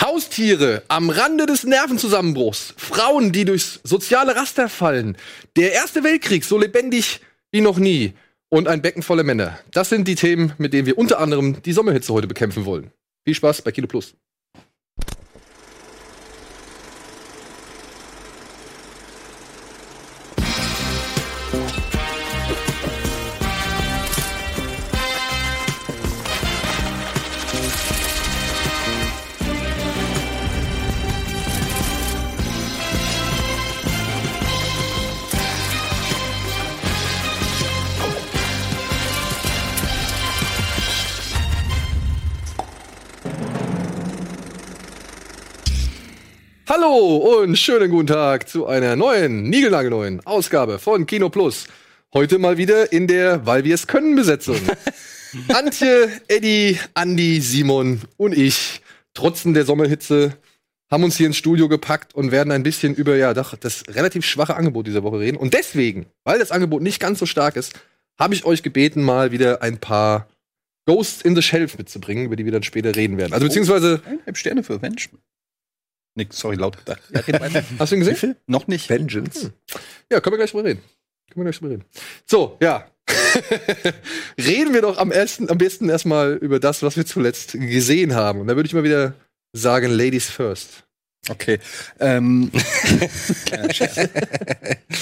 Haustiere am Rande des Nervenzusammenbruchs, Frauen, die durchs soziale Raster fallen, der Erste Weltkrieg so lebendig wie noch nie und ein Becken voller Männer. Das sind die Themen, mit denen wir unter anderem die Sommerhitze heute bekämpfen wollen. Viel Spaß bei Kino Plus. Und schönen guten Tag zu einer neuen, niegelnagelneuen Ausgabe von Kino Plus. Heute mal wieder in der Weil wir es können Besetzung. Antje, Eddie, Andi, Simon und ich, trotzen der Sommerhitze, haben uns hier ins Studio gepackt und werden ein bisschen über ja doch das relativ schwache Angebot dieser Woche reden. Und deswegen, weil das Angebot nicht ganz so stark ist, habe ich euch gebeten, mal wieder ein paar Ghosts in the Shelf mitzubringen, über die wir dann später reden werden. Also beziehungsweise Eineinhalb Sterne für Avengement. Nix, sorry, laut gedacht. Ja, Hast du ihn gesehen? Noch nicht. Vengeance. Ja, können wir gleich drüber reden. Können wir gleich drüber reden. So, ja. reden wir doch am, ersten, am besten erstmal über das, was wir zuletzt gesehen haben. Und da würde ich mal wieder sagen, Ladies first. Okay. Ähm,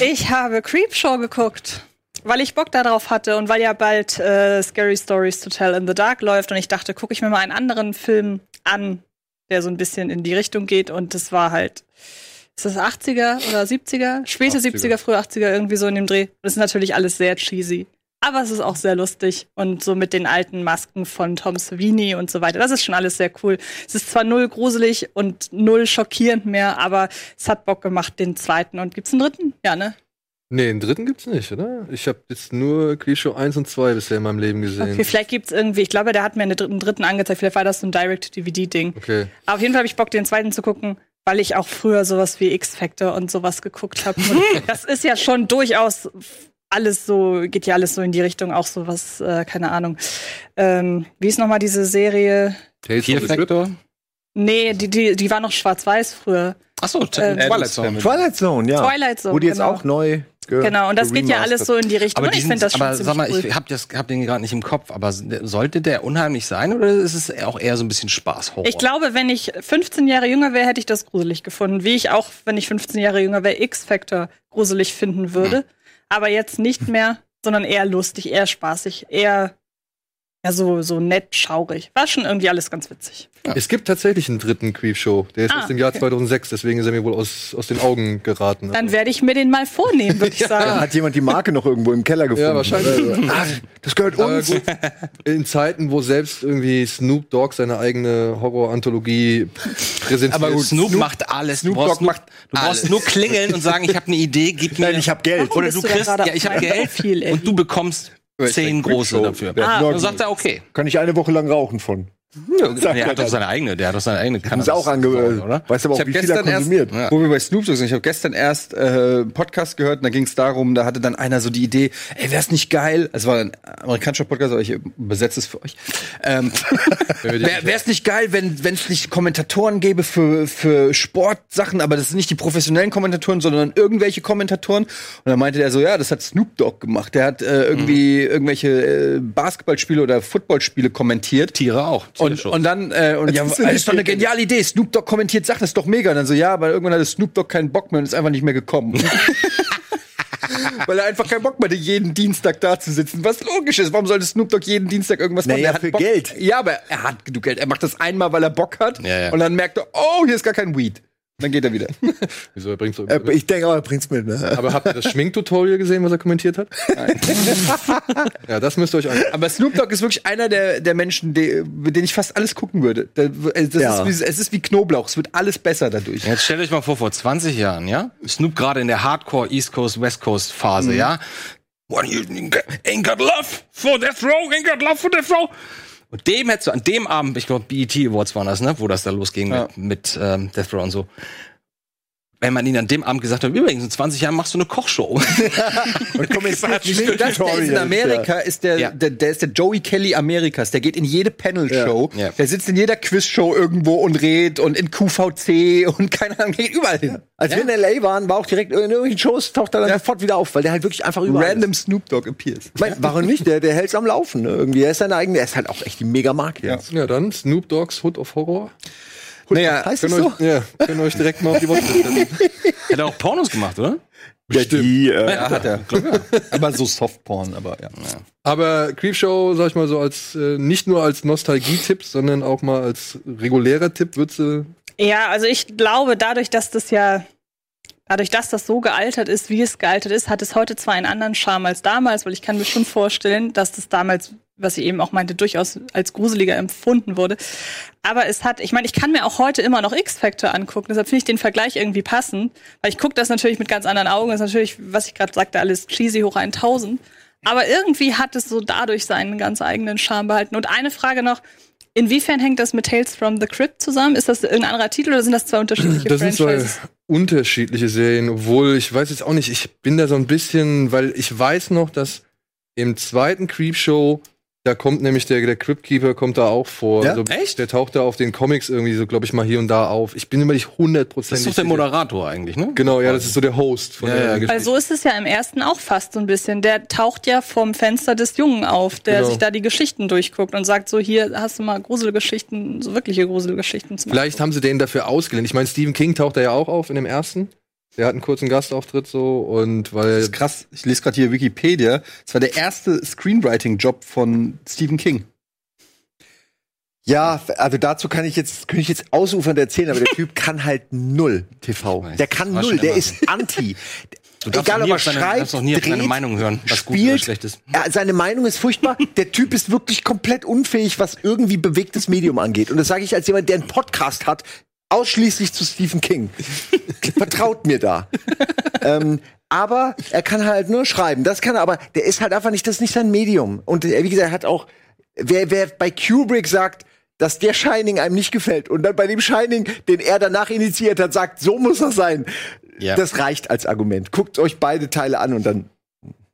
Ich habe Creepshow geguckt, weil ich Bock darauf hatte und weil ja bald äh, Scary Stories to Tell in the Dark läuft und ich dachte, gucke ich mir mal einen anderen Film an, der so ein bisschen in die Richtung geht und das war halt ist das 80er oder 70er? Späte 80er. 70er, frühe 80er, irgendwie so in dem Dreh. Das ist natürlich alles sehr cheesy. Aber es ist auch sehr lustig und so mit den alten Masken von Tom Savini und so weiter. Das ist schon alles sehr cool. Es ist zwar null gruselig und null schockierend mehr, aber es hat Bock gemacht, den zweiten. Und gibt's einen dritten? Ja, ne? Nee, den dritten gibt's nicht, oder? Ich habe jetzt nur Cliché 1 und 2 bisher in meinem Leben gesehen. Okay, vielleicht gibt's irgendwie, ich glaube, der hat mir einen dritten, dritten angezeigt, vielleicht war das so ein Direct-DVD-Ding. Okay. Aber auf jeden Fall habe ich Bock, den zweiten zu gucken, weil ich auch früher sowas wie X-Factor und sowas geguckt habe. das ist ja schon durchaus alles so, geht ja alles so in die Richtung, auch sowas, äh, keine Ahnung. Ähm, wie ist nochmal diese Serie? Tales Crypt? Factor. Nee, die, die, die war noch schwarz-weiß früher. Achso, Ähm, Twilight Zone. Twilight Zone, ja. Twilight Zone, Wurde jetzt genau. auch neu. Ge- Genau, und das geht ja alles so in die Richtung. Aber, und ich finde das schon aber ziemlich sag mal, cool. ich hab, das, hab den gerade nicht im Kopf, aber sollte der unheimlich sein oder ist es auch eher so ein bisschen Spaß-Horror? Ich glaube, wenn ich 15 Jahre jünger wäre, hätte ich das gruselig gefunden. Wie ich auch, wenn ich 15 Jahre jünger wäre, X-Factor gruselig finden würde. Aber jetzt nicht mehr, sondern eher lustig, eher spaßig, eher ja, so, so nett, schaurig. War schon irgendwie alles ganz witzig. Es gibt tatsächlich einen dritten Creepshow. Der ist Ah, aus dem Jahr okay. 2006, deswegen ist er mir wohl aus, aus den Augen geraten. Dann werde ich mir den mal vornehmen, würde ich sagen. Hat jemand die Marke noch irgendwo im Keller gefunden? Ja, wahrscheinlich. Ah, das gehört uns. gut, in Zeiten, wo selbst irgendwie Snoop Dogg seine eigene Horror-Anthologie präsentiert. aber gut, Snoop, macht alles. Snoop du brauchst, Dogg nur, macht du brauchst alles. nur klingeln und sagen, ich habe eine Idee, gib mir. Nein, ich hab Geld. Warum Oder du kriegst, ja, ich habe Geld viel, und du bekommst zehn große dafür. Ah, Dann sagt er, okay. Kann ich eine Woche lang rauchen von. Der hat doch seine eigene, der hat doch seine eigene Haben sie auch ange... oder? Weißt aber auch, wie viel er gestern erst, konsumiert. Ja. wo wir bei Snoop Dogg sind, ich habe gestern erst äh, Podcast gehört und da ging es darum, da hatte dann einer so die Idee, ey, wär's nicht geil, es war ein amerikanischer Podcast, aber ich übersetze es für euch. Ähm, wär, wär's nicht geil, wenn es nicht Kommentatoren gäbe für für Sportsachen, aber das sind nicht die professionellen Kommentatoren, sondern irgendwelche Kommentatoren. Und dann meinte er so, ja, das hat Snoop Dogg gemacht. Der hat äh, irgendwie irgendwelche äh, Basketballspiele oder Footballspiele kommentiert. Tiere auch. Und, und dann, äh, und ja, ist das ja ist doch eine geniale Idee. Snoop Dogg kommentiert Sachen, das ist doch mega. Und dann so, ja, aber irgendwann hatte Snoop Dogg keinen Bock mehr und ist einfach nicht mehr gekommen. Weil er einfach keinen Bock mehr hatte, jeden Dienstag da zu sitzen. Was logisch ist. Warum sollte Snoop Dogg jeden Dienstag irgendwas machen? Naja, Er hat für Bock. Geld. Ja, aber er hat genug Geld. Er macht das einmal, weil er Bock hat. Ja, ja. Und dann merkt er, oh, hier ist gar kein Weed. Dann geht er wieder. Wieso, er bringt's so Äh, ich denke, aber er bringt's mit. Ne? aber habt ihr das Schminktutorial gesehen, was er kommentiert hat? Nein. ja, das müsst ihr euch an. Aber Snoop Dogg ist wirklich einer der, der Menschen, die, mit denen ich fast alles gucken würde. Da- Das Ja. ist wie, es ist wie Knoblauch. Es wird alles besser dadurch. Jetzt stellt euch mal vor, vor 20 Jahren, ja? Snoop gerade in der Hardcore East Coast, West Coast Phase, ja? What you ain't got love for death row, ain't got love for death row. Und dem hättest du an dem Abend, ich glaube BET Awards waren das, ne, wo das da losging Ja. mit, mit ähm, Death Row und so. Wenn man ihnen an dem Abend gesagt hat, übrigens, in 20 Jahren machst du eine Kochshow. Und komm jetzt Das, der ist in Amerika ist der, Ja. der, der ist der Joey Kelly Amerikas. Der geht in jede Panel-Show. Ja. Ja. Der sitzt in jeder Quiz-Show irgendwo und redet und in QVC und keine Ahnung, geht überall hin. Als wir in L.A. waren, war auch direkt in irgendwelchen Shows, taucht er dann sofort wieder auf, weil der halt wirklich einfach überall Random ist. Snoop Dogg appears. Ich mein, warum nicht? Der, der hält's am Laufen. Ne? Irgendwie, er ist seine eigene, er ist halt auch echt die Mega-Marke jetzt. Ja, dann Snoop Dogg's Hood of Horror. Naja, Heißt Können so? euch, ja, können euch direkt mal auf die Watchlist setzen. Hat er auch Pornos gemacht, oder? Ja, die, äh, ja, hat er. aber so Softporn, aber ja. Aber Creepshow, sag ich mal so, als äh, nicht nur als Nostalgie-Tipp, sondern auch mal als regulärer Tipp, würdest du. Ja, also ich glaube, dadurch, dass das ja, dadurch, dass das so gealtert ist, wie es gealtert ist, hat es heute zwar einen anderen Charme als damals, weil ich kann mir schon vorstellen, dass das damals, was ich eben auch meinte, durchaus als gruseliger empfunden wurde. Aber es hat, ich meine, ich kann mir auch heute immer noch X-Factor angucken, deshalb finde ich den Vergleich irgendwie passend, weil ich gucke das natürlich mit ganz anderen Augen, das ist natürlich, was ich gerade sagte, alles cheesy hoch 1000. Aber irgendwie hat es so dadurch seinen ganz eigenen Charme behalten. Und eine Frage noch, Inwiefern hängt das mit Tales from the Crypt zusammen? Ist das irgendein anderer Titel oder sind das zwei unterschiedliche Das sind zwei Franchises? unterschiedliche Serien, obwohl ich weiß jetzt auch nicht, ich bin da so ein bisschen, weil ich weiß noch, dass im zweiten Creepshow, da kommt nämlich der, der Cryptkeeper kommt da auch vor. Ja? Also, Echt? Der taucht da auf den Comics irgendwie so, glaube ich, mal hier und da auf. Ich bin immer nicht Das hundertprozentig ist doch der. Moderator eigentlich, ne? Genau, ja, das ist so der Host von Ja, der ja, Geschichte. Weil so ist es ja im ersten auch fast so ein bisschen. Der taucht ja vom Fenster des Jungen auf, der Genau. sich da die Geschichten durchguckt und sagt so, hier hast du mal Gruselgeschichten, so wirkliche Gruselgeschichten zum Vielleicht haben sie den dafür ausgelehnt. Ich meine, Stephen King taucht da ja auch auf in dem ersten. Der hat einen kurzen Gastauftritt so und Das weil ist krass. Ich lese gerade hier Wikipedia. Es war der erste Screenwriting-Job von Stephen King. Ja, also dazu kann ich jetzt, könnte ich jetzt ausufernd erzählen, aber der Typ kann halt null TV. weiß, Der kann null, der ist anti. Du darfst Egal, ob nie er auf deine, schreibt, doch nie dreht, Meinung hören, was gut oder spielt, schlecht ist. Ja, seine Meinung ist furchtbar. Der Typ ist wirklich komplett unfähig, was irgendwie bewegtes Medium angeht. Und das sage ich als jemand, der einen Podcast hat, ausschließlich zu Stephen King. Vertraut mir da. ähm, aber er kann halt nur schreiben. Das kann er, aber der ist halt einfach nicht, das ist nicht sein Medium. Und äh, wie gesagt, er hat auch, wer, wer bei Kubrick sagt, dass der Shining einem nicht gefällt und dann bei dem Shining, den er danach initiiert hat, sagt, so muss das sein. Ja. Das reicht als Argument. Guckt euch beide Teile an und dann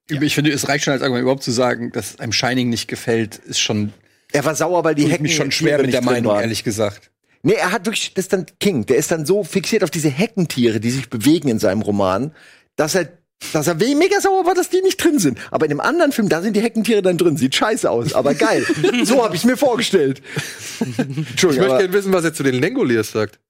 Ich finde, es reicht schon als Argument überhaupt zu sagen, dass einem Shining nicht gefällt, ist schon Er war sauer, weil die Hecken mich schon schwer mit der Meinung, waren. ehrlich gesagt. Nee, er hat wirklich, das ist dann King. Der ist dann so fixiert auf diese Heckentiere, die sich bewegen in seinem Roman, dass er, dass er mega sauer war, dass die nicht drin sind. Aber in dem anderen Film, da sind die Heckentiere dann drin. Sieht scheiße aus, aber geil. so habe ich mir vorgestellt. ich Entschuldigung, möchte aber, gerne wissen, was er zu den Langoliers sagt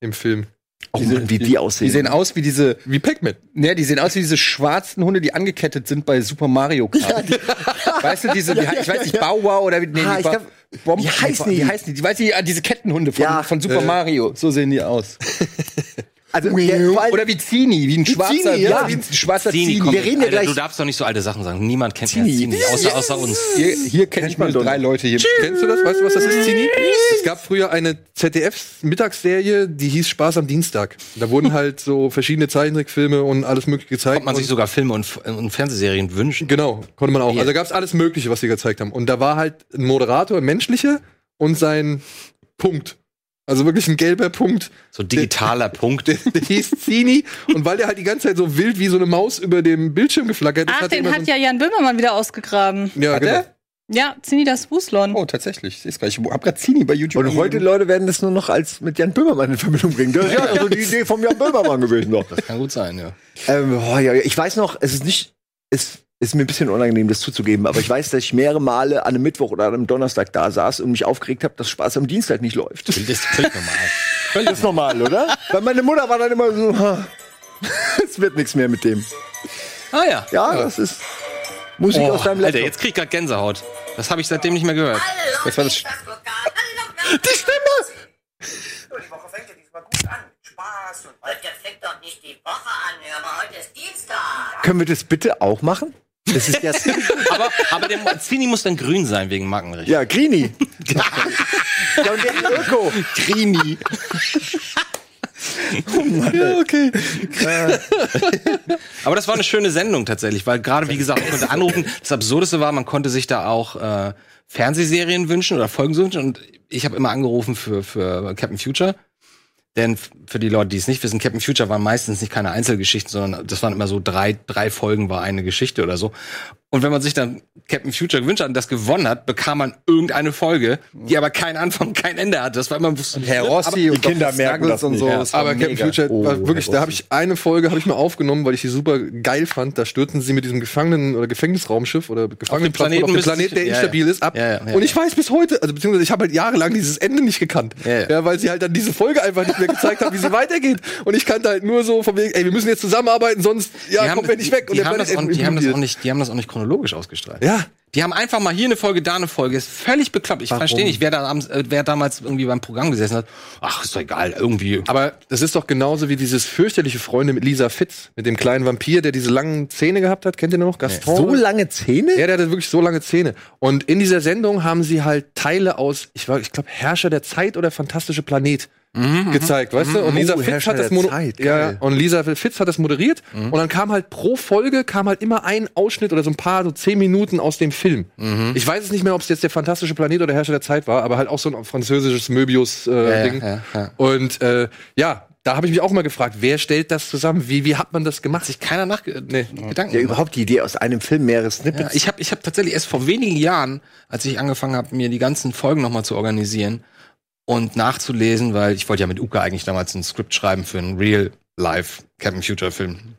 im Film. Oh Mann, wie die aussehen. Die sehen aus wie diese, Wie Pac-Man. ne, die sehen aus wie diese schwarzen Hunde, die angekettet sind bei Super Mario Kart. weißt du, diese, die, ich weiß nicht, Bow Wow oder wie, nee, Ah, die ich Ba- glaub- Bomb, wie heißen die? die? heißen die? Die, weißt du, ah, diese Kettenhunde von, Ja. von Super Äh. Mario. So sehen die aus. also, der, allem- Oder wie Zini, wie ein schwarzer, Zini, ja. wie ein schwarzer Zini, Zini. komm, Wir reden ja gleich- Du darfst doch nicht so alte Sachen sagen. Niemand kennt Zini. Zini, Zini außer, außer uns. Hier, hier kenne ich man nur doch drei. Leute hier. Kennst du das? Weißt du, was das ist, Zini? Es gab früher eine ZDF-Mittagsserie, die hieß Spaß am Dienstag. Da wurden halt so verschiedene Zeichentrickfilme und alles mögliche gezeigt. Kommt man sich sogar Filme und, und Fernsehserien wünschen. Genau, konnte man auch. Also gab's alles Mögliche, was sie gezeigt haben. Und da war halt ein Moderator, ein menschlicher und sein Punkt. Also wirklich ein gelber Punkt. So digitaler Punkt. Der, der hieß Zini. und weil der halt die ganze Zeit so wild wie so eine Maus über dem Bildschirm geflackert ist, Ach, hat den hat so ja Jan Böhmermann wieder ausgegraben. ein, ja, Hat genau. er? Ja, Zini das Wuslon. Oh, tatsächlich. Ich hab grad Zini bei YouTube. und heute Leute werden das nur noch als mit Jan Böhmermann in Verbindung bringen. Das ist ja also die Idee vom Jan Böhmermann gewesen doch. Das kann gut sein, ja. Ähm, oh, ja, ich weiß noch, es ist nicht, es ist mir ein bisschen unangenehm, das zuzugeben, aber ich weiß, dass ich mehrere Male an einem Mittwoch oder an einem Donnerstag da saß und mich aufgeregt habe, dass Spaß am Dienstag nicht läuft. Das ist völlig normal. Das ist normal, oder? Weil meine Mutter war dann immer so, ha, es wird nichts mehr mit dem. Ah ja. Ja, das ist Musik Oh, aus deinem Alter, Laptop. jetzt krieg ich grad Gänsehaut. Das habe ich seitdem nicht mehr gehört. Was war das? Die Stimme! Die Woche fängt ja diesmal gut an. Spaß und Heute fängt doch nicht die Woche an, hör mal, heute ist Dienstag. Können wir das bitte auch machen? Das ist ja, Aber, aber der Zini muss dann grün sein wegen Markenrecht. ja, Grini. ja, und der Öko. Trini. Ja, okay. Aber das war eine schöne Sendung tatsächlich, weil gerade, wie gesagt, man konnte anrufen. Das Absurdeste war, man konnte sich da auch äh, Fernsehserien wünschen oder Folgen wünschen. Und ich habe immer angerufen für, für Captain Future. Denn für die Leute, die es nicht wissen, Captain Future waren meistens nicht keine Einzelgeschichten, sondern das waren immer so drei, drei Folgen war eine Geschichte oder so. Und wenn man sich dann Captain Future gewünscht hat und das gewonnen hat, bekam man irgendeine Folge, die aber keinen Anfang, kein Ende hatte. Das war immer Herr Rossi und Kinder Dr. merken das und so. Ja. Aber Captain mega. Future Oh, war wirklich, da habe ich eine Folge habe ich mir aufgenommen, weil ich die super geil fand. Da stürzen sie mit diesem Gefangenen- oder Gefängnisraumschiff oder Gefangenenplattform Planeten auf den Planet, der ja, instabil ja. ist, ab. Und ich weiß bis heute, also beziehungsweise ich habe halt jahrelang dieses Ende nicht gekannt. Ja, weil sie halt dann diese Folge einfach nicht mehr gezeigt haben, wie sie weitergeht. Und ich kannte halt nur so von wegen, ey, wir müssen jetzt zusammenarbeiten, sonst ja, Die kommen wir nicht weg. Die, der haben das, auch, die, haben das auch nicht, die haben das auch nicht chronologisch ausgestrahlt. Ja. Die haben einfach mal hier eine Folge, da eine Folge. Ist völlig bekloppt. Ich verstehe nicht, wer da abends, äh, wer damals irgendwie beim Programm gesessen hat. Ach, ist doch egal, irgendwie. Aber das ist doch genauso wie dieses fürchterliche Freunde mit Lisa Fitz, mit dem kleinen Vampir, der diese langen Zähne gehabt hat. Kennt ihr noch? Gaston? So lange Zähne? Ja, der hatte wirklich so lange Zähne. Und in dieser Sendung haben sie halt Teile aus, ich, war- ich glaube, Herrscher der Zeit oder Fantastische Planet gezeigt, weißt du? Und Lisa Oh, Fitz hat das der Zeit, ja, ja. und Lisa Fitz hat das moderiert und dann kam halt pro Folge kam halt immer ein Ausschnitt oder so ein paar so zehn Minuten aus dem Film. Ich weiß es nicht mehr, ob es jetzt der Fantastische Planet oder Herrscher der Zeit war, aber halt auch so ein französisches Möbius äh, Ding. ja, ja. Und äh, ja, da habe ich mich auch mal gefragt, wer stellt das zusammen? Wie wie hat man das gemacht? sich keiner nach nee. Gedanken Ja, überhaupt die Idee aus einem Film mehrere Snippets. Ja, ich habe ich hab tatsächlich erst vor wenigen Jahren, als ich angefangen habe, mir die ganzen Folgen nochmal zu organisieren und nachzulesen, weil ich wollte ja mit Uka eigentlich damals ein Skript schreiben für einen Real-Life Captain Future Film.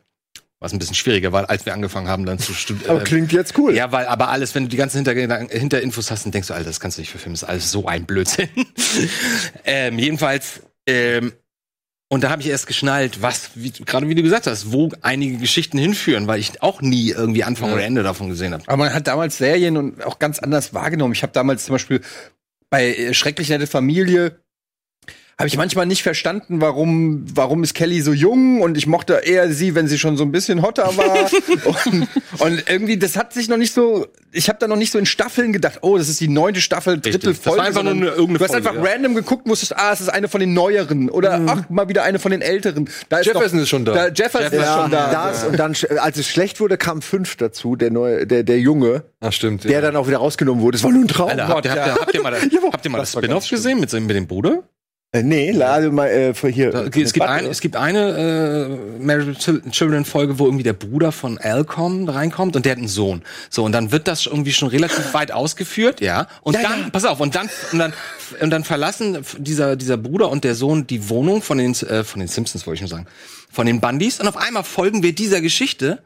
Was ein bisschen schwieriger war, als wir angefangen haben, dann zu studieren. Aber klingt jetzt cool. Ja, weil aber alles, wenn du die ganzen Hinterinfos hast, dann denkst du, Alter, das kannst du nicht verfilmen, das ist alles so ein Blödsinn. ähm, jedenfalls, ähm, und da habe ich erst geschnallt, was, wie, gerade wie du gesagt hast, wo einige Geschichten hinführen, weil ich auch nie irgendwie Anfang oder Ende davon gesehen habe. Aber man hat damals Serien und auch ganz anders wahrgenommen. Ich habe damals zum Beispiel bei äh, Schrecklich nette Familie habe ich manchmal nicht verstanden, warum, warum ist Kelly so jung und ich mochte eher sie, wenn sie schon so ein bisschen hotter war. und, und irgendwie, das hat sich noch nicht so, ich habe da noch nicht so in Staffeln gedacht, oh, das ist die neunte Staffel, dritte Das war Folge. einfach nur sondern eine- irgendeine du hast Folge, einfach ja. random geguckt, wusstest, ah, es ist eine von den neueren oder ach, mal wieder eine von den älteren. Da Jefferson doch, ist schon da. Jefferson, ist Ja, schon da. das und dann, als es schlecht wurde, kam fünf dazu, der neue, der, der Junge, Ach stimmt. der dann auch wieder rausgenommen wurde. Es war nur ein Traum. Alter, habt ihr, habt ihr, habt ihr mal, das- habt ihr mal das Spin-off gesehen mit, mit dem Bruder? Äh, nee, la- also mal äh, hier. Da- Es gibt, ein, es gibt eine äh, Married Children Folge, wo irgendwie der Bruder von Alcom reinkommt und der hat einen Sohn. So und dann wird das irgendwie schon relativ weit ausgeführt, ja. Und dann, pass auf, und dann und dann und dann verlassen dieser dieser Bruder und der Sohn die Wohnung von den äh, von den Simpsons wollte ich nur sagen, von den Bundys und auf einmal folgen wir dieser Geschichte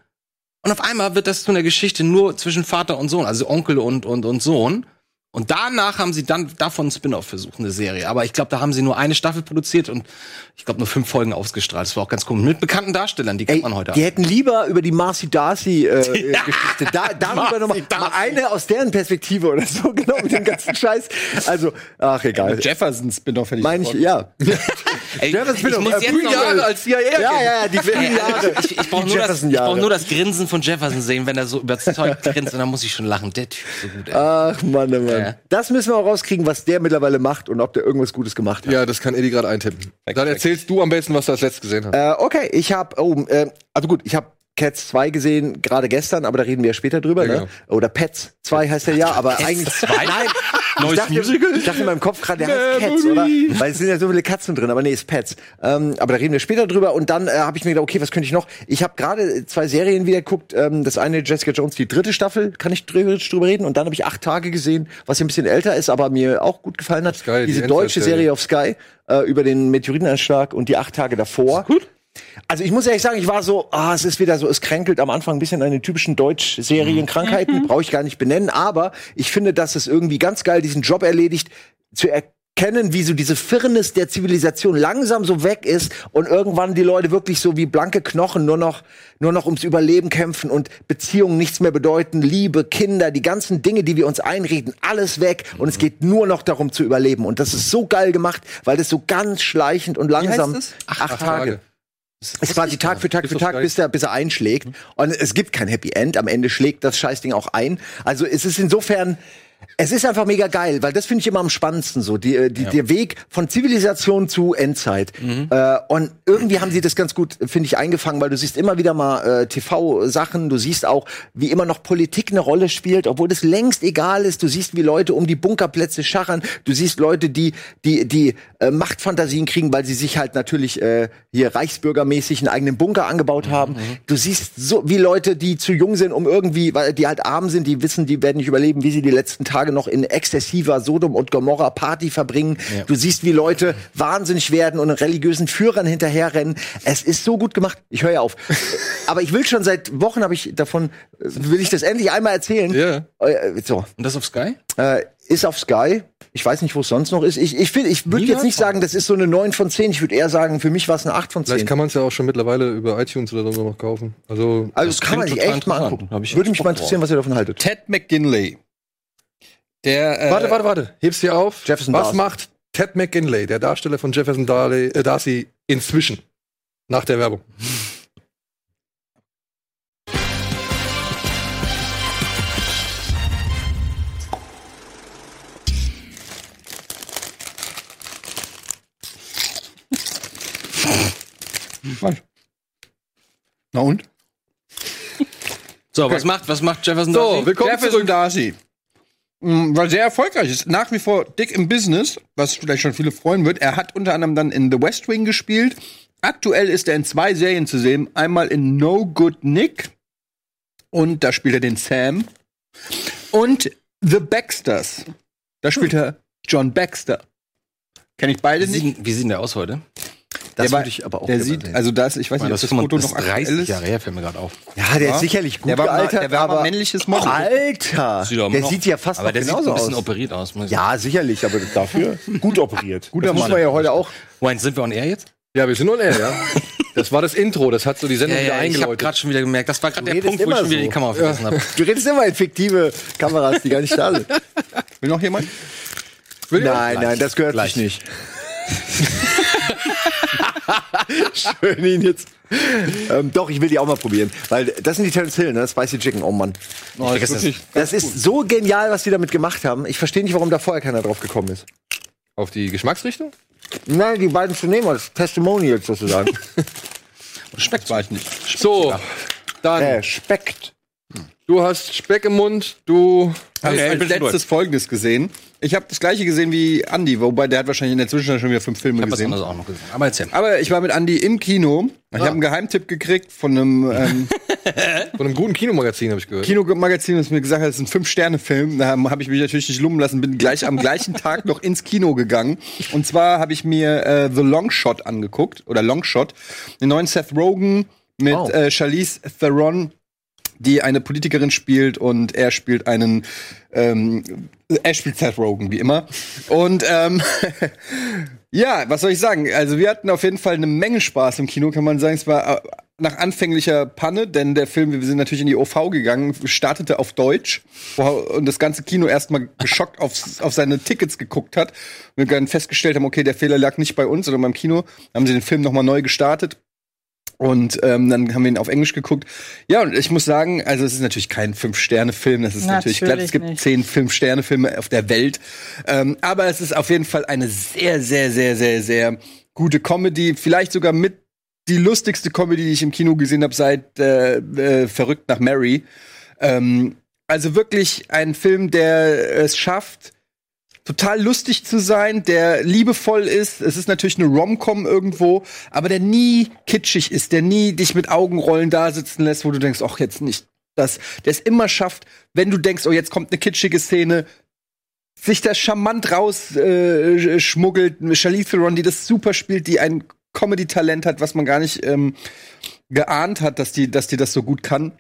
und auf einmal wird das zu einer Geschichte nur zwischen Vater und Sohn, also Onkel und und und Sohn. Und danach haben sie dann davon Spin-off versucht, eine Serie. Aber ich glaube, da haben sie nur eine Staffel produziert und ich glaube nur fünf Folgen ausgestrahlt. Das war auch ganz cool. Mit bekannten Darstellern, die kennt Ey, man heute. die hätten lieber über die Marcy Darcy äh, äh, Geschichte da, darüber noch mal, eine aus deren Perspektive oder so genau mit dem ganzen Scheiß. Also ach egal. Jefferson Spin-off hätte ich Meine ich, ja. Ey, Jefferson ich muss äh, jetzt noch Jahre als CIA. Ja, ja, ja, die frühen Jahre. ich, ich brauche nur, das- ich Jefferson-Jahre. brauch nur das Grinsen von Jefferson sehen, wenn er so überzeugt grinst und dann muss ich schon lachen. Der Typ ist so gut. Ey. Ach Mann, oh Mann. Ja. Das müssen wir auch rauskriegen, was der mittlerweile macht und ob der irgendwas Gutes gemacht hat. Ja, das kann Eddie gerade eintippen. Dann erzählst du am besten, was du als letztes gesehen hast. Äh, okay, ich habe, oh, äh, also gut, ich habe Cats 2 gesehen, gerade gestern, aber da reden wir ja später drüber, Ja, ne? genau. Oder Pets 2 heißt der ja, aber eigentlich. Nein, Neues ich dachte, Musical? Ich dachte in meinem Kopf gerade, der heißt Cats, oder? Weil es sind ja so viele Katzen drin, aber nee, ist Pets. Ähm, aber da reden wir später drüber und dann äh, habe ich mir gedacht, okay, was könnte ich noch? Ich habe gerade zwei Serien wieder geguckt. Ähm, das eine Jessica Jones, die dritte Staffel, kann ich drüber, drüber reden. Und dann habe ich acht Tage gesehen, was ja ein bisschen älter ist, aber mir auch gut gefallen hat. Sky, die Diese deutsche Endzeitserie. Serie auf Sky äh, über den Meteoriteneinschlag und die acht Tage davor. Gut. Also ich muss ehrlich sagen, ich war so, ah, es ist wieder so, es kränkelt am Anfang ein bisschen an den typischen Deutsch-Serienkrankheiten, brauche ich gar nicht benennen, aber ich finde, dass es irgendwie ganz geil diesen Job erledigt, zu erkennen, wie so diese Firnis der Zivilisation langsam so weg ist und irgendwann die Leute wirklich so wie blanke Knochen nur noch, nur noch ums Überleben kämpfen und Beziehungen nichts mehr bedeuten, Liebe, Kinder, die ganzen Dinge, die wir uns einreden, alles weg und es geht nur noch darum zu überleben und das ist so geil gemacht, weil das so ganz schleichend und langsam es? acht, Tage. Tage. Es ist quasi Tag für Tag für Tag, bis er, bis er einschlägt. Und es gibt kein Happy End. Am Ende schlägt das Scheißding auch ein. Also es ist insofern, Es ist einfach mega geil, weil das finde ich immer am spannendsten so, die, äh, die, der Weg von Zivilisation zu Endzeit. Äh, und irgendwie haben sie das ganz gut, finde ich, eingefangen, weil du siehst immer wieder mal äh, TV-Sachen, du siehst auch, wie immer noch Politik eine Rolle spielt, obwohl das längst egal ist. Du siehst, wie Leute um die Bunkerplätze schachern. Du siehst Leute, die die die äh, Machtfantasien kriegen, weil sie sich halt natürlich äh, hier reichsbürgermäßig einen eigenen Bunker angebaut haben. Du siehst so wie Leute, die zu jung sind, um irgendwie, weil die halt arm sind, die wissen, die werden nicht überleben, wie sie die letzten Tage noch in exzessiver Sodom und Gomorra Party verbringen. Du siehst, wie Leute wahnsinnig werden und religiösen Führern hinterherrennen. Es ist so gut gemacht. Ich höre ja auf. Aber ich will schon seit Wochen habe ich davon will ich das endlich einmal erzählen. Ja. Äh, So, Und das auf Sky? äh, ist auf Sky. Ich weiß nicht, wo es sonst noch ist. Ich, ich, find- ich würde jetzt nicht sagen, das ist so eine 9 von 10. Ich würde eher sagen, für mich war es eine 8 von 10. Vielleicht kann man es ja auch schon mittlerweile über iTunes oder so noch kaufen. Also, also das kann man sich echt mal angucken. Würde mich mal interessieren, was ihr davon haltet. Ted McGinley. Der, äh, warte, warte, warte. Heb's dir auf. Jefferson Was Darcy. macht Ted McGinley, der Darsteller von Jefferson Darley, äh, Darcy, inzwischen? Nach der Werbung. Na und? So, was macht, was macht Jefferson So, Darcy? willkommen Jefferson zurück. Darcy. Mm, War sehr erfolgreich, ist nach wie vor dick im Business, was vielleicht schon viele freuen wird. Er hat unter anderem dann in The West Wing gespielt. Aktuell ist er in zwei Serien zu sehen. Einmal in No Good Nick und da spielt er den Sam. Und The Baxters. Da spielt er John Baxter. Kenne ich beide Wie nicht. sieht, wie sieht der aus heute? Das Der würde ich aber auch Der sieht, sehen. also das, ich weiß nicht, das, ob das Foto noch aktuell 30 ist. Jahre her, fällt mir gerade auf. Ja, der Ja. ist sicherlich gut Der war gealtert, der war aber männliches Model. Alter, Sieht der noch- sieht ja fast Aber noch der sieht genauso ein bisschen aus. operiert aus. Ja, sicherlich, aber dafür gut operiert. Gut, das muss man ja heute auch. Moment, sind wir on air jetzt? Ja, wir sind on air, ja. Das war das Intro, das hat so die Sendung wieder ich habe eingeläutet. gerade schon wieder gemerkt, das war gerade der Punkt, wo ich schon wieder so. die Kamera vergessen habe. Du redest immer in fiktive Kameras, die gar nicht da sind. Will noch jemand? Will Nein, nein, das gehört sich nicht. Schön ihn jetzt. Ähm, doch, ich will die auch mal probieren. Weil das sind die Terence Hill, ne? Spicy Chicken, oh Mann. Oh, das ist wirklich, Das ist so genial, was die damit gemacht haben. Ich verstehe nicht, warum da vorher keiner drauf gekommen ist. Auf die Geschmacksrichtung? Nein, die beiden zu nehmen als Testimonials sozusagen. Schmeckt weiß nicht. So, dann, äh, Speckt. du hast Speck im Mund, du. Ich als letztes Folgendes gesehen. Ich habe das gleiche gesehen wie Andy, wobei der hat wahrscheinlich in der Zwischenzeit schon wieder fünf Filme Ich was gesehen. anderes auch noch gesehen. Aber erzähl. Aber ich war mit Andy im Kino. Ich habe einen Geheimtipp gekriegt von einem ähm, Von einem guten Kinomagazin, habe ich gehört. Kinomagazin, das mir gesagt hat, es ist ein Fünf-Sterne-Film. Da habe hab ich mich natürlich nicht lumpen lassen, bin gleich am gleichen Tag noch ins Kino gegangen. Und zwar habe ich mir äh, The Long Shot angeguckt, oder Long Shot, den neuen Seth Rogen mit Oh. äh, Charlize Theron, die eine Politikerin spielt und er spielt einen, ähm, er spielt Seth Rogen, wie immer. Und ähm, ja, was soll ich sagen? Also wir hatten auf jeden Fall eine Menge Spaß im Kino, kann man sagen. Es war äh, nach anfänglicher Panne, denn der Film, wir sind natürlich in die OV gegangen, startete auf Deutsch und das ganze Kino erstmal geschockt auf, auf seine Tickets geguckt hat. Wir dann festgestellt haben, okay, der Fehler lag nicht bei uns, sondern beim Kino. Dann haben sie den Film nochmal neu gestartet. Und ähm, dann haben wir ihn auf Englisch geguckt. Ja, und ich muss sagen, also es ist natürlich kein Fünf-Sterne-Film, das ist natürlich, klar, Natürlich es gibt nicht. zehn Fünf-Sterne-Filme auf der Welt. Ähm, aber es ist auf jeden Fall eine sehr, sehr, sehr, sehr, sehr gute Comedy. Vielleicht sogar mit die lustigste Comedy, die ich im Kino gesehen habe seit äh, äh, Verrückt nach Mary. Ähm, also wirklich ein Film, der es schafft, total lustig zu sein, der liebevoll ist. Es ist natürlich eine Rom-Com irgendwo, aber der nie kitschig ist, der nie dich mit Augenrollen da sitzen lässt, wo du denkst, ach, jetzt nicht das. Der es immer schafft, wenn du denkst, oh, jetzt kommt eine kitschige Szene, sich das charmant raus äh, schmuggelt. Charlize Theron, die das super spielt, die ein Comedy-Talent hat, was man gar nicht ähm, geahnt hat, dass die, dass die das so gut kann.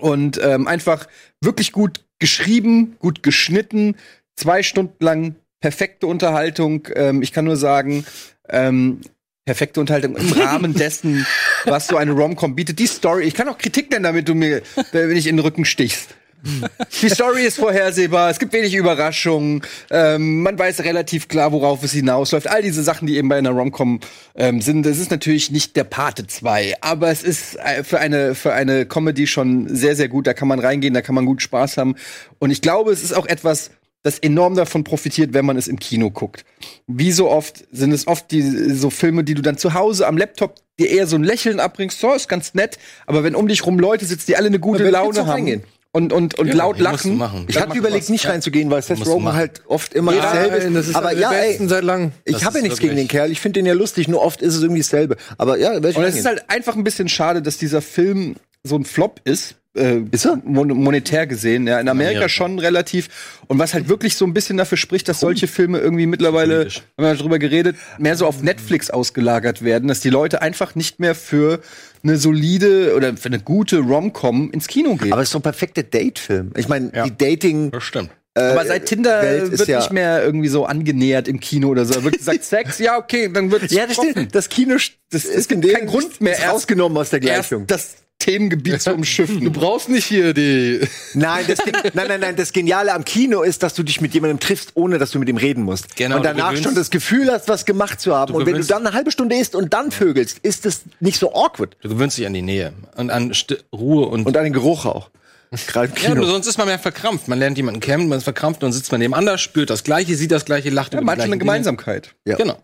Und ähm, einfach wirklich gut geschrieben, gut geschnitten, zwei Stunden lang perfekte Unterhaltung. Ähm, ich kann nur sagen, ähm, perfekte Unterhaltung im Rahmen dessen, was so eine Rom-Com bietet. Die Story, ich kann auch Kritik nennen, damit du mir, wenn ich in den Rücken stichst. Die Story ist vorhersehbar, es gibt wenig Überraschungen, ähm, man weiß relativ klar, worauf es hinausläuft. All diese Sachen, die eben bei einer Rom-Com ähm, sind, das ist natürlich nicht der Pate 2, aber es ist äh, für eine, für eine Comedy schon sehr, sehr gut. Da kann man reingehen, da kann man gut Spaß haben. Und ich glaube, es ist auch etwas, das enorm davon profitiert, wenn man es im Kino guckt. Wie so oft sind es oft die, so Filme, die du dann zu Hause am Laptop dir eher so ein Lächeln abbringst, so ist ganz nett, aber wenn um dich rum Leute sitzen, die alle eine gute Ja, Laune haben reingehen? und, und, und laut Ja, du lachen. Ich hatte überlegt, was. nicht reinzugehen, weil Seth Rogen halt oft immer Nein, dasselbe ist. das ist aber ja, ey, seit langem. ich habe ja nichts gegen den Kerl. Ich finde den ja lustig, nur oft ist es irgendwie dasselbe. Aber ja, Und es ist halt einfach ein bisschen schade, dass dieser Film so ein Flop ist. Äh, Ist er? mon monetär gesehen, ja. In Amerika, Amerika. schon relativ. Und was halt wirklich so ein bisschen dafür spricht, dass solche Filme irgendwie mittlerweile, haben wir darüber geredet, mehr so auf Netflix ausgelagert werden, dass die Leute einfach nicht mehr für eine solide oder für eine gute Rom-Com ins Kino gehen. aber es ist so ein perfekter Date-Film. Ich meine, Ja. die Dating. Das stimmt. Aber seit Tinder Welt wird ja- nicht mehr irgendwie so angenähert im Kino oder so. Da wird gesagt, Sex, ja, okay, dann wird Ja, das stimmt. Das Kino das ist gibt in dem keinen Grund mehr, ist erst- rausgenommen aus der erst Gleichung. das Themengebiet zu umschiffen. Du brauchst nicht hier die. Nein, das, Gen- nein, nein, nein. Das Geniale am Kino ist, dass du dich mit jemandem triffst, ohne dass du mit ihm reden musst. Genau, und danach schon das Gefühl hast, was gemacht zu haben. Und wenn du dann eine halbe Stunde isst und dann vögelst, ist das nicht so awkward. Du gewöhnst dich an die Nähe und an Sti- Ruhe und, Und an den Geruch auch. Gerade im ja, Kino. nur sonst ist man mehr verkrampft. Man lernt jemanden kennen, man ist verkrampft und dann sitzt man nebeneinander, spürt das Gleiche, sieht das Gleiche, lacht Ja, über die man hat schon gleichen eine Gemeinsamkeit. Ja. Genau.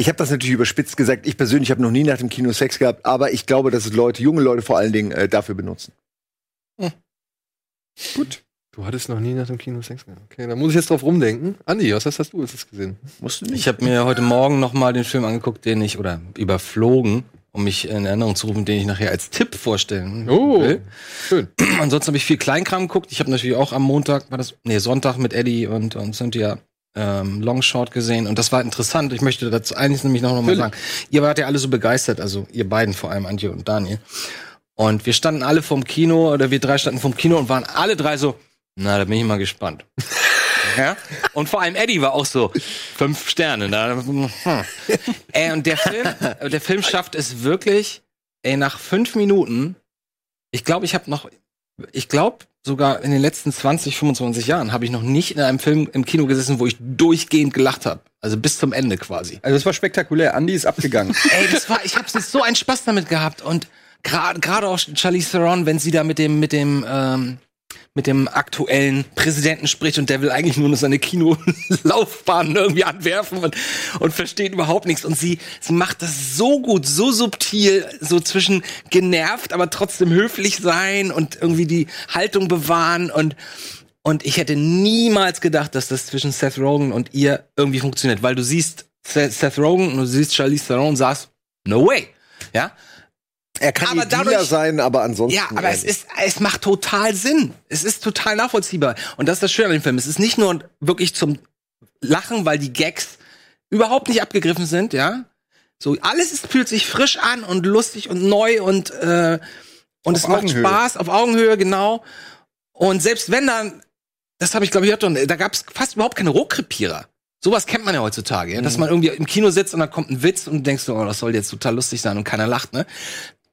Ich habe das natürlich überspitzt gesagt. Ich persönlich habe noch nie nach dem Kino Sex gehabt, aber ich glaube, dass es Leute, junge Leute vor allen Dingen, äh, dafür benutzen. Gut. Du hattest noch nie nach dem Kino Sex gehabt. Okay, da muss ich jetzt drauf rumdenken. Andi, was hast, hast du jetzt gesehen? Musst du nicht. Ich habe mir heute Morgen noch mal den Film angeguckt, den ich oder überflogen, um mich in Erinnerung zu rufen, den ich nachher als Tipp vorstellen Oh, will. schön. Ansonsten habe ich viel Kleinkram geguckt. Ich habe natürlich auch am Montag, war das, nee, Sonntag mit Eddie und, und Cynthia ähm, Longshot gesehen und das war interessant. Ich möchte dazu eines nämlich noch, noch mal sagen. Ihr wart ja alle so begeistert, also ihr beiden vor allem, Antje und Daniel. Und wir standen alle vom Kino, oder wir drei standen vom Kino und waren alle drei so, na, da bin ich mal gespannt. ja? Und vor allem Eddie war auch so, fünf Sterne. Da, hm. Ey, und der Film, der Film schafft es wirklich, ey, nach fünf Minuten, ich glaube, ich habe noch, ich glaube, sogar in den letzten 20, 25 Jahren habe ich noch nicht in einem Film im Kino gesessen, wo ich durchgehend gelacht habe. Also bis zum Ende quasi. Also es war spektakulär. Andy ist abgegangen. Ey, das war, ich habe so einen Spaß damit gehabt und gerade gerade auch Charlize Theron, wenn sie da mit dem mit dem ähm, mit dem aktuellen Präsidenten spricht und der will eigentlich nur seine Kinolaufbahn irgendwie anwerfen und, und versteht überhaupt nichts. Und sie, sie macht das so gut, so subtil, so zwischen genervt, aber trotzdem höflich sein und irgendwie die Haltung bewahren und und ich hätte niemals gedacht, dass das zwischen Seth Rogen und ihr irgendwie funktioniert, weil du siehst Seth Seth Rogen und du siehst Charlize Theron und sagst, no way. Ja? Er kann Aber Dealer dadurch- sein, aber ansonsten. Ja, aber es ist, es macht total Sinn. Es ist total nachvollziehbar. Und das ist das Schöne an dem Film. Es ist nicht nur wirklich zum Lachen, weil die Gags überhaupt nicht abgegriffen sind, ja. So, alles ist, fühlt sich frisch an und lustig und neu und, äh, und es macht Augenhöhe. Spaß auf Augenhöhe, genau. Und selbst wenn dann, das habe ich glaube ich gehört, da gab es fast überhaupt keine Rohkrepierer. Sowas kennt man ja heutzutage, ja? dass man irgendwie im Kino sitzt und da kommt ein Witz und du denkst so, oh, das soll jetzt total lustig sein und keiner lacht, ne?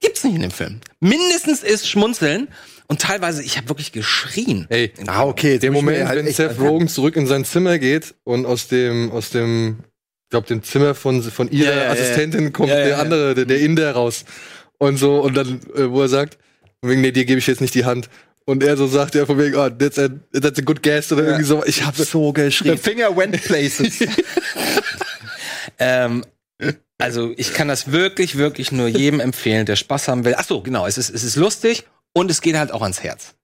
Gibt's nicht in dem Film. Mindestens ist Schmunzeln und teilweise, ich habe wirklich geschrien. Ey, Ah, okay. der Moment, halt wenn Seth. Rogen zurück in sein Zimmer geht und aus dem, aus dem, ich glaube, dem Zimmer von, von ihrer Ja, ja, ja, Assistentin kommt Ja, ja, der ja. andere, der, der Inder raus. Und so, und dann, äh, wo er sagt, von wegen, nee, dir gebe ich jetzt nicht die Hand. Und er so sagt, ja, von wegen, oh, that's a, that's a good guess oder irgendwie so. Ich habe so The geschrien. finger went places. Ähm, also ich kann das wirklich, wirklich nur jedem empfehlen, der Spaß haben will. Ach so, genau, es ist, es ist lustig und es geht halt auch ans Herz.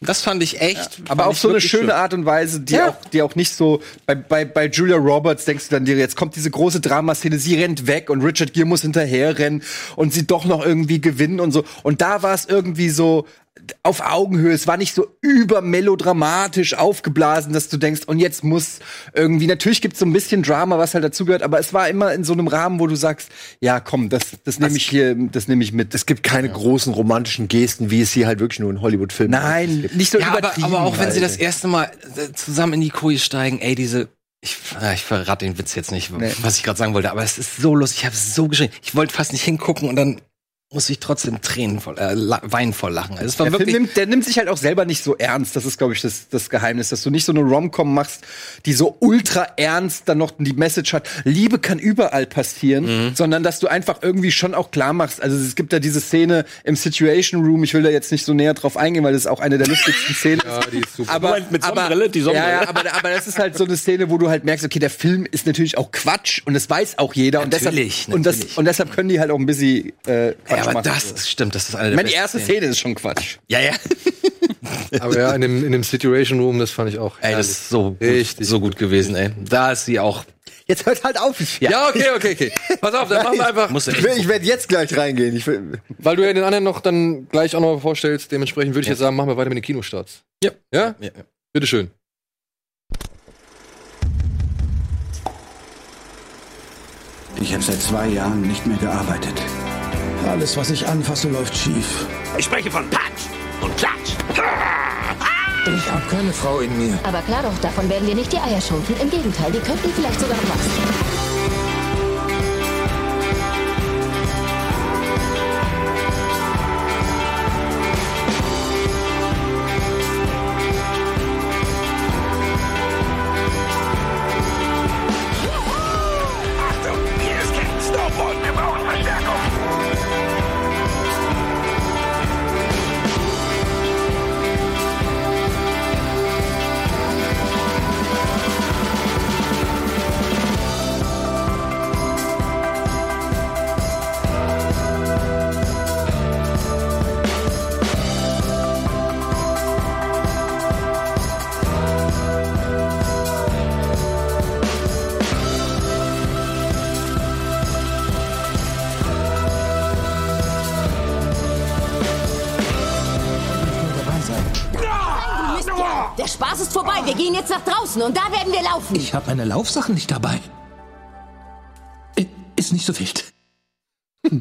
Das fand ich echt. Aber fand auf so eine schöne schön. Art und Weise, die, Ja. auch, die auch nicht so. Bei, bei, bei Julia Roberts denkst du dann dir, jetzt kommt diese große Dramaszene, sie rennt weg und Richard Gere muss hinterherrennen und sie doch noch irgendwie gewinnen und so. Und da war es irgendwie so auf Augenhöhe. Es war nicht so übermelodramatisch aufgeblasen, dass du denkst, und jetzt muss irgendwie, natürlich gibt's so ein bisschen Drama, was halt dazugehört, aber es war immer in so einem Rahmen, wo du sagst, ja komm, das, das nehme ich hier, das nehme ich mit. Es gibt keine großen romantischen Gesten, wie es hier halt wirklich nur in Hollywood-Filmen Nein, nicht so Ja, aber, übertrieben. aber auch wenn sie das erste Mal äh, zusammen in die Koje steigen, ey, diese. Ich, ja, ich verrate den Witz jetzt nicht, was ich gerade sagen wollte, aber es ist so lustig. Ich habe so geschrien. Ich wollte fast nicht hingucken und dann muss ich trotzdem Tränen voll, äh, la- Wein voll lachen. Also es war Der, wirklich. nimmt, der nimmt sich halt auch selber nicht so ernst. Das ist, glaube ich, das, das Geheimnis, dass du nicht so eine Rom-Com machst, die so ultra ernst dann noch die Message hat. Liebe kann überall passieren, Mhm. sondern dass du einfach irgendwie schon auch klar machst. Also es gibt da diese Szene im Situation Room. Ich will da jetzt nicht so näher drauf eingehen, weil das ist auch eine der lustigsten Szenen. Ja, die ist super. Aber, mit Sonnenbrille? Die Sonnenbrille? Ja, ja aber, aber das ist halt so eine Szene, wo du halt merkst, okay, der Film ist natürlich auch Quatsch und das weiß auch jeder. und Natürlich, deshalb, und, das, natürlich. und deshalb können die halt auch ein bisschen äh, Quatsch Ja, aber machen. das ist, stimmt, das ist eine ich der meine, erste Szenen. Szene ist schon Quatsch. Ja, ja. Aber ja, in dem, in dem Situation Room, das fand ich auch. Ey, das ist so, Richtig so gut gewesen, ey. Da ist sie auch. Jetzt hört halt auf. Ja, okay, okay, okay. Pass auf, dann machen wir einfach, Muss Ich, ich werde jetzt gleich reingehen. Ich will, weil du ja den anderen noch dann gleich auch noch vorstellst, dementsprechend würde ich jetzt sagen, machen wir weiter mit den Kinostarts. Ja. Ja? Ja, ja. Bitteschön. Ich habe seit zwei Jahren nicht mehr gearbeitet. Alles, was ich anfasse, läuft schief. Ich spreche von Patsch und Klatsch. Ich habe keine Frau in mir. Aber klar doch, davon werden dir nicht die Eier schrumpfen. Im Gegenteil, die könnten vielleicht sogar noch wachsen. Und da werden wir laufen. Ich habe meine Laufsachen nicht dabei. Ist nicht so wild.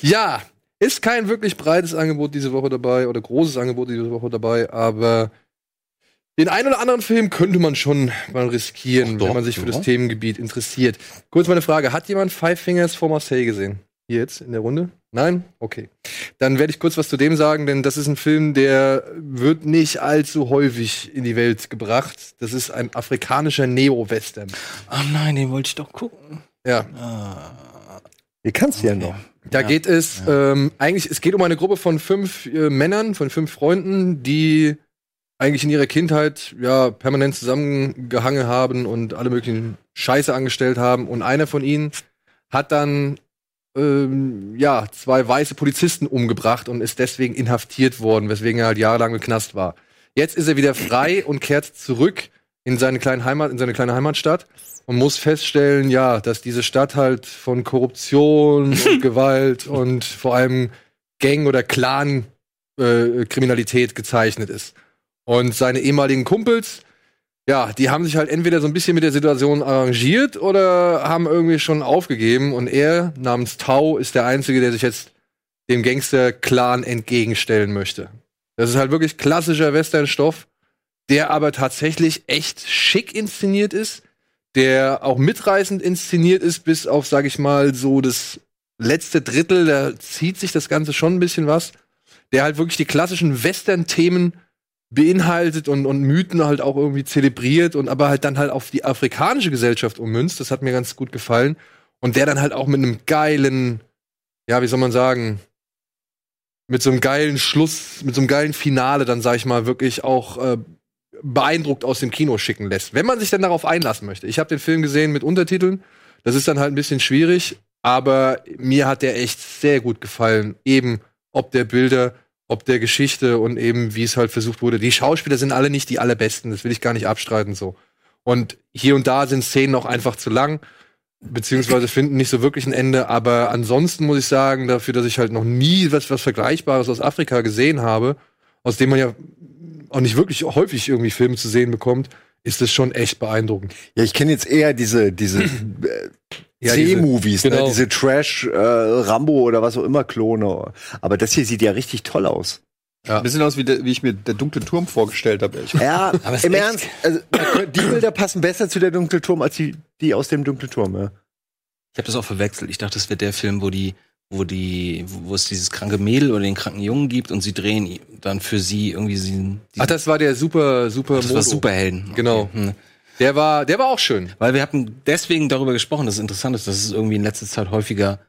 Ja, ist kein wirklich breites Angebot diese Woche dabei oder großes Angebot diese Woche dabei, aber den einen oder anderen Film könnte man schon mal riskieren, doch, wenn man sich für das Themengebiet interessiert. Kurz meine Frage, hat jemand Five Fingers for Marseille gesehen? Hier jetzt in der Runde? Nein? Okay. Dann werde ich kurz was zu dem sagen, denn das ist ein Film, der wird nicht allzu häufig in die Welt gebracht. Das ist ein afrikanischer Neo-Western. Oh nein, den wollte ich doch gucken. Ja. Wie kannst du ja noch? Da geht es ähm, eigentlich, es geht um eine Gruppe von fünf äh, Männern, von fünf Freunden, die eigentlich in ihrer Kindheit ja permanent zusammengehangen haben und alle möglichen Scheiße angestellt haben. Und einer von ihnen hat dann ähm, ja zwei weiße Polizisten umgebracht und ist deswegen inhaftiert worden, weswegen er halt jahrelang im Knast war. Jetzt ist er wieder frei und kehrt zurück in seine kleine Heimat, in seine kleine Heimatstadt und muss feststellen, ja, dass diese Stadt halt von Korruption und Gewalt und vor allem Gang- oder Clan-Kriminalität gezeichnet ist. Und seine ehemaligen Kumpels, ja, die haben sich halt entweder so ein bisschen mit der Situation arrangiert oder haben irgendwie schon aufgegeben. Und er, namens Tau, ist der Einzige, der sich jetzt dem Gangster-Clan entgegenstellen möchte. Das ist halt wirklich klassischer Western-Stoff, der aber tatsächlich echt schick inszeniert ist, der auch mitreißend inszeniert ist, bis auf, sag ich mal, so das letzte Drittel, da zieht sich das Ganze schon ein bisschen was, der halt wirklich die klassischen Western-Themen beinhaltet und, und Mythen halt auch irgendwie zelebriert und aber halt dann halt auf die afrikanische Gesellschaft ummünzt. Das hat mir ganz gut gefallen. Und der dann halt auch mit einem geilen, ja, wie soll man sagen, mit so einem geilen Schluss, mit so einem geilen Finale dann, sag ich mal, wirklich auch äh, beeindruckt aus dem Kino schicken lässt. Wenn man sich dann darauf einlassen möchte. Ich habe den Film gesehen mit Untertiteln. Das ist dann halt ein bisschen schwierig, aber mir hat der echt sehr gut gefallen. Eben ob der Bilder, ob der Geschichte und eben wie es halt versucht wurde. Die Schauspieler sind alle nicht die allerbesten, das will ich gar nicht abstreiten so. Und hier und da sind Szenen auch einfach zu lang, beziehungsweise finden nicht so wirklich ein Ende. Aber ansonsten muss ich sagen, dafür, dass ich halt noch nie was, was Vergleichbares aus Afrika gesehen habe, aus dem man ja auch nicht wirklich häufig irgendwie Filme zu sehen bekommt, ist das schon echt beeindruckend. Ja, ich kenne jetzt eher diese, diese äh, Ja, diese- C-Movies, genau. ne? diese Trash, äh, Rambo oder was auch immer Klone. Aber das hier sieht ja richtig toll aus. Ein bisschen aus, wie, der, wie ich mir der dunkle Turm vorgestellt habe. Ja, Aber es im Ernst, also, die Bilder passen besser zu der Dunkle Turm als die, die aus dem Dunkle Turm. Ja. Ich habe das auch verwechselt. Ich dachte, das wäre der Film, wo die wo die, wo es dieses kranke Mädel oder den kranken Jungen gibt und sie drehen dann für sie irgendwie sie. Ach, das war der super, super das war Modo. Superhelden. Genau. Okay. Hm. Der war, der war auch schön. Weil wir hatten deswegen darüber gesprochen, dass es interessant ist, dass es irgendwie in letzter Zeit häufiger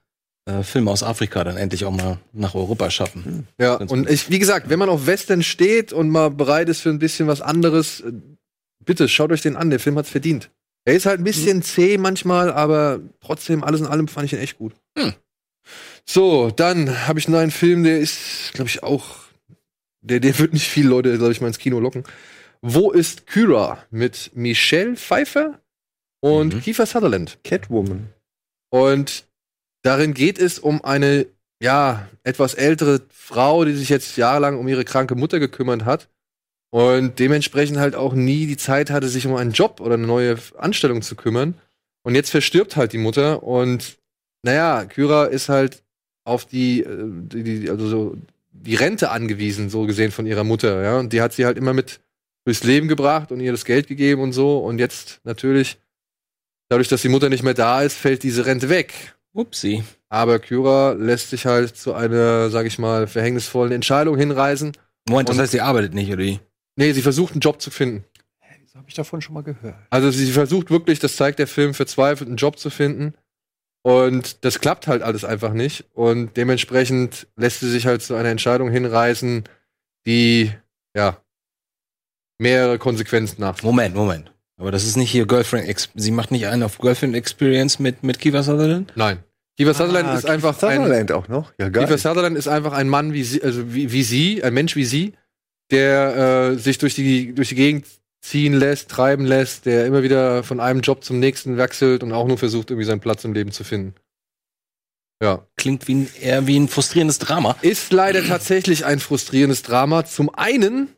äh, Filme aus Afrika dann endlich auch mal nach Europa schaffen. Ja, Ganz und ich, wie gesagt, wenn man auf Western steht und mal bereit ist für ein bisschen was anderes, äh, bitte schaut euch den an. Der Film hat's verdient. Er ist halt ein bisschen zäh manchmal, aber trotzdem, alles in allem fand ich ihn echt gut. Hm. So, dann habe ich noch einen Film, der ist, glaube ich, auch, der, der wird nicht viele Leute, glaube ich, mal ins Kino locken. Wo ist Kyra? Mit Michelle Pfeiffer und Mhm. Kiefer Sutherland. Catwoman. Und darin geht es um eine, ja, etwas ältere Frau, die sich jetzt jahrelang um ihre kranke Mutter gekümmert hat und dementsprechend halt auch nie die Zeit hatte, sich um einen Job oder eine neue Anstellung zu kümmern. Und jetzt verstirbt halt die Mutter und naja, Kyra ist halt auf die, äh, die, die also so die Rente angewiesen, so gesehen von ihrer Mutter, ja. Und die hat sie halt immer mit durchs Leben gebracht und ihr das Geld gegeben und so. Und jetzt natürlich, dadurch, dass die Mutter nicht mehr da ist, fällt diese Rente weg. Upsi. Aber Kyra lässt sich halt zu einer, sag ich mal, verhängnisvollen Entscheidung hinreisen. Moment, das heißt, sie arbeitet nicht, oder wie? Nee, sie versucht einen Job zu finden. Das habe ich davon schon mal gehört. Also sie versucht wirklich, das zeigt der Film, verzweifelt einen Job zu finden. Und das klappt halt alles einfach nicht. Und dementsprechend lässt sie sich halt zu einer Entscheidung hinreißen, die, ja, mehrere Konsequenzen nach. Moment, Moment. Aber das ist nicht hier Girlfriend, Ex sie macht nicht einen auf Girlfriend Experience mit, mit Kiefer Sutherland? Nein. Kiefer Sutherland Ah, ist einfach ein, Sutherland auch noch. Ja, geil. Kiefer Sutherland ist einfach ein Mann wie sie, also wie, wie sie, ein Mensch wie sie, der äh, sich durch die, durch die Gegend ziehen lässt, treiben lässt, der immer wieder von einem Job zum nächsten wechselt und auch nur versucht, irgendwie seinen Platz im Leben zu finden. Ja. Klingt wie ein, eher wie ein frustrierendes Drama. Ist leider tatsächlich ein frustrierendes Drama. Zum einen,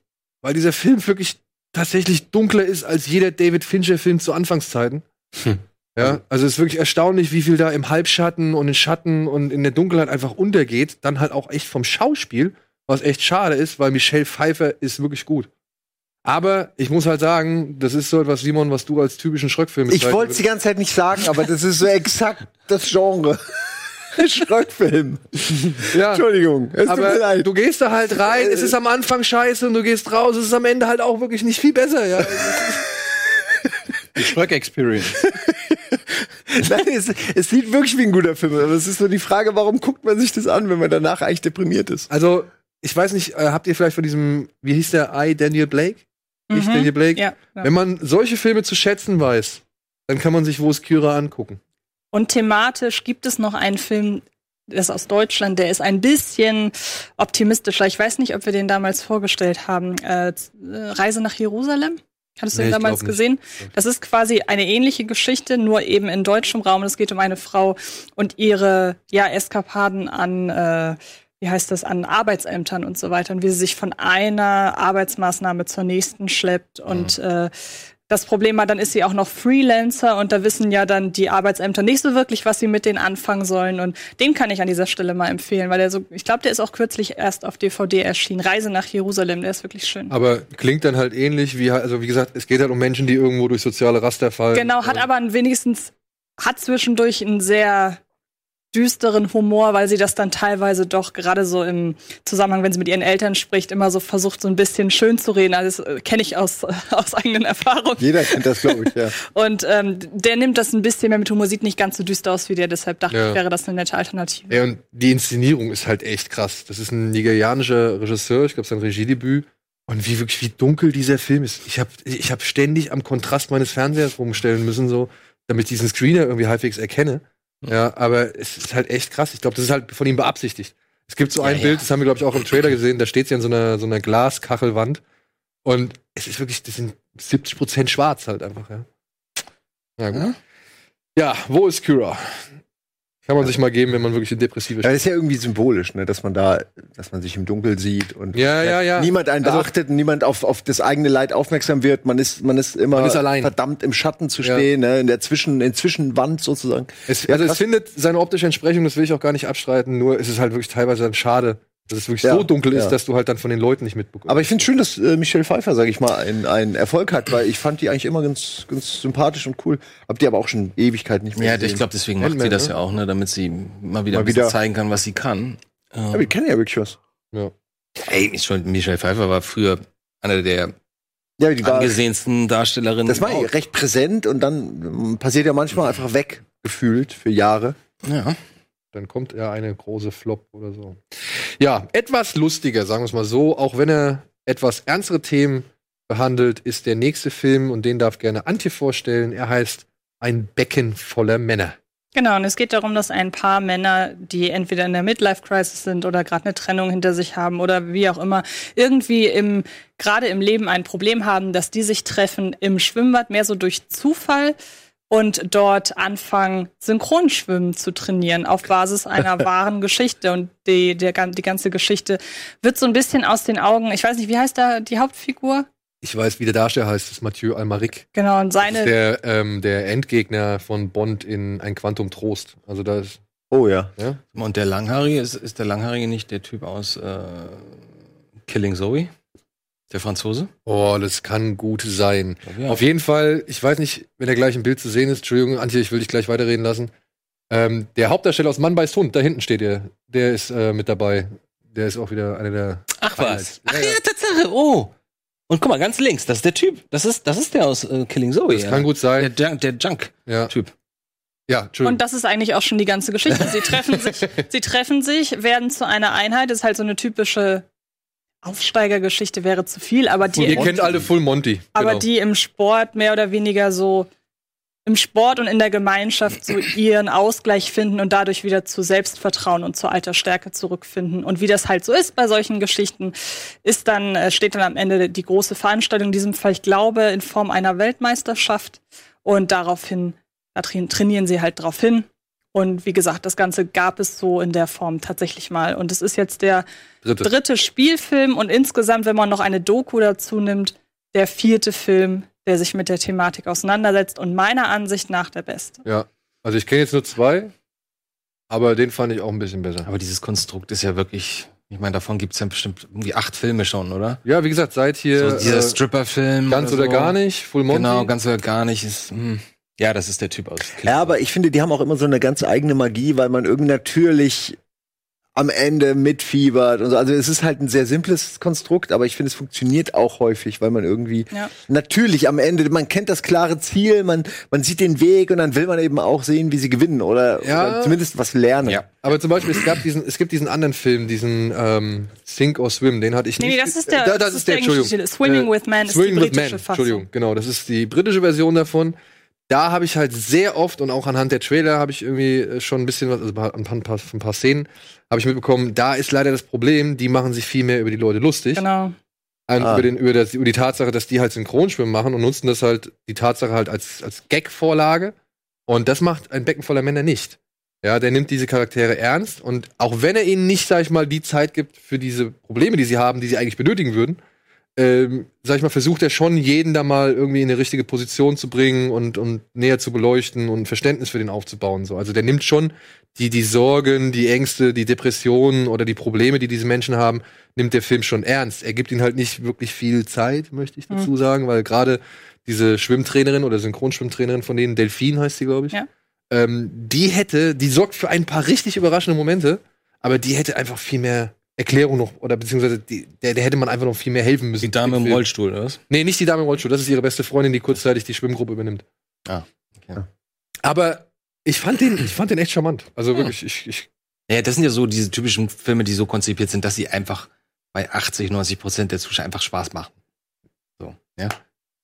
weil dieser Film wirklich tatsächlich dunkler ist als jeder David Fincher-Film zu Anfangszeiten. Hm. Ja, also es ist wirklich erstaunlich, wie viel da im Halbschatten und in Schatten und in der Dunkelheit einfach untergeht. Dann halt auch echt vom Schauspiel, was echt schade ist, weil Michelle Pfeiffer ist wirklich gut. Aber ich muss halt sagen, das ist so etwas, Simon, was du als typischen Schröckfilm Ich wollte es die ganze Zeit nicht sagen, aber das ist so exakt das Genre. Schröckfilm. Ja. Entschuldigung. Es tut mir Aber leid. du gehst da halt rein, es ist am Anfang scheiße und du gehst raus, es ist am Ende halt auch wirklich nicht viel besser, ja. Die Schröck-Experience. Nein, es, es sieht wirklich wie ein guter Film, aber es ist nur die Frage, warum guckt man sich das an, wenn man danach eigentlich deprimiert ist? Also, ich weiß nicht, äh, habt ihr vielleicht von diesem, wie hieß der I, Daniel Blake? Mhm. Daniel Blake? Ja, ja. Wenn man solche Filme zu schätzen weiß, dann kann man sich Wo ist Kyra angucken. Und thematisch gibt es noch einen Film, der ist aus Deutschland, der ist ein bisschen optimistischer. Ich weiß nicht, ob wir den damals vorgestellt haben. Äh, äh, Reise nach Jerusalem. Hattest du Nee, den ich damals gesehen? Das ist quasi eine ähnliche Geschichte, nur eben in deutschem Raum. Es geht um eine Frau und ihre ja, Eskapaden an, äh, wie heißt das, an Arbeitsämtern und so weiter. Und wie sie sich von einer Arbeitsmaßnahme zur nächsten schleppt. Und äh, das Problem war, dann ist sie auch noch Freelancer und da wissen ja dann die Arbeitsämter nicht so wirklich, was sie mit denen anfangen sollen. Und den kann ich an dieser Stelle mal empfehlen, weil der so, ich glaube, der ist auch kürzlich erst auf DVD erschienen. Reise nach Jerusalem, der ist wirklich schön. Aber klingt dann halt ähnlich wie, also wie gesagt, es geht halt um Menschen, die irgendwo durch soziale Raster fallen. Genau, hat Und- aber wenigstens, hat zwischendurch einen sehr düsteren Humor, weil sie das dann teilweise doch gerade so im Zusammenhang, wenn sie mit ihren Eltern spricht, immer so versucht, so ein bisschen schön zu reden. Also das äh, kenne ich aus, aus eigenen Erfahrungen. Jeder kennt das, glaube ich, ja. Und ähm, der nimmt das ein bisschen mehr mit Humor, sieht nicht ganz so düster aus wie der, deshalb dachte Ja. ich, wäre das eine nette Alternative. Ja, und die Inszenierung ist halt echt krass. Das ist ein nigerianischer Regisseur, ich glaube, sein Regiedebüt. Und wie wirklich, wie dunkel dieser Film ist. Ich habe ich hab ständig am Kontrast meines Fernsehers rumstellen müssen, so, damit ich diesen Screener irgendwie halbwegs erkenne. Ja, aber es ist halt echt krass. Ich glaube, das ist halt von ihm beabsichtigt. Es gibt so ein ja. Bild, das haben wir, glaube ich, auch im Trailer gesehen, da steht sie an so einer, so einer Glaskachelwand. Und es ist wirklich, das sind 70 Prozent schwarz halt einfach, ja. Ja, gut. Ja, wo ist Kyra? Kann man sich mal geben, wenn man wirklich eine depressive Ja, das ist ja irgendwie symbolisch, ne, dass man da, dass man sich im Dunkel sieht und Ja, ja, ja. niemand einen Also- beachtet und niemand auf, auf das eigene Leid aufmerksam wird. Man ist, man ist immer Man ist allein. verdammt im Schatten zu Ja. stehen, ne, in der Zwischen, in Zwischenwand sozusagen. Es, Ja, also es krass. findet seine optische Entsprechung, das will ich auch gar nicht abstreiten, nur ist es halt wirklich teilweise dann schade, Dass es wirklich Ja, so dunkel ist, ja. dass du halt dann von den Leuten nicht mitbekommst. Aber ich finde schön, dass äh, Michelle Pfeiffer, sage ich mal, einen, einen Erfolg hat, weil ich fand die eigentlich immer ganz, ganz sympathisch und cool. Hab die aber auch schon Ewigkeit nicht mehr Ja, gesehen. ich glaube, deswegen macht Ant-Man, sie das ne? ja auch, ne, damit sie mal wieder Mal ein bisschen wieder- zeigen kann, was sie kann. Ja, wir kennen ja wirklich was. Ey, Michelle Michelle Pfeiffer war früher eine der Ja, die war, angesehensten Darstellerinnen. das war überhaupt. recht präsent und dann ähm, passiert ja manchmal einfach weg, gefühlt, für Jahre. Ja. Dann kommt er eine große Flop oder so. Ja, etwas lustiger, sagen wir es mal so, auch wenn er etwas ernstere Themen behandelt, ist der nächste Film und den darf gerne Antje vorstellen. Er heißt Ein Becken voller Männer. Genau, und es geht darum, dass ein paar Männer, die entweder in der Midlife-Crisis sind oder gerade eine Trennung hinter sich haben oder wie auch immer, irgendwie im, gerade im Leben ein Problem haben, dass die sich treffen im Schwimmbad, mehr so durch Zufall und dort anfangen, Synchronschwimmen zu trainieren auf Basis einer wahren Geschichte. Und die, der, gan- die ganze Geschichte wird so ein bisschen aus den Augen, ich weiß nicht, wie heißt da die Hauptfigur? Ich weiß, wie der Darsteller heißt, das ist Mathieu Almaric. Genau, und Das ist seine, der, ähm, der Endgegner von Bond in Ein Quantum Trost. Also da ist, Oh ja. ja, Und der Langhaarige, ist, ist der Langhaarige nicht der Typ aus äh, Killing Zoe? Der Franzose? oh, das kann gut sein. Ja. Auf jeden Fall, ich weiß nicht, wenn er gleich im Bild zu sehen ist, Entschuldigung, Antje, ich will dich gleich weiterreden lassen. Ähm, der Hauptdarsteller aus Mann beißt Hund, da hinten steht er. Der ist äh, mit dabei. Der ist auch wieder einer der. Ach Highlights. was. Ach ja, Tatsache. Oh. Und guck mal, ganz links, das ist der Typ. Das ist, das ist der aus äh, Killing Zoe. Das kann gut sein. Der, Junk- der Junk-Typ. Ja, ja Entschuldigung. Und das ist eigentlich auch schon die ganze Geschichte. Sie treffen sich, sie treffen sich, werden zu einer Einheit. Das ist halt so eine typische Aufsteigergeschichte wäre zu viel, aber die, Ihr kennt alle Full Monty. aber genau. die im Sport mehr oder weniger so im Sport und in der Gemeinschaft so ihren Ausgleich finden und dadurch wieder zu Selbstvertrauen und zu alter Stärke zurückfinden. Und wie das halt so ist bei solchen Geschichten, ist dann, äh, steht dann am Ende die große Veranstaltung, in diesem Fall, ich glaube, in Form einer Weltmeisterschaft. Und daraufhin, da train- trainieren sie halt drauf hin. Und wie gesagt, das Ganze gab es so in der Form tatsächlich mal. Und es ist jetzt der Dritte. dritte Spielfilm und insgesamt, wenn man noch eine Doku dazu nimmt, der vierte Film, der sich mit der Thematik auseinandersetzt und meiner Ansicht nach der beste. Ja. Also ich kenne jetzt nur zwei, aber den fand ich auch ein bisschen besser. Aber dieses Konstrukt ist ja wirklich, ich meine, davon gibt's ja bestimmt irgendwie acht Filme schon, oder? Ja, wie gesagt, seit hier so dieser äh, Stripper-Film. ganz oder so. gar nicht, Full Monty. Genau, ganz oder gar nicht. Ist, hm. Ja, das ist der Typ aus Killing Ja, aber ich finde, die haben auch immer so eine ganz eigene Magie, weil man irgendwie natürlich am Ende mitfiebert und so. Also es ist halt ein sehr simples Konstrukt, aber ich finde, es funktioniert auch häufig, weil man irgendwie Ja. natürlich am Ende, man kennt das klare Ziel, man, man sieht den Weg und dann will man eben auch sehen, wie sie gewinnen oder, Ja. oder zumindest was lernen. Ja. Aber zum Beispiel, es, gab diesen, es gibt diesen anderen Film, diesen ähm, Sink or Swim, den hatte ich Nee, nicht. nee, das ist der, Da, das, ist der, Entschuldigung. Äh. Swimming with Man ist die Swimming with britische Man, Fassung. Entschuldigung, genau, das ist die britische Version davon. Da habe ich halt sehr oft und auch anhand der Trailer habe ich irgendwie äh, schon ein bisschen was, also ein paar, ein paar, ein paar Szenen habe ich mitbekommen. Da ist leider das Problem, die machen sich viel mehr über die Leute lustig. Genau. Und Ah. über, den, über, das, über die Tatsache, dass die halt Synchronschwimmen machen und nutzen das halt, die Tatsache halt als, als Gag-Vorlage. Und das macht ein Becken voller Männer nicht. Ja, der nimmt diese Charaktere ernst und auch wenn er ihnen nicht, sag ich mal, die Zeit gibt für diese Probleme, die sie haben, die sie eigentlich benötigen würden, ähm, sag ich mal, versucht er schon, jeden da mal irgendwie in eine richtige Position zu bringen und, und näher zu beleuchten und Verständnis für den aufzubauen. So. Also der nimmt schon die, die Sorgen, die Ängste, die Depressionen oder die Probleme, die diese Menschen haben, nimmt der Film schon ernst. Er gibt ihnen halt nicht wirklich viel Zeit, möchte ich dazu sagen, weil gerade diese Schwimmtrainerin oder Synchronschwimmtrainerin von denen, Delphine heißt sie, glaube ich, Ja. ähm, die hätte, die sorgt für ein paar richtig überraschende Momente, aber die hätte einfach viel mehr Erklärung noch, oder beziehungsweise die, der, der hätte man einfach noch viel mehr helfen müssen. Die Dame im. Rollstuhl, oder was? Nee, nicht die Dame im Rollstuhl, das ist ihre beste Freundin, die kurzzeitig die Schwimmgruppe übernimmt. Ah, okay. Aber ich fand den, ich fand den echt charmant. Also wirklich, ich, ich Ja, das sind ja so diese typischen Filme, die so konzipiert sind, dass sie einfach bei 80, 90 Prozent der Zuschauer einfach Spaß machen. So, ja.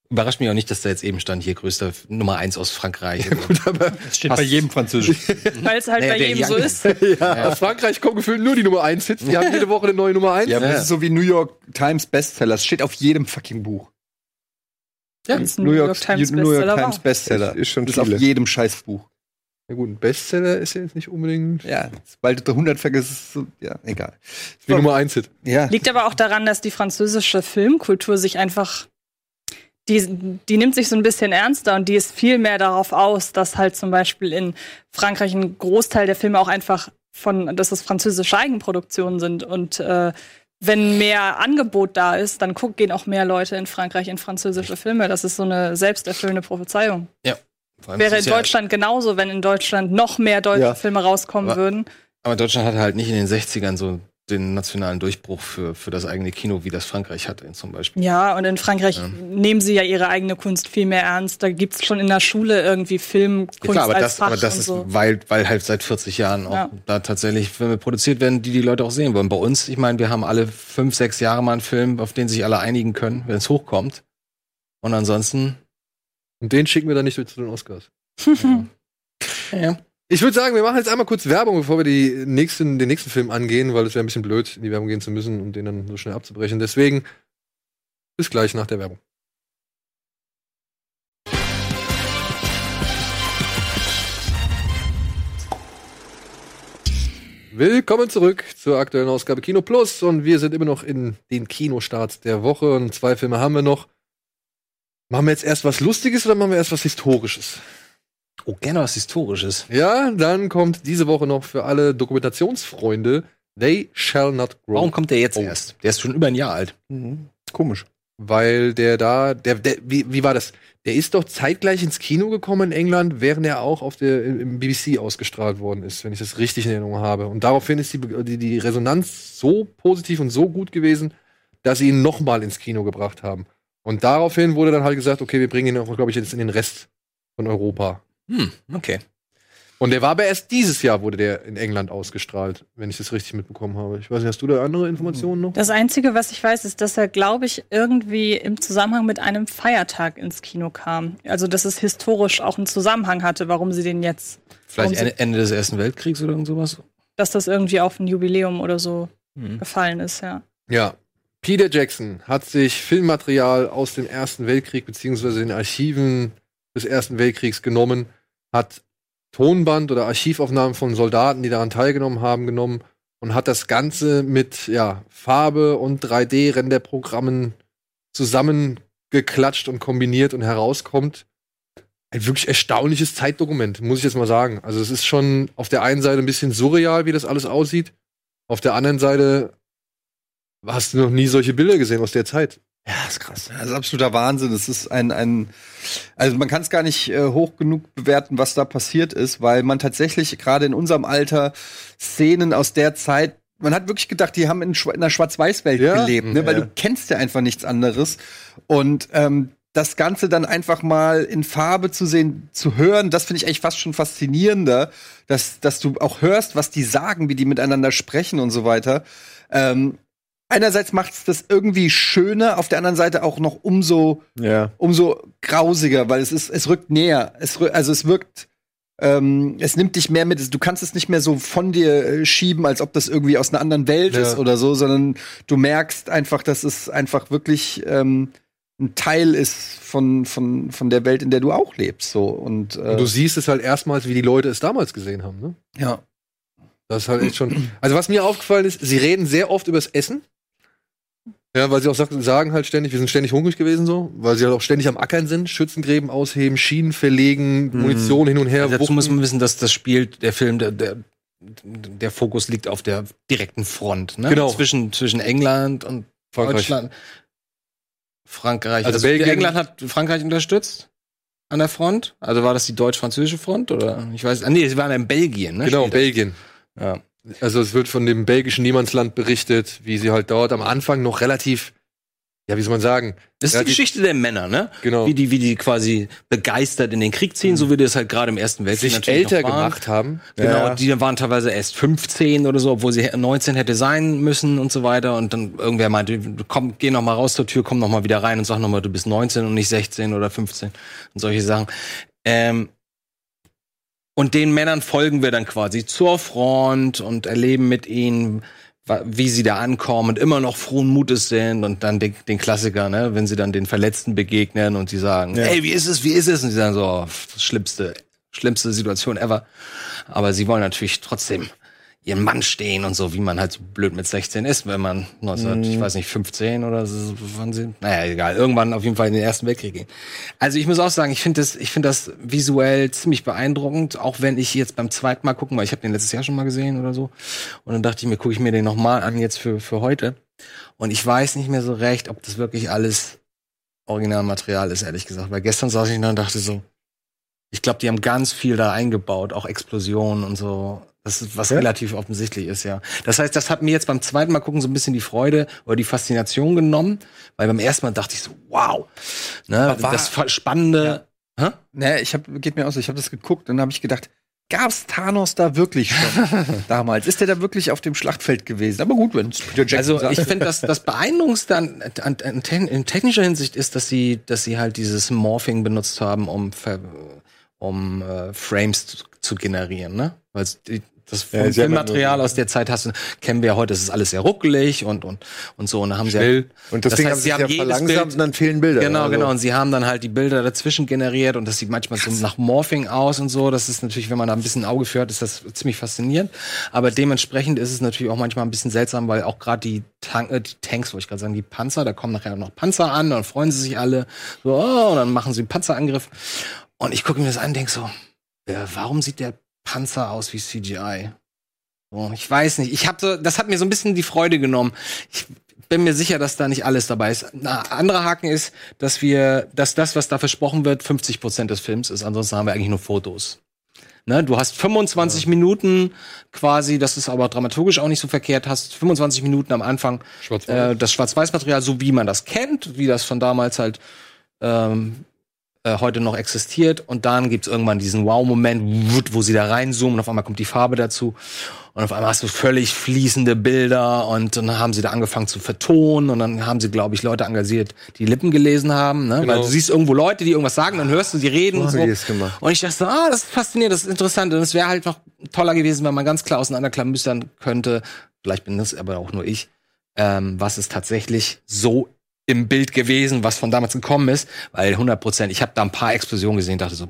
Überrascht mich auch nicht, dass da jetzt eben stand, hier größter Nummer eins aus Frankreich. gut, aber Das steht bei jedem Französisch. Weil es halt Naja, bei jedem so Young- ist. aus Frankreich kommen gefühlt nur die Nummer 1 Hits. Die haben jede Woche eine neue Nummer 1. Ja, aber Ja. das ist so wie New York Times Bestseller. Das steht auf jedem fucking Buch. Das ist ein New York Times New York Bestseller. Times. Bestseller. Ist schon Das ist auf jedem Scheißbuch. Ja gut, ein Bestseller ist ja jetzt nicht unbedingt Ja, sobald du 100 vergisst, ist es so, ja, egal. die Nummer 1 Hit. Ja, Liegt aber auch daran, dass die französische Filmkultur sich einfach, die, die nimmt sich so ein bisschen ernster und die ist viel mehr darauf aus, dass halt zum Beispiel in Frankreich ein Großteil der Filme auch einfach von, dass es französische Eigenproduktionen sind und äh, wenn mehr Angebot da ist, dann guck, gehen auch mehr Leute in Frankreich in französische Filme. Das ist so eine selbsterfüllende Prophezeiung. Ja. Vor allem Wäre in es ja- Deutschland genauso, wenn in Deutschland noch mehr deutsche Ja. Filme rauskommen Aber- würden. Aber Deutschland hatte halt nicht in den 60ern so den nationalen Durchbruch für, für das eigene Kino, wie das Frankreich hatte zum Beispiel. Ja, und in Frankreich nehmen sie ja ihre eigene Kunst viel mehr ernst. Da gibt's schon in der Schule irgendwie Filmkunst Ja, klar, aber als das, Fach aber das ist, so. weil, weil halt seit 40 Jahren auch Ja. da tatsächlich Filme produziert werden, die die Leute auch sehen wollen. Bei uns, ich meine, wir haben alle fünf, sechs Jahre mal einen Film, auf den sich alle einigen können, wenn es hochkommt. Und ansonsten, Und den schicken wir dann nicht zu den Oscars. ja. Ich würde sagen, wir machen jetzt einmal kurz Werbung, bevor wir die nächsten, den nächsten Film angehen, weil es wäre ein bisschen blöd, in die Werbung gehen zu müssen und den dann so schnell abzubrechen. Deswegen bis gleich nach der Werbung. Willkommen zurück zur aktuellen Ausgabe Kino Plus und wir sind immer noch in den Kinostarts der Woche und zwei Filme haben wir noch. Machen wir jetzt erst was Lustiges oder machen wir erst was Historisches? Oh, gerne was Historisches. Ja, dann kommt diese Woche noch für alle Dokumentationsfreunde They Shall Not Grow. Warum kommt der jetzt Oh. erst? Der ist schon über ein Jahr alt. Mhm. Komisch. Weil der da, der, der wie, wie war das? Der ist doch zeitgleich ins Kino gekommen in England, während er auch auf der, im BBC ausgestrahlt worden ist, wenn ich das richtig in Erinnerung habe. Und daraufhin ist die, die, die Resonanz so positiv und so gut gewesen, dass sie ihn nochmal ins Kino gebracht haben. Und daraufhin wurde dann halt gesagt, okay, wir bringen ihn auch, glaube ich, jetzt in den Rest von Europa. Hm, okay. Und der war aber erst dieses Jahr, wurde der in England ausgestrahlt, wenn ich das richtig mitbekommen habe. Ich weiß nicht, hast du da andere Informationen noch? Das Einzige, was ich weiß, ist, dass er, glaube ich, irgendwie im Zusammenhang mit einem Feiertag ins Kino kam. Also, dass es historisch auch einen Zusammenhang hatte, warum sie den jetzt, Vielleicht Ende, Ende des Ersten Weltkriegs oder irgend sowas? dass das irgendwie auf ein Jubiläum oder so Mhm. gefallen ist, ja. Ja. Peter Jackson hat sich Filmmaterial aus dem Ersten Weltkrieg beziehungsweise den Archiven des Ersten Weltkriegs genommen, hat Tonband oder Archivaufnahmen von Soldaten, die daran teilgenommen haben, genommen und hat das Ganze mit ja, Farbe und 3D-Renderprogrammen zusammengeklatscht und kombiniert und herauskommt ein wirklich erstaunliches Zeitdokument, muss ich jetzt mal sagen. Also es ist schon auf der einen Seite ein bisschen surreal, wie das alles aussieht. Auf der anderen Seite hast du noch nie solche Bilder gesehen aus der Zeit. Ja, ist krass. Das ist absoluter Wahnsinn. Es ist ein, ein also man kann es gar nicht äh, hoch genug bewerten, was da passiert ist, weil man tatsächlich gerade in unserem Alter Szenen aus der Zeit man hat wirklich gedacht, die haben in, Schwa- in einer Schwarz-Weiß-Welt Ja, gelebt, ne? weil ja. du kennst ja einfach nichts anderes. Und ähm, das Ganze dann einfach mal in Farbe zu sehen, zu hören, das finde ich eigentlich fast schon faszinierender, dass, dass du auch hörst, was die sagen, wie die miteinander sprechen und so weiter. Ähm, einerseits macht es das irgendwie schöner, auf der anderen Seite auch noch umso, Ja. umso grausiger, weil es ist, es rückt näher. Es, also es wirkt, ähm, es nimmt dich mehr mit. Du kannst es nicht mehr so von dir äh, schieben, als ob das irgendwie aus einer anderen Welt Ja. ist oder so, sondern du merkst einfach, dass es einfach wirklich ähm, ein Teil ist von, von, von der Welt, in der du auch lebst. So. Und, äh, Und du siehst es halt erstmals, wie die Leute es damals gesehen haben. Ne? ja. Das ist halt echt schon. Also was mir aufgefallen ist, sie reden sehr oft übers Essen. Ja, weil sie auch sagen, halt ständig, wir sind ständig hungrig gewesen so, weil sie halt auch ständig am Ackern sind, Schützengräben ausheben, Schienen verlegen, Munition hin und her. Also dazu muss man wissen, dass das spielt, der Film, der, der, der Fokus liegt auf der direkten Front, ne? Genau. Zwischen, zwischen England und Frankreich. Deutschland. Frankreich. Also Also, Belgien- England hat Frankreich unterstützt an der Front. Also war das die deutsch-französische Front oder? Ich weiß, ah, nee, sie waren in Belgien, ne? Genau, das. Belgien. Ja. Also es wird von dem belgischen Niemandsland berichtet, wie sie halt dort am Anfang noch relativ, ja, wie soll man sagen, Das ist die Geschichte der Männer, ne? Genau. Wie die, wie die quasi begeistert in den Krieg ziehen, so wie die es halt gerade im Ersten Weltkrieg sich natürlich älter gemacht haben. Genau, Ja. die waren teilweise erst 15 oder so, obwohl sie 19 hätte sein müssen und so weiter. Und dann irgendwer meinte, komm, geh noch mal raus zur Tür, komm noch mal wieder rein und sag noch mal, du bist 19 und nicht 16 oder 15 und solche Sachen. Ähm, und den Männern folgen wir dann quasi zur Front und erleben mit ihnen, wie sie da ankommen und immer noch frohen Mutes sind und dann den, den Klassiker, ne, wenn sie dann den Verletzten begegnen und die sagen, hey, wie ist es, wie ist es? Und sie sagen so, oh, das schlimmste, schlimmste Situation ever. Aber sie wollen natürlich trotzdem ihren Mann stehen und so, wie man halt so blöd mit 16 ist, wenn man 19, ich weiß nicht, 15 oder so, wann sie, naja, egal, irgendwann auf jeden Fall in den Ersten Weltkrieg gehen. Also ich muss auch sagen, ich finde das, ich finde das visuell ziemlich beeindruckend, auch wenn ich jetzt beim zweiten Mal gucken, weil ich habe den letztes Jahr schon mal gesehen oder so, und dann dachte ich mir, gucke ich mir den noch mal an jetzt für für heute, und ich weiß nicht mehr so recht, ob das wirklich alles Originalmaterial ist, ehrlich gesagt, weil gestern saß ich da und dachte so, ich glaube, die haben ganz viel da eingebaut, auch Explosionen und so. Das ist, was relativ offensichtlich ist, ja. Das heißt, das hat mir jetzt beim zweiten Mal gucken so ein bisschen die Freude oder die Faszination genommen, weil beim ersten Mal dachte ich so, wow, ne, war- das Spannende. Hä? Naja, ich hab, geht mir aus, ich habe das geguckt und dann habe ich gedacht, gab's Thanos da wirklich schon damals? Ist der da wirklich auf dem Schlachtfeld gewesen? Aber gut, wenn Peter Jackson Also sagt. ich finde, dass das Beeindruckendste an, an, an, in technischer Hinsicht ist, dass sie, dass sie halt dieses Morphing benutzt haben, um, um äh, Frames zu, zu generieren, ne? Weil die, das Ja, sie ja Filmmaterial aus der Zeit hast du, kennen wir ja heute, das ist alles sehr ruckelig und und und so. Und da haben sie Schnell. halt, Und das, Das Ding heißt, haben sie sie haben ja jedes verlangsamt Bild- und dann fehlen Bilder. Genau, Also, genau. Und sie haben dann halt die Bilder dazwischen generiert und das sieht manchmal so nach Morphing aus und so. Das ist natürlich, wenn man da ein bisschen Auge für hat, ist das ziemlich faszinierend. Aber dementsprechend ist es natürlich auch manchmal ein bisschen seltsam, weil auch gerade die, Tank, äh, die Tanks, wollte ich gerade sagen, die Panzer, da kommen nachher noch Panzer an, dann freuen sie sich alle. So, oh, und dann machen sie einen Panzerangriff. Und ich gucke mir das an und denke so, ja, warum sieht der Panzer aus wie CGI? So, ich weiß nicht. Ich hab so, das hat mir so ein bisschen die Freude genommen. Ich bin mir sicher, dass da nicht alles dabei ist. Ein anderer Haken ist, dass wir, dass das, was da versprochen wird, 50 Prozent des Films ist. Ansonsten haben wir eigentlich nur Fotos. Ne, du hast 25 Minuten quasi, das ist aber dramaturgisch auch nicht so verkehrt, hast 25 Minuten am Anfang Schwarz-Weiß. äh, das Schwarz-Weiß-Material, so wie man das kennt, wie das von damals halt ähm, äh, heute noch existiert. Und dann gibt's irgendwann diesen Wow-Moment, wo sie da reinzoomen und auf einmal kommt die Farbe dazu. Und auf einmal hast du völlig fließende Bilder und dann haben sie da angefangen zu vertonen und dann haben sie, glaube ich, Leute engagiert, die Lippen gelesen haben. Ne? Genau. Weil du siehst irgendwo Leute, die irgendwas sagen, dann hörst du die reden und haben so. Und ich dachte so, ah, das ist faszinierend, das ist interessant. Und es wäre halt noch toller gewesen, wenn man ganz klar auseinanderklamüstern könnte, vielleicht bin das aber auch nur ich, ähm, was ist tatsächlich so im Bild gewesen, was von damals gekommen ist. Weil 100 Prozent, ich habe da ein paar Explosionen gesehen, dachte so,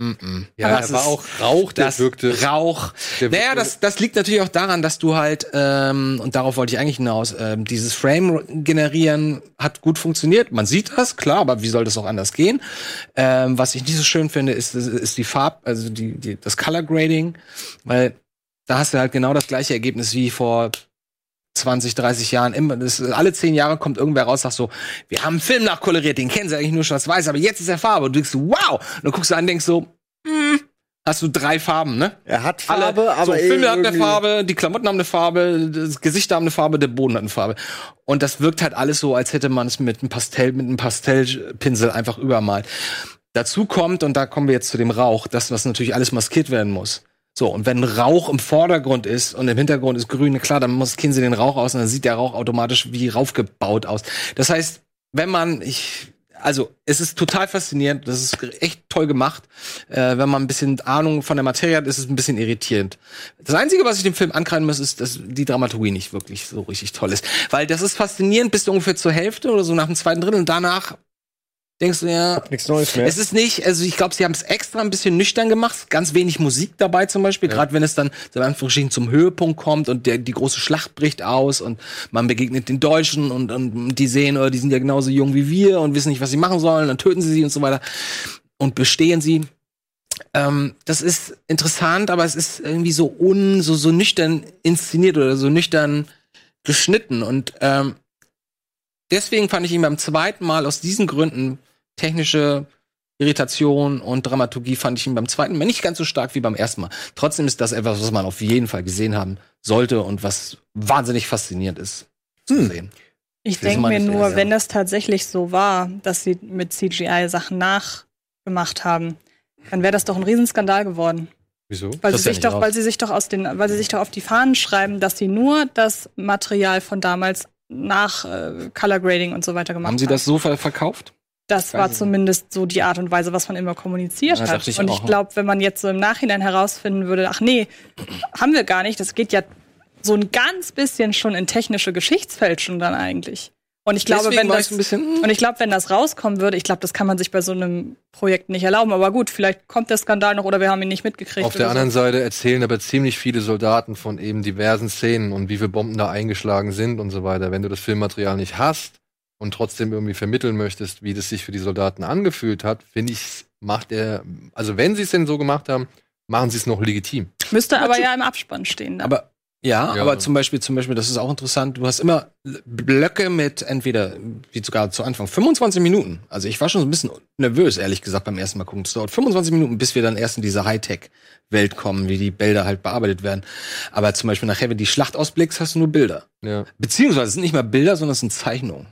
mm -mm. Ja, das da war auch Rauch, der das wirkte. Rauch. Der naja, das, das liegt natürlich auch daran, dass du halt, ähm, und darauf wollte ich eigentlich hinaus, ähm, dieses Frame generieren hat gut funktioniert. Man sieht das, klar, aber wie soll das auch anders gehen? Ähm, was ich nicht so schön finde, ist, ist- ist die Farb, also die, die, das Color Grading, weil da hast du halt genau das gleiche Ergebnis wie vor 20, 30 Jahren. Immer, das, alle zehn Jahre kommt irgendwer raus, sagt so, wir haben einen Film nachkoloriert, den kennen sie eigentlich nur schwarz-weiß, aber jetzt ist er Farbe. Und du denkst so, wow! Und dann guckst du an und denkst so, hm, hast du drei Farben, ne? Er hat Alle, Farbe, aber so, Filme hat eine Farbe, die Klamotten haben eine Farbe, das Gesicht haben eine Farbe, der Boden hat eine Farbe. Und das wirkt halt alles so, als hätte man es mit einem Pastell, mit einem Pastellpinsel einfach übermalt. Dazu kommt, und da kommen wir jetzt zu dem Rauch, das, was natürlich alles maskiert werden muss. So, und wenn Rauch im Vordergrund ist und im Hintergrund ist grün, klar, dann muss sie den Rauch aus und dann sieht der Rauch automatisch wie raufgebaut aus. Das heißt, wenn man, ich, also es ist total faszinierend, das ist echt toll gemacht. Äh, wenn man ein bisschen Ahnung von der Materie hat, ist es ein bisschen irritierend. Das Einzige, was ich dem Film ankreiden muss, ist, dass die Dramaturgie nicht wirklich so richtig toll ist. Weil das ist faszinierend bis ungefähr zur Hälfte oder so nach dem zweiten Drittel und danach denkst du ja, Nichts Neues mehr. es ist nicht, also ich glaube, sie haben es extra ein bisschen nüchtern gemacht, ganz wenig Musik dabei zum Beispiel, gerade wenn es dann so in Anführungsstrichen zum Höhepunkt kommt und der, die große Schlacht bricht aus und man begegnet den Deutschen und, und die sehen, oh, die sind ja genauso jung wie wir und wissen nicht, was sie machen sollen, dann töten sie sie und so weiter. Und bestehen sie. Ähm, das ist interessant, aber es ist irgendwie so un, so, so nüchtern inszeniert oder so nüchtern geschnitten. Und ähm, deswegen fand ich ihn beim zweiten Mal aus diesen Gründen technische Irritation und Dramaturgie fand ich ihn beim zweiten Mal nicht ganz so stark wie beim ersten Mal. Trotzdem ist das etwas, was man auf jeden Fall gesehen haben sollte und was wahnsinnig faszinierend ist zu sehen. Ich denke mir nur, erst, ja. wenn das tatsächlich so war, dass sie mit CGI Sachen nachgemacht haben, dann wäre das doch ein Riesenskandal geworden. Wieso? Weil Das sie sich doch, raus. weil sie sich doch aus den, weil sie sich doch auf die Fahnen schreiben, dass sie nur das Material von damals nach äh, Color Grading und so weiter gemacht haben. Haben Sie das so ver verkauft? Das war zumindest so die Art und Weise, was man immer kommuniziert Ja, hat. ich und ich glaube, wenn man jetzt so im Nachhinein herausfinden würde, ach nee, haben wir gar nicht, das geht ja so ein ganz bisschen schon in technische Geschichtsfälschung dann eigentlich. Und ich glaube, Deswegen wenn das bisschen- und ich glaube, wenn das rauskommen würde, ich glaube, das kann man sich bei so einem Projekt nicht erlauben. Aber gut, vielleicht kommt der Skandal noch oder wir haben ihn nicht mitgekriegt. Auf der oder anderen so. Seite erzählen aber ziemlich viele Soldaten von eben diversen Szenen und wie viele Bomben da eingeschlagen sind und so weiter. Wenn du das Filmmaterial nicht hast und trotzdem irgendwie vermitteln möchtest, wie das sich für die Soldaten angefühlt hat, finde ich, macht er, also wenn sie es denn so gemacht haben, machen sie es noch legitim. Müsste aber ja im Abspann stehen. Dann. Aber ja, Ja. aber zum Beispiel, zum Beispiel, das ist auch interessant. Du hast immer Blöcke mit entweder, wie sogar zu Anfang, 25 Minuten. Also ich war schon so ein bisschen nervös, ehrlich gesagt, beim ersten Mal gucken. Es dauert 25 Minuten, bis wir dann erst in diese Hightech-Welt kommen, wie die Bilder halt bearbeitet werden. Aber zum Beispiel nachher, wenn die Schlacht ausblickst, hast du nur Bilder. Ja, Beziehungsweise es sind nicht mal Bilder, sondern es sind Zeichnungen.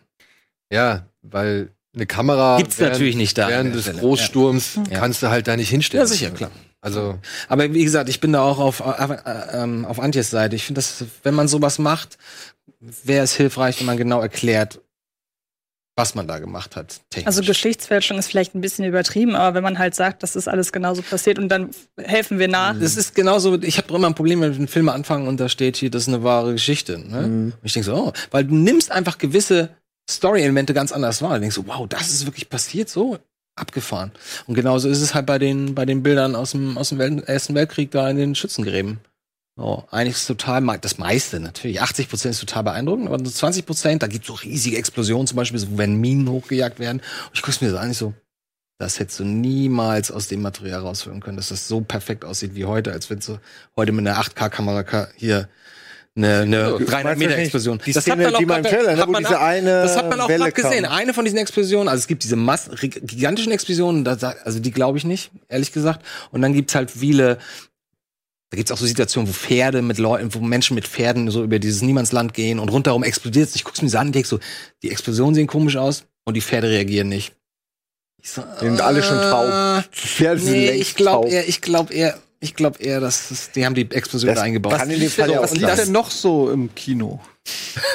Ja weil eine Kamera Gibt's natürlich nicht da während des Stelle. Großsturms Ja. kannst du halt da nicht hinstellen. Ja, sicher, klar. Also Aber wie gesagt, ich bin da auch auf, auf, ähm, auf Antjes Seite. Ich finde, dass wenn man sowas macht, wäre es hilfreich, wenn man genau erklärt, was man da gemacht hat. Technisch. Also Geschichtsfälschung ist vielleicht ein bisschen übertrieben, aber wenn man halt sagt, das ist alles genauso passiert und dann helfen wir nach. Das ist genauso, ich habe immer ein Problem, wenn ein Film anfangen und da steht hier, das ist eine wahre Geschichte. Ne? Und ich denke so, oh, weil du nimmst einfach gewisse Story-Elemente ganz anders wahr. Du denkst so, wow, das ist wirklich passiert, so abgefahren. Und genauso ist es halt bei den, bei den Bildern aus dem, aus dem Ersten Weltkrieg da in den Schützengräben. Oh, eigentlich ist total, das meiste natürlich. 80 Prozent ist total beeindruckend, aber so 20 Prozent, da gibt's so riesige Explosionen, zum Beispiel, so, wenn Minen hochgejagt werden. Und ich guck's mir so an, ich so, das hättest du niemals aus dem Material rausholen können, dass das so perfekt aussieht wie heute, als wenn du heute mit einer 8K-Kamera ka- hier eine, eine 300 Meter Explosion. Die Szene, die man im Trailer, ne, hat man diese auch- eine das hat man auch gerade gesehen. Eine von diesen Explosionen, also es gibt diese Mass gigantischen Explosionen, da, sa- also die glaube ich nicht, ehrlich gesagt. Und dann gibt's halt viele, da gibt's auch so Situationen, wo Pferde mit Leuten, wo Menschen mit Pferden so über dieses Niemandsland gehen und rundherum explodiert Ich guck's mir so an und denk so, die Explosionen sehen komisch aus und die Pferde reagieren nicht. Ich so, Die sind alle schon taub. äh, Die Pferde sind Nee, längst ich glaube eher, ich glaube eher, ich glaube eher, dass es, die haben die Explosion Das da eingebaut. kann in dem Fall ja auch Was lief sein. denn noch so im Kino?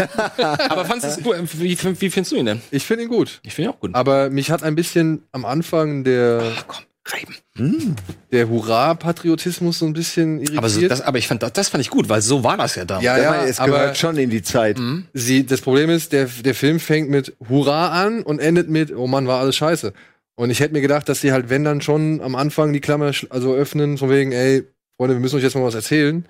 Aber fandest du, wie, wie findest du ihn denn? ich finde ihn gut. Ich finde ihn auch gut. Aber mich hat ein bisschen am Anfang der, Ach komm, reiben. der Hurra-Patriotismus so ein bisschen irritiert. Aber, so, das, aber ich fand, das, das fand ich gut, weil so war das ja damals. ja, Ja, ja, es aber gehört schon in die Zeit. sie, das Problem ist, der, der Film fängt mit Hurra an und endet mit, oh Mann, war alles scheiße. Und ich hätte mir gedacht, dass sie halt, wenn dann schon am Anfang die Klammer also öffnen, von wegen, ey, Freunde, wir müssen euch jetzt mal was erzählen.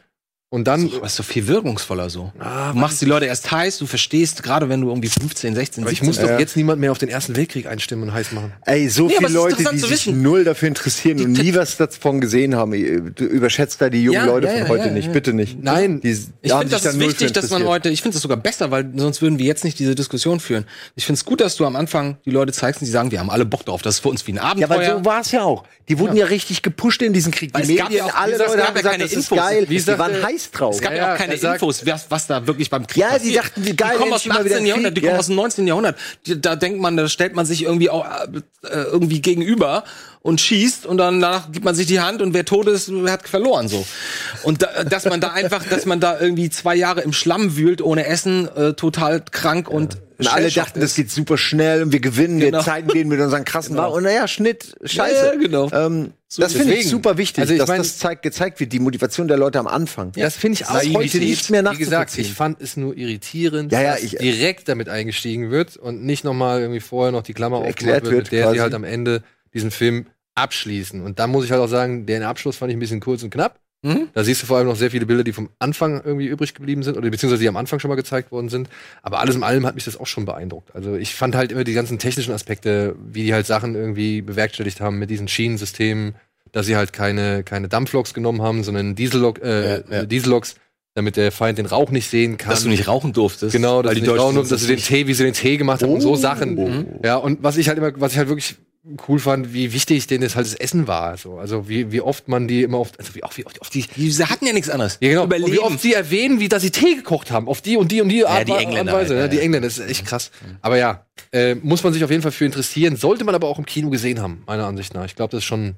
Und dann, Aber ist doch viel wirkungsvoller so. Ah, du machst die Leute erst heiß, du verstehst, gerade wenn du irgendwie 15, 16, aber ich 17 muss doch Ja. jetzt niemand mehr auf den Ersten Weltkrieg einstimmen und heiß machen. Ey, so Nee, viele es Leute, die sich null dafür interessieren und nie was davon gesehen haben. Du überschätzt da die jungen Ja, Leute ja, von ja, heute ja, nicht. ja. Bitte nicht. Nein. Die, Ich haben finde, das ist wichtig, dass man heute, ich finde das sogar besser, weil sonst würden wir jetzt nicht diese Diskussion führen. Ich finde es gut, dass du am Anfang die Leute zeigst und die sagen, wir haben alle Bock drauf. Das ist für uns wie ein Ja, Abenteuer. weil so war es ja auch. Die wurden ja. richtig gepusht in diesen Krieg. Weil Die es gab Medien, ja alle es Leute haben ja gesagt, das ist geil. Die waren heiß drauf. Es gab Ja, auch keine sagt- Infos, was, was da wirklich beim Krieg Ja, die passiert. dachten, wie geil, Die kommen aus dem mal wieder 18. Jahrhundert, die kommen aus dem 19. Jahrhundert. Da denkt man, da stellt man sich irgendwie auch, äh, irgendwie gegenüber und schießt und dann danach gibt man sich die Hand und wer tot ist, hat verloren so. Und da, dass man da einfach, dass man da irgendwie zwei Jahre im Schlamm wühlt ohne Essen, äh, total krank und Und alle dachten, das ist. geht super schnell und wir gewinnen, Genau. wir zeigen denen mit unseren krassen Genau. Waffen. Und naja, Schnitt, scheiße. Ja, ja, genau. Ähm, das finde ich super wichtig, Also ich dass mein- das zeigt, gezeigt wird, die Motivation der Leute am Anfang. Das finde ich auch Naivität. heute nicht mehr Wie gesagt, ich fand es nur irritierend, Ja, ja, dass ich- direkt damit eingestiegen wird und nicht nochmal irgendwie vorher noch die Klammer aufgemacht wird, wird mit der quasi. sie halt am Ende diesen Film abschließen. Und da muss ich halt auch sagen, den Abschluss fand ich ein bisschen kurz und knapp. Mhm. Da siehst du vor allem noch sehr viele Bilder, die vom Anfang irgendwie übrig geblieben sind oder beziehungsweise die am Anfang schon mal gezeigt worden sind. Aber alles in allem hat mich das auch schon beeindruckt. Also ich fand halt immer die ganzen technischen Aspekte, wie die halt Sachen irgendwie bewerkstelligt haben mit diesen Schienensystemen, dass sie halt keine, keine Dampfloks genommen haben, sondern Diesellok, äh, Ja, ja. Dieselloks, damit der Feind den Rauch nicht sehen kann. dass du nicht rauchen durftest. Genau, dass weil die nicht rauchen Deutschen durften, dass sie den Tee, wie sie den Tee gemacht haben und so Sachen. Ja, und was ich halt immer, was ich halt wirklich cool fand, wie wichtig denen das halt das Essen war. So. Also wie, wie oft man die immer oft, also wie oft, wie oft, oft die, Die sie hatten ja nichts anderes. ja, genau, und Überleben. wie oft sie erwähnen, wie dass sie Tee gekocht haben, auf die und die und die Art, die Art Engländer und Weise. halt, ja? Die ja. Engländer, das ist echt krass. Aber ja, äh, muss man sich auf jeden Fall für interessieren, sollte man aber auch im Kino gesehen haben, meiner Ansicht nach. Ich glaube, das ist schon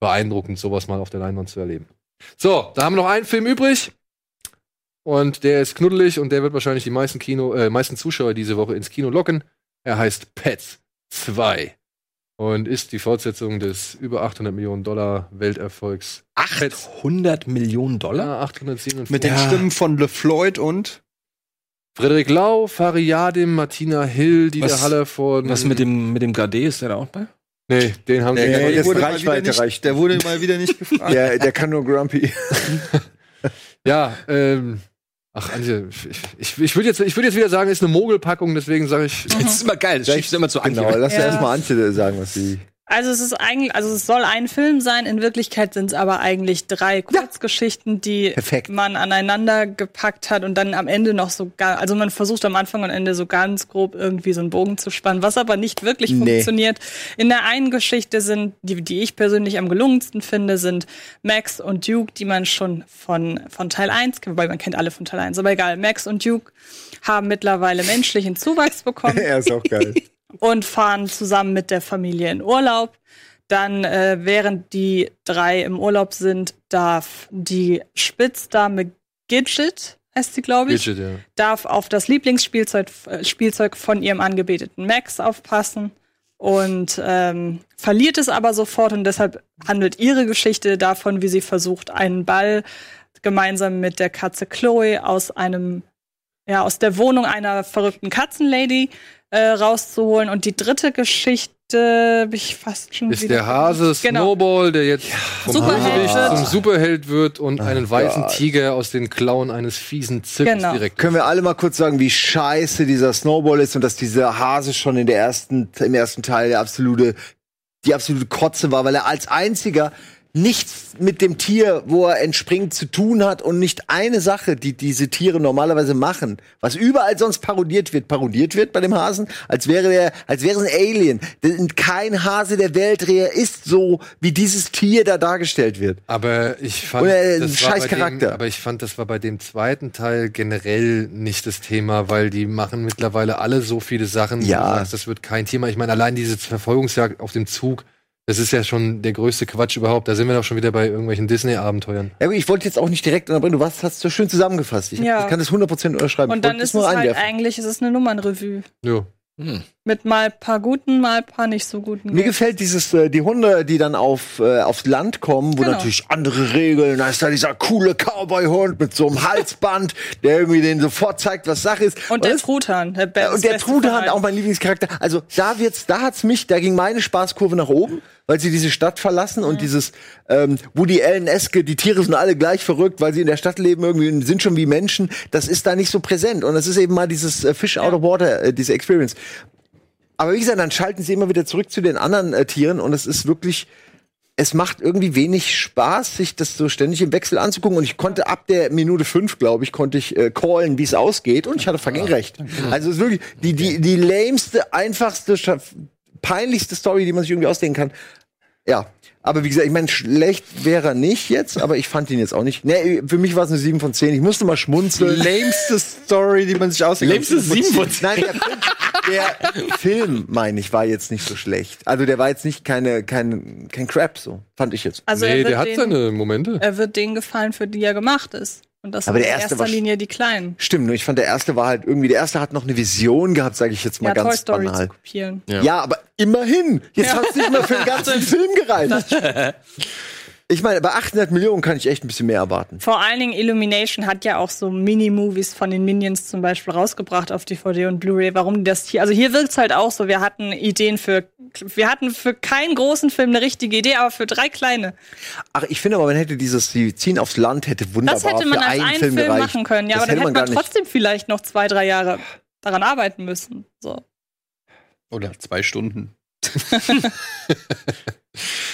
beeindruckend, sowas mal auf der Leinwand zu erleben. So, da haben wir noch einen Film übrig. Und der ist knuddelig und der wird wahrscheinlich die meisten Kino, äh, meisten Zuschauer diese Woche ins Kino locken. Er heißt Pets 2 und ist die Fortsetzung des über 800 Millionen Dollar Welterfolgs. 800 Millionen Dollar? Ja, 857. Mit den Stimmen von LeFloid und Frederik Lau, Fariadim, Martina Hill, Dieter Was- Haller von. Was mit dem, mit dem Gade ist der da auch bei? Nee, den haben sie Der, Nee, nicht. das wurde mal Reichweite wieder nicht, reicht der wurde mal wieder nicht gefragt. Der, der kann nur Grumpy. Ja, ähm. Ach, Antje, ich, ich, ich würde jetzt, ich würd jetzt wieder sagen, ist eine Mogelpackung, deswegen sage ich. Das ist immer geil, das schiebst du immer zu Antje. Genau, lass Ja. erst mal Antje sagen, was sie. Also es ist eigentlich, also es soll ein Film sein. In Wirklichkeit sind es aber eigentlich drei Kurzgeschichten, die Perfekt. man aneinander gepackt hat und dann am Ende noch so gar, also man versucht am Anfang und Ende so ganz grob irgendwie so einen Bogen zu spannen, was aber nicht wirklich Nee. funktioniert. In der einen Geschichte sind, die, die ich persönlich am gelungensten finde, sind Max und Duke, die man schon von, von Teil 1 kennt, wobei man kennt alle von Teil 1, aber egal. Max und Duke haben mittlerweile menschlichen Zuwachs bekommen Er ist auch geil. und fahren zusammen mit der Familie in Urlaub. Dann, äh, während die drei im Urlaub sind, darf die Spitzdame Gidget, heißt sie, glaube ich, Gidget, ja. darf auf das Lieblingsspielzeug äh, Spielzeug von ihrem angebeteten Max aufpassen und ähm, verliert es aber sofort und deshalb handelt ihre Geschichte davon, wie sie versucht, einen Ball gemeinsam mit der Katze Chloe aus einem ja aus der Wohnung einer verrückten Katzenlady äh, rauszuholen und die dritte Geschichte hab ich fast schon Ist wieder der Hase Genau. Snowball, der jetzt vom Superheld wird. zum Superheld wird und einen weißen Gott. Tiger aus den Klauen eines fiesen Zippes Genau. direkt. Können wir alle mal kurz sagen, wie scheiße dieser Snowball ist und dass dieser Hase schon in der ersten, im ersten Teil der absolute, die absolute Kotze war, weil er als einziger nichts mit dem Tier, wo er entspringt, zu tun hat und nicht eine Sache, die diese Tiere normalerweise machen, was überall sonst parodiert wird, parodiert wird bei dem Hasen, als wäre der, als wäre es ein Alien. Denn Kein Hase der Welt ist so, wie dieses Tier da dargestellt wird. Aber ich fand, Oder, das war scheiß bei dem, Charakter. aber ich fand, das war bei dem zweiten Teil generell nicht das Thema, weil die machen mittlerweile alle so viele Sachen. Ja. sagst, das wird kein Thema. Ich meine, allein diese Verfolgungsjagd auf dem Zug, das ist ja schon der größte Quatsch überhaupt. Da sind wir doch schon wieder bei irgendwelchen Disney-Abenteuern. Ja, aber ich wollte jetzt auch nicht direkt unterbrechen. Du hast, hast so schön zusammengefasst. Ich, Ja. ich kann das 100% unterschreiben. Und dann ist nur es halt eigentlich, es ist eine Nummernrevue. Ja. Mit mal paar guten, mal paar nicht so guten. Mir gefällt dieses, äh, die Hunde, die dann auf, äh, aufs Land kommen, wo Genau. natürlich andere Regeln, da ist da dieser coole Cowboy-Hund mit so einem Halsband, der irgendwie den sofort zeigt, was Sache ist. Und der das- Truthahn. Der Ja, Best- und der Truthahn, auch mein Lieblingscharakter. Also da wird's, da hat's mich, da ging meine Spaßkurve nach oben, weil sie diese Stadt verlassen und dieses ähm, Woody Allen-eske, die Tiere sind alle gleich verrückt, weil sie in der Stadt leben, irgendwie und sind schon wie Menschen. Das ist da nicht so präsent. Und das ist eben mal dieses äh, Fish out of water, äh, diese Experience. Aber wie gesagt, dann schalten sie immer wieder zurück zu den anderen äh, Tieren und es ist wirklich, es macht irgendwie wenig Spaß, sich das so ständig im Wechsel anzugucken. Und ich konnte ab der Minute fünf, glaube ich, konnte ich äh, callen, wie es ausgeht. Und ich hatte fucking recht. Also es ist wirklich die, die, die lämste, einfachste, peinlichste Story, die man sich irgendwie ausdenken kann. Ja. Aber wie gesagt, ich meine, schlecht wäre er nicht jetzt, aber ich fand ihn jetzt auch nicht. Nee, für mich war es eine 7 von 10. Ich musste mal schmunzeln. Lämste Story, die man sich ausdenkt. Lämste sieben von zehn. Nein, der Film, meine ich, war jetzt nicht so schlecht. Also der war jetzt nicht keine, kein, kein Crap, so. Fand ich jetzt. Also er nee, wird der hat den, seine Momente. Er wird denen gefallen, für die er gemacht ist. Und das Aber sind der in erste erster war sch- Linie die Kleinen. Stimmt, nur ich fand der erste war halt irgendwie, der erste hat noch eine Vision gehabt, sage ich jetzt mal Ja, Toy ganz Story banal. zu kopieren. Ja. aber immerhin. Jetzt hat's nicht mehr für den ganzen Film gereicht. Ich meine, bei 800 Millionen kann ich echt ein bisschen mehr erwarten. Vor allen Dingen Illumination hat ja auch so Mini-Movies von den Minions zum Beispiel rausgebracht auf DVD und Blu-ray. Warum die das hier? Also hier wirkt's halt auch so. Wir hatten Ideen für, wir hatten für keinen großen Film eine richtige Idee, aber für drei kleine. Ach, ich finde aber, man hätte dieses, die ziehen aufs Land, hätte wunderbar Das hätte man für als einen einen Film, Film, machen können. Ja, das aber dann hätte man, nicht. trotzdem vielleicht noch zwei, drei Jahre daran arbeiten müssen. So. Oder zwei Stunden.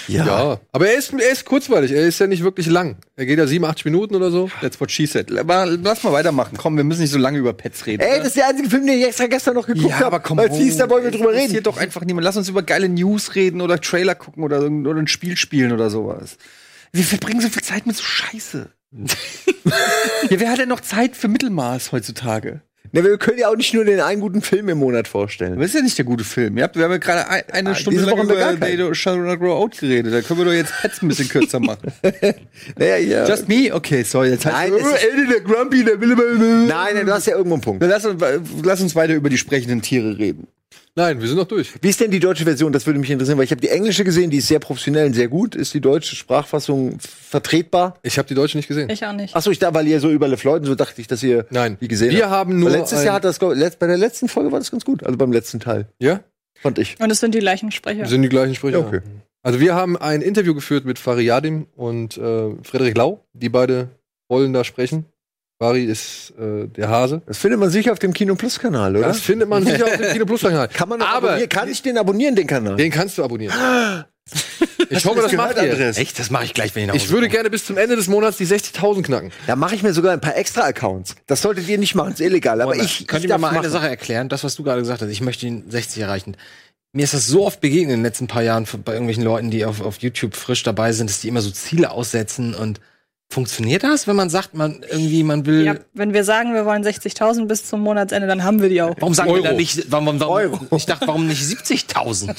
Ja. Ja. Aber er ist, er ist kurzweilig, er ist ja nicht wirklich lang. Er geht ja 87 Minuten oder so. That's what she said. Aber lass mal weitermachen. Komm, wir müssen nicht so lange über Pets reden. Ey, das ist der einzige Film, den ich extra gestern noch geguckt ja, aber habe. komm, es hieß, da wollen wir drüber reden. Hier doch einfach niemand. Lass uns über geile News reden oder Trailer gucken oder, oder ein Spiel spielen oder sowas. Wir verbringen so viel Zeit mit so Scheiße. ja, wer hat denn noch Zeit für Mittelmaß heutzutage? Ne, wir können ja auch nicht nur den einen guten Film im Monat vorstellen. Das ist ja nicht der gute Film. Ihr habt, wir haben ja gerade ein, eine Ah, Stunde lang über. They Shall Not Grow Old geredet. Da können wir doch jetzt Pets ein bisschen kürzer machen. Naja, ja. Just me? Okay, sorry. Jetzt Nein, ist- Eddie der Grumpy, der will immer. Nein, nein, du hast ja irgendwo einen Punkt. Lass lass uns weiter über die sprechenden Tiere reden. Nein, wir sind noch durch. Wie ist denn die deutsche Version? Das würde mich interessieren, weil ich habe die englische gesehen, die ist sehr professionell und sehr gut. Ist die deutsche Sprachfassung vertretbar? Ich habe die Deutsche nicht gesehen. Ich auch nicht. Achso, ich da, weil ihr so über LeFloid und so dachte ich, dass ihr Nein. die gesehen Wir habt. haben nur Weil letztes Jahr hat das, glaub- bei der letzten Folge war das ganz gut. Also beim letzten Teil. Ja? Fand ich. Und es sind die gleichen Sprecher. Sind die gleichen Sprecher. Ja, okay. Also wir haben ein Interview geführt mit Fari Yadim und äh, Frederik Lau, die beide wollen da sprechen. Fari ist äh, der Hase. Das findet man sicher auf dem Kino Plus Kanal, oder? Das findet man sicher auf dem Kino Plus Kanal. kann man Aber abonnieren. Kann ich den abonnieren, den Kanal? den kannst du abonnieren. Ich hoffe, das macht ihr. Andreas? Echt? Das mache ich gleich, wenn ich nach Hause Ich würde komme. gerne bis zum Ende des Monats die 60.000 knacken. Da mache ich mir sogar ein paar extra Accounts. Das solltet ihr nicht machen, ist illegal. Aber Warte, ich, könnt ich ihr mir mal eine machen. Sache erklären? Das, was du gerade gesagt hast, ich möchte den 60 erreichen. Mir ist das so oft begegnet in den letzten paar Jahren bei irgendwelchen Leuten, die auf, auf YouTube frisch dabei sind, dass die immer so Ziele aussetzen und funktioniert das, wenn man sagt, man irgendwie, man will. Ja, wenn wir sagen, wir wollen 60.000 bis zum Monatsende, dann haben wir die auch. Warum sagen wir Euro. da nicht, warum, warum, ich dachte, warum nicht 70.000?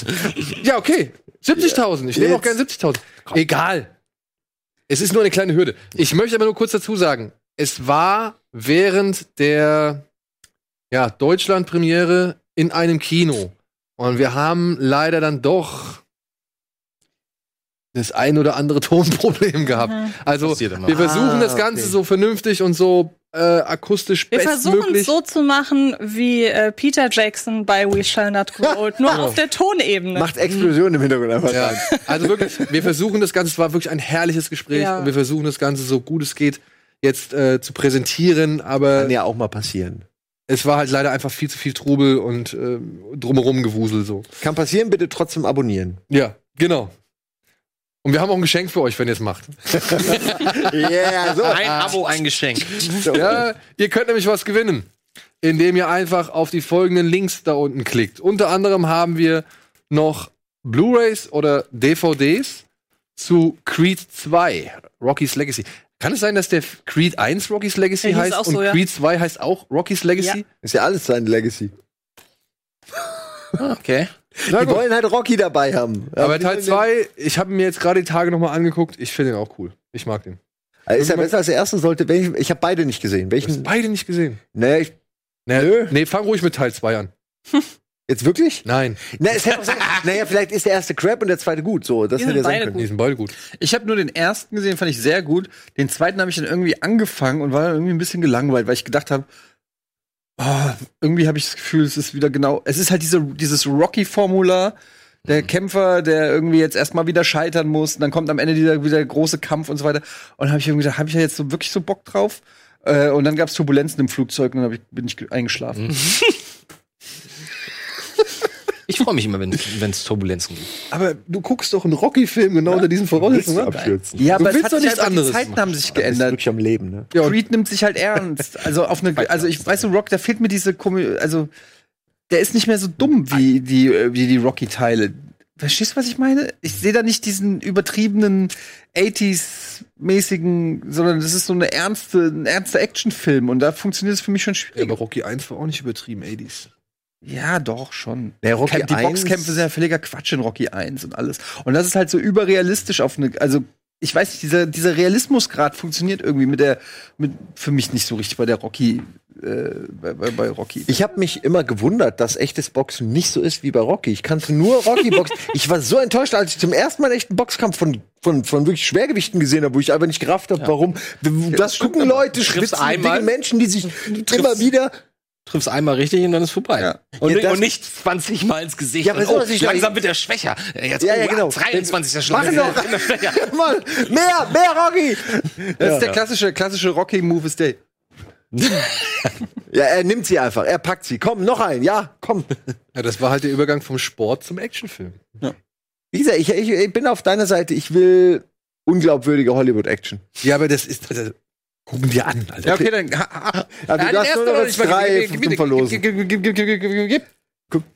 Ja, okay. 70.000. Ich nehme auch gerne 70.000. Egal. Es ist nur eine kleine Hürde. Ich möchte aber nur kurz dazu sagen, es war während der ja, Deutschland-Premiere in einem Kino. Und wir haben leider dann doch das ein oder andere Tonproblem gehabt. Also, Passiert immer. wir versuchen Ah, das Ganze okay. so vernünftig und so äh, akustisch Wir versuchen bestmöglich. es so zu machen wie äh, Peter Jackson bei We Shall Not Grow Old, nur auf der Tonebene. Macht Explosionen im Hintergrund einfach. Ja, also wirklich, wir versuchen das Ganze, es war wirklich ein herrliches Gespräch Ja. und wir versuchen das Ganze so gut es geht jetzt äh, zu präsentieren, aber Kann ja auch mal passieren. es war halt leider einfach viel zu viel Trubel und äh, drumherum Gewusel so. Kann passieren, bitte trotzdem abonnieren. Ja, genau. Und wir haben auch ein Geschenk für euch, wenn ihr es macht. Yeah, so. Ein Abo, ein Geschenk. Ja, ihr könnt nämlich was gewinnen, indem ihr einfach auf die folgenden Links da unten klickt. Unter anderem haben wir noch Blu-rays oder DVDs zu Creed 2, Rocky's Legacy. Kann es sein, dass der Creed 1 Rocky's Legacy hieß heißt und so, ja. Creed 2 heißt auch Rocky's Legacy? Ja. Ist ja alles sein Legacy. Okay. Na Die gut. wollen halt Rocky dabei haben. Aber die Teil wollen 2, ich habe mir jetzt gerade die Tage nochmal angeguckt. Ich finde den auch cool. Ich mag den. Also Ist ja besser als der erste sollte. welchen- Ich habe beide nicht gesehen. Ich habe Welchen? beide nicht gesehen. Naja, ich, Nee, nee, fang ruhig mit Teil 2 an. jetzt wirklich? Nein, Na, es hätte auch sein, naja, vielleicht ist der erste Crap und der zweite gut. So, das Die hätte sind ja sein können. die sind beide gut. Ich habe nur den ersten gesehen, fand ich sehr gut. Den zweiten habe ich dann irgendwie angefangen und war dann irgendwie ein bisschen gelangweilt, weil ich gedacht habe, oh, irgendwie habe ich das Gefühl, es ist wieder genau, es ist halt diese, dieses Rocky-Formula. Der Kämpfer, der irgendwie jetzt erstmal wieder scheitern muss, und dann kommt am Ende dieser wieder große Kampf und so weiter. Und dann habe ich irgendwie gedacht, habe ich ja jetzt so wirklich so Bock drauf? Äh, und dann gab es Turbulenzen im Flugzeug und dann ich, bin ich ge- eingeschlafen. Ich freue mich immer, wenn es Turbulenzen gibt. Aber du guckst doch einen Rocky-Film genau unter diesen Voraussetzungen. Abstürzen. Ja, Du aber es willst hat doch sich nichts halt anderes Die Zeiten haben sich Ist geändert. wirklich am Leben, ne? Ja, Creed nimmt sich halt ernst. Also auf eine, also ich weiß, so Rock, da fehlt mir diese Komö also der ist nicht mehr so dumm wie die, wie die Rocky-Teile. Verstehst du, was ich meine? Ich sehe da nicht diesen übertriebenen 80s-mäßigen, sondern das ist so eine ernste, ein ernster Actionfilm und da funktioniert es für mich schon Ja, schwierig. aber Rocky 1 war auch nicht übertrieben, 80s. Ja, doch, schon. Der Rocky die 1 Boxkämpfe sind ja völliger Quatsch in Rocky 1 und alles. Und das ist halt so überrealistisch auf eine, also ich weiß nicht, dieser, dieser Realismusgrad funktioniert irgendwie mit der, mit, für mich nicht so richtig bei der Rocky, äh, bei, bei, bei Rocky. Ich habe mich immer gewundert, dass echtes Boxen nicht so ist wie bei Rocky. Ich kannte nur Rocky-Boxen. ich war so enttäuscht, als ich zum ersten Mal einen echten Boxkampf von, von, von wirklich Schwergewichten gesehen habe, wo ich einfach nicht gerafft habe, warum. Das gucken Leute, schwitzen, einmal. Menschen, die sich immer wieder. Triffst einmal richtig und dann ist vorbei. Ja. Und, Ja, und nicht 20 Mal ins Gesicht. Ja, aber und, so, oh, langsam wird er schwächer. Jetzt, Ja, ja, oh, genau. 23 ist Machen doch. Mal, mehr, mehr Rocky. Das ist der klassische, klassische Rocky-Move ist der. Ja, er nimmt sie einfach, er packt sie. Komm, noch ein, ja, komm. Ja, das war halt der Übergang vom Sport zum Actionfilm. Wie gesagt, ich, ich, ich bin auf deiner Seite. Ich will unglaubwürdige Hollywood-Action. Ja, aber das ist. Also, gucken dir an, Alter. Ja, okay, dann. Ha, ha, Ja, du den ersten nur noch drei Gib- gib- zum gib- Verlosen.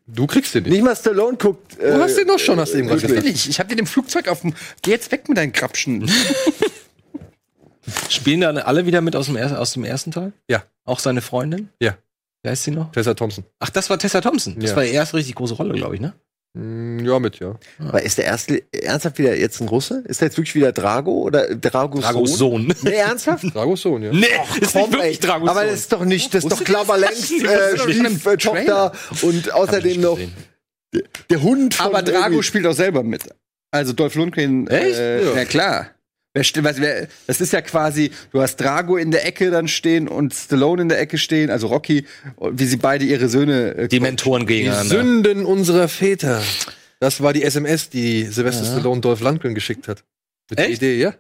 Du kriegst den nicht. Nicht mal Stallone guckt. äh, Du hast den doch schon, hast du eben gerade Was gesagt. will ich? Ich hab dir im Flugzeug auf dem. Geh jetzt weg mit deinen Krapschen. Spielen dann alle wieder mit aus dem, aus dem ersten Teil? Ja. Auch seine Freundin? Ja. Wer ist sie noch? Tessa Thompson. Ach, das war Tessa Thompson. Das Ja. war die erste richtig große Rolle, glaube ich, ne? Mm, Ja, mit, ja. Aber ist der erste ernsthaft wieder jetzt ein Russe? Ist der jetzt wirklich wieder Drago oder Dragos, Dragos Sohn? Sohn. Nee, ernsthaft? Dragos Sohn, ja. Nee, ist Komm, nicht wirklich Dragos Aber Sohn. das ist doch nicht, das ist doch klar längst äh, Stieftochter und außerdem noch der Hund von Aber Drago irgendwie- spielt auch selber mit. Also Dolph Lundgren. Echt? Äh, Ja. ja. klar. Das ist ja quasi, du hast Drago in der Ecke dann stehen und Stallone in der Ecke stehen, also Rocky, wie sie beide ihre Söhne. Äh, Die Mentoren Die gegeneinander. Sünden unserer Väter. Das war die SMS, die Sylvester Stallone Dolph Lundgren geschickt hat. Mit der Echt? Idee, ja.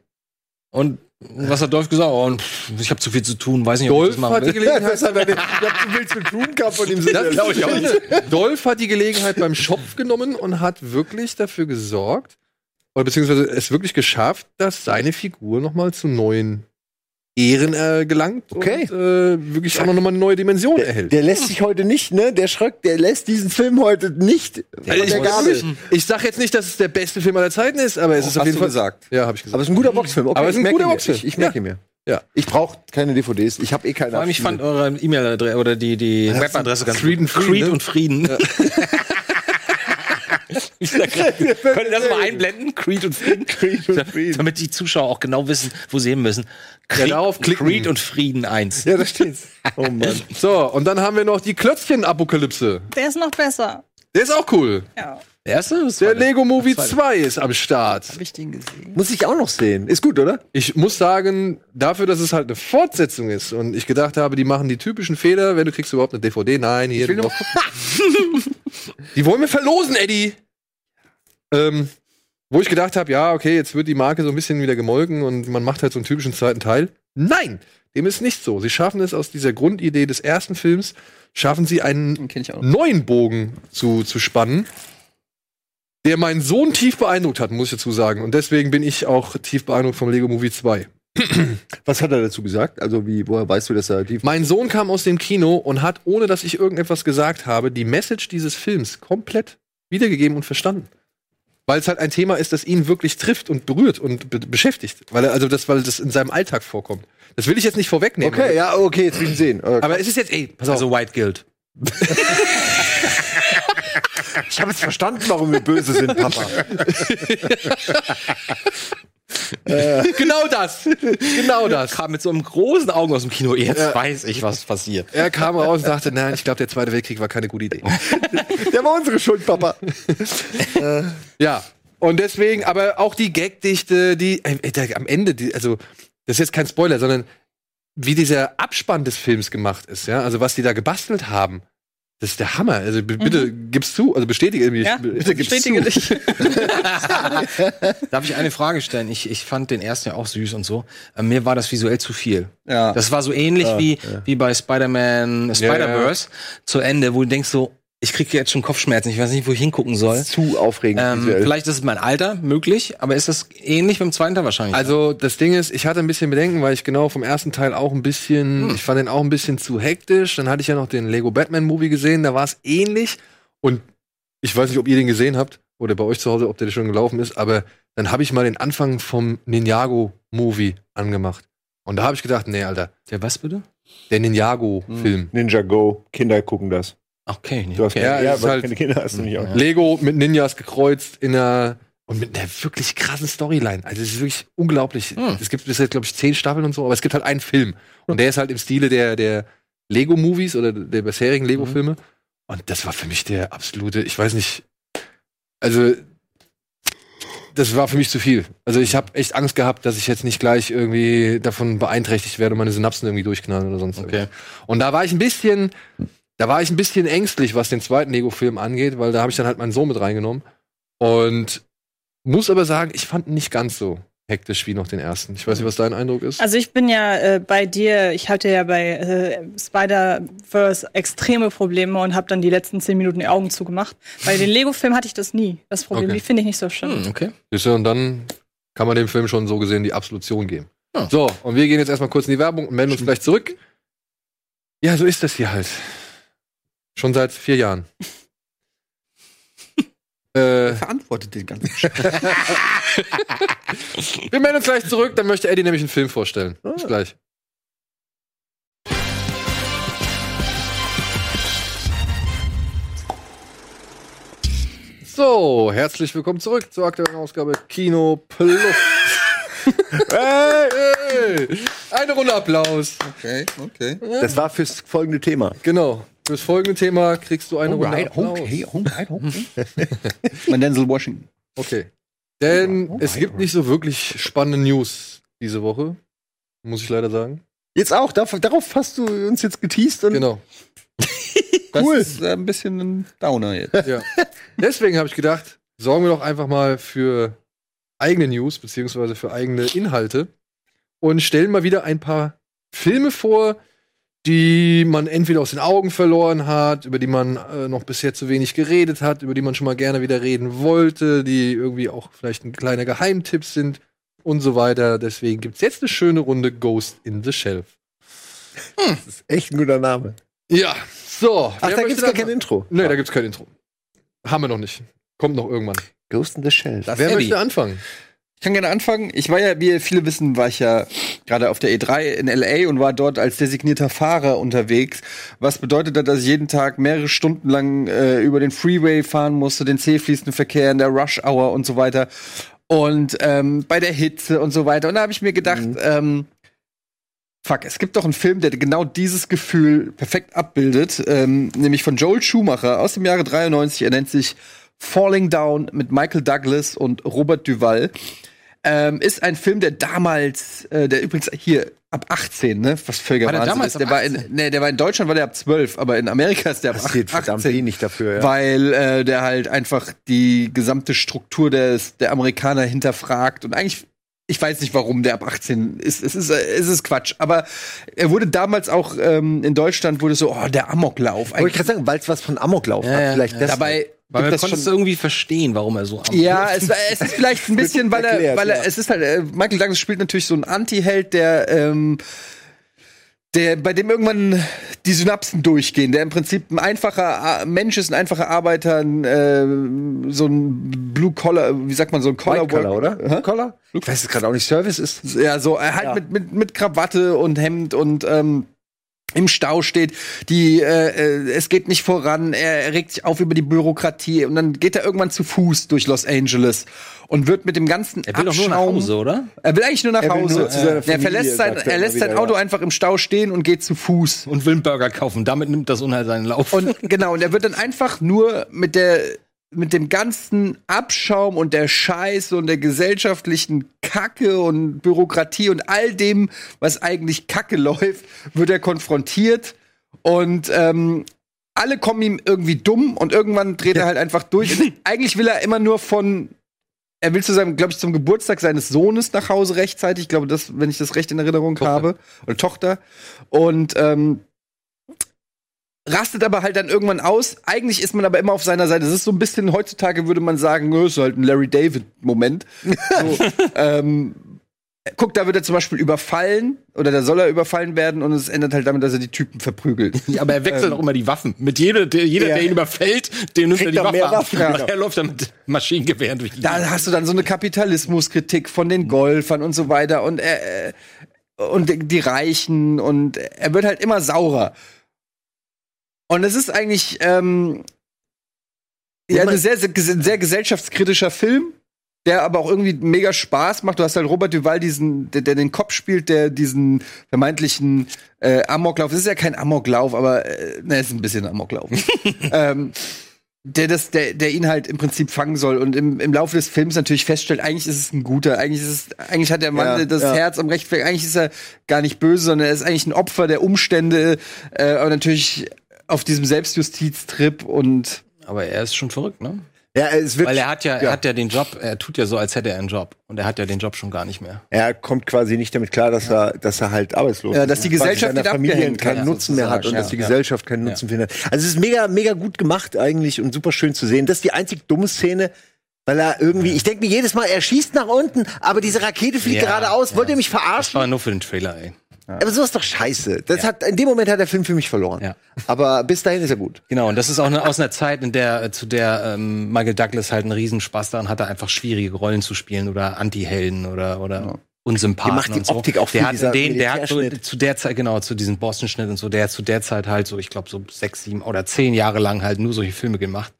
Und was hat Dolph gesagt? Oh, ich habe zu viel zu tun, weiß nicht, ob ich Dolph das machen hat die will. Gelegenheit. Hat er nicht. Ich hab zu viel zu tun gehabt von ihm. Das glaube ich auch nicht. Dolph hat die Gelegenheit beim Schopf genommen und hat wirklich dafür gesorgt, oder beziehungsweise es wirklich geschafft, dass seine Figur nochmal zu neuen Ehren äh, gelangt Okay. und äh, wirklich auch noch mal eine neue Dimension erhält. Der lässt sich heute nicht, ne? Der Schröck, der lässt diesen Film heute nicht von ich, der Gabel. ich sag jetzt nicht, dass es der beste Film aller Zeiten ist, aber es ist auf hast jeden du Fall gesagt. Ja, habe ich gesagt. Aber es ist ein guter Boxfilm. Okay, Aber es ist ein merke guter. Boxfilm. Ich, ich merke Ja. mir. Ja. Ich brauche keine DVDs. Ich habe eh keine. Vor allem, ich fand eure E-Mail-Adresse oder die, die Webadresse ganz Creed gut. und Frieden, Creed ne? und Frieden. Ich grad, Könnt ihr das mal einblenden? Creed und Frieden? Creed und Frieden. Damit die Zuschauer auch genau wissen, wo sie hin müssen. Creed, darauf klicken. Creed und Frieden 1. Ja, da steht's. Oh Mann. So, und dann haben wir noch die Klötzchen-Apokalypse. Der ist noch besser. Der ist auch cool. Ja. Der erste? Der? Lego Movie Das zweite. 2 ist am Start. Hab ich den gesehen? Muss ich auch noch sehen. Ist gut, oder? Ich muss sagen, dafür, dass es halt eine Fortsetzung ist und ich gedacht habe, die machen die typischen Fehler, wenn du kriegst überhaupt eine DVD, nein, hier. will du noch- die wollen wir verlosen, Eddie. Ähm, wo ich gedacht habe, ja, okay, jetzt wird die Marke so ein bisschen wieder gemolken und man macht halt so einen typischen zweiten Teil. Nein, dem ist nicht so. Sie schaffen es aus dieser Grundidee des ersten Films, schaffen sie einen neuen Bogen zu, zu spannen, der meinen Sohn tief beeindruckt hat, muss ich dazu sagen. Und deswegen bin ich auch tief beeindruckt vom Lego Movie 2. Was hat er dazu gesagt? Also, wie, woher weißt du, dass er tief. Mein Sohn kam aus dem Kino und hat, ohne dass ich irgendetwas gesagt habe, die Message dieses Films komplett wiedergegeben und verstanden. Weil es halt ein Thema ist, das ihn wirklich trifft und berührt und be beschäftigt. Weil er, also das, weil das in seinem Alltag vorkommt. Das will ich jetzt nicht vorwegnehmen. Okay, ja, okay, jetzt will ich ihn sehen. Okay. Aber es ist jetzt, ey, pass auf. Also White Guild. ich habe jetzt verstanden, warum wir böse sind, Papa. genau das. Genau das. Kam mit so einem großen Augen aus dem Kino. Jetzt weiß ich, was passiert. Er kam raus und sagte, nein, ich glaube, der Zweite Weltkrieg war keine gute Idee. Der war unsere Schuld, Papa. Ja. Und deswegen, aber auch die Gagdichte, die äh, der, am Ende, die, also das ist jetzt kein Spoiler, sondern wie dieser Abspann des Films gemacht ist, ja, also was die da gebastelt haben, das ist der Hammer. Also bitte gib's zu, also bestätige mich. Ja, bitte gib's bestätige zu. dich. Darf ich eine Frage stellen? Ich, ich fand den ersten ja auch süß und so. Äh, mir war das visuell zu viel. Ja. Das war so ähnlich wie, wie bei Spider-Man Spider-Verse zu Ende, wo du denkst so, ich kriege jetzt schon Kopfschmerzen, ich weiß nicht, wo ich hingucken soll. Zu aufregend. Ähm, vielleicht ist es mein Alter möglich, aber ist das ähnlich beim zweiten Teil wahrscheinlich? Also das Ding ist, ich hatte ein bisschen Bedenken, weil ich genau vom ersten Teil auch ein bisschen, ich fand den auch ein bisschen zu hektisch. Dann hatte ich ja noch den Lego Batman Movie gesehen, da war es ähnlich. Und ich weiß nicht, ob ihr den gesehen habt oder bei euch zu Hause, ob der schon gelaufen ist, aber dann habe ich mal den Anfang vom Ninjago Movie angemacht. Und da habe ich gedacht, nee, Alter, der was bitte? der Ninjago Film. Ninja Go. Kinder gucken das. Okay, nicht. Du hast okay. Ja, keine, ja, aber halt- keine Kinder hast du nicht auch. Lego mit Ninjas gekreuzt in einer und mit einer wirklich krassen Storyline. Also es ist wirklich unglaublich. Hm. Es gibt bisher, glaube ich, zehn Staffeln und so, aber es gibt halt einen Film. Und der ist halt im Stile der, der Lego-Movies oder der bisherigen Lego-Filme. Und das war für mich der absolute, ich weiß nicht, also das war für mich zu viel. Also ich habe echt Angst gehabt, dass ich jetzt nicht gleich irgendwie davon beeinträchtigt werde und meine Synapsen irgendwie durchknallen oder sonst Okay. und da war ich ein bisschen, da war ich ein bisschen ängstlich, was den zweiten Lego-Film angeht, weil da habe ich dann halt meinen Sohn mit reingenommen. Und muss aber sagen, ich fand ihn nicht ganz so hektisch wie noch den ersten. Ich weiß nicht, was dein Eindruck ist. Also ich bin ja äh, bei dir, ich hatte ja bei äh, Spider-Verse extreme Probleme und habe dann die letzten zehn Minuten die Augen zugemacht. Bei den Lego-Filmen hatte ich das nie. Das Problem, Okay. die finde ich nicht so schlimm. Hm, okay. Siehst du, und dann kann man dem Film schon so gesehen die Absolution geben. Ja. So, und wir gehen jetzt erstmal kurz in die Werbung und melden uns gleich zurück. Ja, so ist das hier halt. Schon seit vier Jahren. äh, Verantwortet den ganzen Sch wir melden uns gleich zurück, dann möchte Eddie nämlich einen Film vorstellen. Bis gleich. So, herzlich willkommen zurück zur aktuellen Ausgabe Kino Plus. hey, hey. Eine Runde Applaus. Okay, okay. Das war fürs folgende Thema. Genau. Fürs folgende Thema kriegst du eine Runde Applaus. okay, okay, okay. Mein Denzel Washington. Okay. Denn es gibt nicht so wirklich spannende News diese Woche. Muss ich leider sagen. Jetzt auch, darauf, darauf hast du uns jetzt geteased und Genau. Das Cool. ist äh, ein bisschen ein Downer jetzt. Ja. Deswegen habe ich gedacht, sorgen wir doch einfach mal für eigene News, beziehungsweise für eigene Inhalte und stellen mal wieder ein paar Filme vor, die man entweder aus den Augen verloren hat, über die man äh, noch bisher zu wenig geredet hat, über die man schon mal gerne wieder reden wollte, die irgendwie auch vielleicht ein kleiner Geheimtipp sind und so weiter. Deswegen gibt's jetzt eine schöne Runde Ghost in the Shelf. echt ein guter Name. Ja, so. Ach, da möchte gibt's gar kein Intro. Nee, da gibt's kein Intro. Haben wir noch nicht. Kommt noch irgendwann. Ghost in the Shell. Das Wer Eddie. möchte anfangen? Ich kann gerne anfangen. Ich war ja, wie viele wissen, war ich ja gerade auf der E3 in LA und war dort als designierter Fahrer unterwegs. Was bedeutet dass ich jeden Tag mehrere Stunden lang äh, über den Freeway fahren musste, den zähfließenden Verkehr in der Rush Hour und so weiter. Und ähm, bei der Hitze und so weiter. Und da habe ich mir gedacht, ähm, fuck, es gibt doch einen Film, der genau dieses Gefühl perfekt abbildet, ähm, nämlich von Joel Schumacher aus dem Jahre 93. Er nennt sich Falling Down mit Michael Douglas und Robert Duval. Ähm, ist ein Film, der damals, äh, der übrigens hier ab 18, ne? Was völliger War der Wahnsinn damals ist. Der ab war in, 18? nee, der war in Deutschland war der ab 12, aber in Amerika ist der ab Passiert verdammt 18 wenig dafür, ja. weil äh, der halt einfach die gesamte Struktur des, der Amerikaner hinterfragt und eigentlich ich weiß nicht, warum der ab 18 ist. Es ist, es ist Quatsch. Aber er wurde damals auch ähm, in Deutschland wurde so, oh, der Amoklauf. Wollte ich gerade sagen, weil es was von Amoklauf Ja, hat. Vielleicht ja. Dabei Weil das konnten es irgendwie verstehen, warum er so am Ja, es, es ist vielleicht ein bisschen, weil er, weil er, ja. es ist halt, äh, Michael Douglas spielt natürlich so einen Anti-Held, der, ähm, der, bei dem irgendwann die Synapsen durchgehen, der im Prinzip ein einfacher äh, Mensch ist, ein einfacher Arbeiter, ein, äh, so ein Blue Collar, wie sagt man, so ein Collar, White Collar, oder? Hä? Collar? Ich weiß es gerade auch nicht. Service ist. Ja, so er halt Ja. mit, mit, mit Krawatte und Hemd und ähm, im Stau steht, die äh, äh, es geht nicht voran, er, regt sich auf über die Bürokratie und dann geht er irgendwann zu Fuß durch Los Angeles und wird mit dem ganzen Er will doch nur nach Abschaum- Hause, oder? Er will eigentlich nur nach Er Hause. nur zu seiner er verlässt sein, er er lässt sein Auto ja. einfach im Stau stehen und geht zu Fuß. Und will einen Burger kaufen. Damit nimmt das Unheil seinen Lauf. Und genau, und er wird dann einfach nur mit der mit dem ganzen Abschaum und der Scheiße und der gesellschaftlichen Kacke und Bürokratie und all dem, was eigentlich Kacke läuft, wird er konfrontiert und ähm, alle kommen ihm irgendwie dumm und irgendwann dreht er halt einfach durch. Und eigentlich will er immer nur von er will zu seinem, glaube ich, zum Geburtstag seines Sohnes nach Hause rechtzeitig. Ich glaube, das, wenn ich das recht in Erinnerung Tochter. habe. Oder Tochter. Und ähm, rastet aber halt dann irgendwann aus. Eigentlich ist man aber immer auf seiner Seite. Es ist so ein bisschen, heutzutage würde man sagen, "Nö, ist halt ein Larry David-Moment. So, ähm, guck, da wird er zum Beispiel überfallen oder da soll er überfallen werden und es endet halt damit, dass er die Typen verprügelt. Ja, aber er wechselt auch immer die Waffen. Mit jeder, der, jeder, Ja. der ihn überfällt, dem nimmt er die er Waffe mehr ab. Waffen, ja. Nachher läuft er mit Maschinengewehren durch die Da hast du dann so eine Kapitalismuskritik von den Golfern und so weiter und er, äh, und die Reichen und er wird halt immer saurer. Und es ist eigentlich ähm, ja, ein sehr, sehr, sehr gesellschaftskritischer Film, der aber auch irgendwie mega Spaß macht. Du hast halt Robert Duval, diesen, der, der den Kopf spielt, der diesen vermeintlichen äh, Amoklauf. Es ist ja kein Amoklauf, aber äh, ne, es ist ein bisschen Amoklauf. ähm, der, das, der, der ihn halt im Prinzip fangen soll und im, im Laufe des Films natürlich feststellt, eigentlich ist es ein guter, eigentlich ist es, eigentlich hat der Mann Ja, das ja. Herz am rechten eigentlich ist er gar nicht böse, sondern er ist eigentlich ein Opfer der Umstände, äh, aber natürlich auf diesem Selbstjustiztrip und Aber er ist schon verrückt, ne? Ja, es wird. Weil er hat ja, Ja. er hat ja den Job, er tut ja so, als hätte er einen Job. Und er hat ja den Job schon gar nicht mehr. er kommt quasi nicht damit klar, dass er, dass er halt arbeitslos Ja, ist. dass die quasi Gesellschaft seiner ihn Familie keinen hat, Nutzen mehr hat und dass die ja. Gesellschaft keinen Nutzen findet. Also es ist mega, mega gut gemacht eigentlich und super schön zu sehen. Das ist die einzig dumme Szene. Weil er irgendwie, ich denke mir jedes Mal, er schießt nach unten, aber diese Rakete fliegt Ja, geradeaus. Wollt ihr mich Das verarschen? war nur für den Trailer, ey. Aber so ist doch scheiße. Das hat, in dem Moment hat der Film für mich verloren. Ja. Aber bis dahin ist er gut. Genau, und das ist auch eine, aus einer Zeit, in der, äh, zu der ähm, Michael Douglas halt einen Riesenspaß daran hatte, einfach schwierige Rollen zu spielen oder Anti-Helden oder, oder Unsympathen Die macht die und so. Optik auch der viel, hat dieser den, der hat so zu der Zeit genau zu diesem Boston-Schnitt und so, der hat zu der Zeit halt so, ich glaube so sechs, sieben oder zehn Jahre lang halt nur solche Filme gemacht.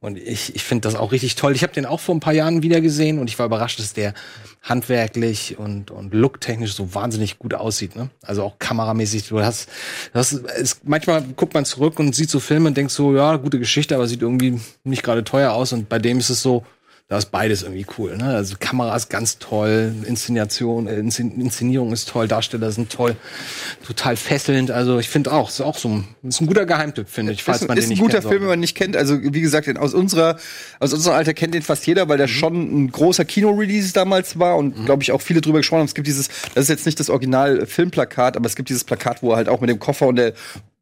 Und ich, ich finde das auch richtig toll. Ich habe den auch vor ein paar Jahren wieder gesehen und ich war überrascht, dass der handwerklich und und looktechnisch so wahnsinnig gut aussieht. Ne? Also auch kameramäßig. Du hast, das ist, manchmal guckt man zurück und sieht so Filme und denkt so, ja, gute Geschichte, aber sieht irgendwie nicht gerade teuer aus. Und bei dem ist es so, da ist beides irgendwie cool. Ne? Also Kamera ist ganz toll, Inszenation, äh, Inszen Inszenierung ist toll, Darsteller sind toll, total fesselnd. Also ich finde auch, ist auch so ein, ist ein guter Geheimtipp, finde ich, falls ist, man ist den ein nicht guter kennt Film, wenn man nicht kennt. Also wie gesagt, aus unserer aus unserem Alter kennt den fast jeder, weil der schon ein großer Kino-Release damals war und glaube ich auch viele drüber gesprochen haben. Es gibt dieses, das ist jetzt nicht das Original Filmplakat, aber es gibt dieses Plakat, wo er halt auch mit dem Koffer und der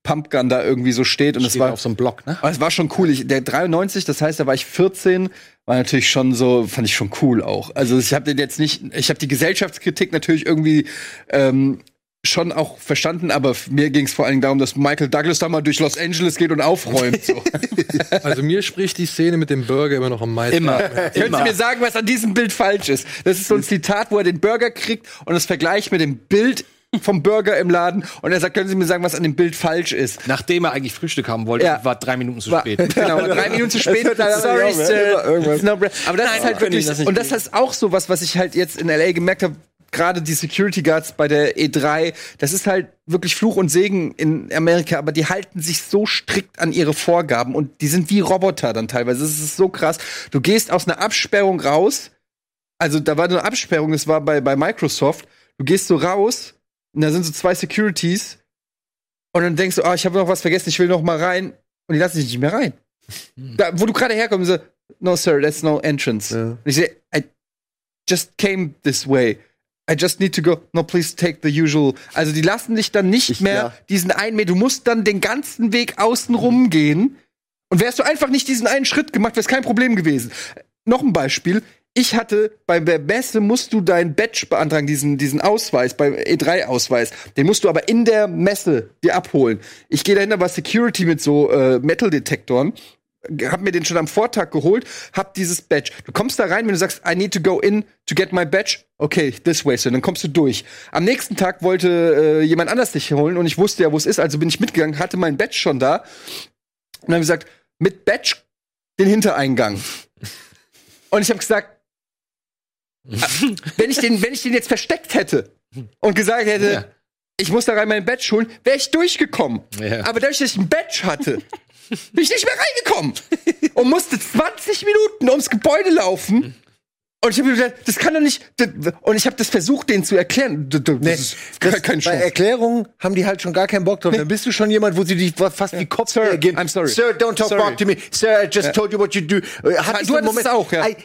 Pumpgun da irgendwie so steht und es war auf so einem Block, ne? aber es war schon cool. Ich, der 93, das heißt, da war ich 14, war natürlich schon so, fand ich schon cool auch. Also ich habe den jetzt nicht, ich habe die Gesellschaftskritik natürlich irgendwie ähm, schon auch verstanden, aber mir ging es vor allen Dingen darum, dass Michael Douglas da mal durch Los Angeles geht und aufräumt. So. Also mir spricht die Szene mit dem Burger immer noch am meisten. Immer. Können Sie mir sagen, was an diesem Bild falsch ist? Das ist so ein Zitat, wo er den Burger kriegt und das vergleicht mit dem Bild vom Burger im Laden und er sagt, können Sie mir sagen, was an dem Bild falsch ist? Nachdem er eigentlich Frühstück haben wollte, Ja. war drei Minuten zu War- spät. Genau, drei Minuten zu spät. Sorry, nicht auf, Sir. ja, irgendwas. It's no bra- Aber das ist halt können wirklich, die das nicht und das ist auch so was, was ich halt jetzt in LA gemerkt habe, gerade die Security Guards bei der E3, das ist halt wirklich Fluch und Segen in Amerika, aber die halten sich so strikt an ihre Vorgaben und die sind wie Roboter dann teilweise. Das ist so krass. Du gehst aus einer Absperrung raus, also da war eine Absperrung, das war bei, bei Microsoft, du gehst so raus und da sind so zwei Securities und dann denkst du, ah, ich habe noch was vergessen, ich will noch mal rein und die lassen dich nicht mehr rein. Da, wo du gerade herkommst, so, no sir, that's no entrance. Ja. Und ich sehe, I just came this way. I just need to go. No, please take the usual. Also die lassen dich dann nicht Ich- mehr ja. diesen einen Meter. Du musst dann den ganzen Weg außen rum gehen. Und wärst du einfach nicht diesen einen Schritt gemacht, wäre es kein Problem gewesen. Noch ein Beispiel. Ich hatte bei der Messe musst du dein Badge beantragen, diesen, diesen Ausweis, beim E3-Ausweis. Den musst du aber in der Messe dir abholen. Ich gehe dahin, da war Security mit so äh, Metal-Detektoren. Hab mir den schon am Vortag geholt, hab dieses Badge. Du kommst da rein, wenn du sagst, I need to go in to get my badge. Okay, this way, so dann kommst du durch. Am nächsten Tag wollte äh, jemand anders dich holen und ich wusste ja, wo es ist, also bin ich mitgegangen, hatte mein Badge schon da und dann gesagt, mit Badge den Hintereingang. Und ich habe gesagt, wenn ich den, wenn ich den jetzt versteckt hätte und gesagt hätte, Ja. ich muss da rein mein Badge holen, wäre ich durchgekommen. Ja. Aber dadurch, dass ich ein Badge hatte, bin ich nicht mehr reingekommen und musste 20 Minuten ums Gebäude laufen. Und ich habe mir gedacht, das kann doch nicht. Und ich habe das versucht, denen zu erklären. Das ist keine, keine Bei. Erklärungen haben die halt schon gar keinen Bock drauf. Dann bist du schon jemand, wo sie dich fast wie Kopf Sir, reagieren. I'm sorry. Sir, don't talk Sorry. back to me. Sir, I just told you what you do. Äh, Hatte ich du hattest es auch, ja. Ey,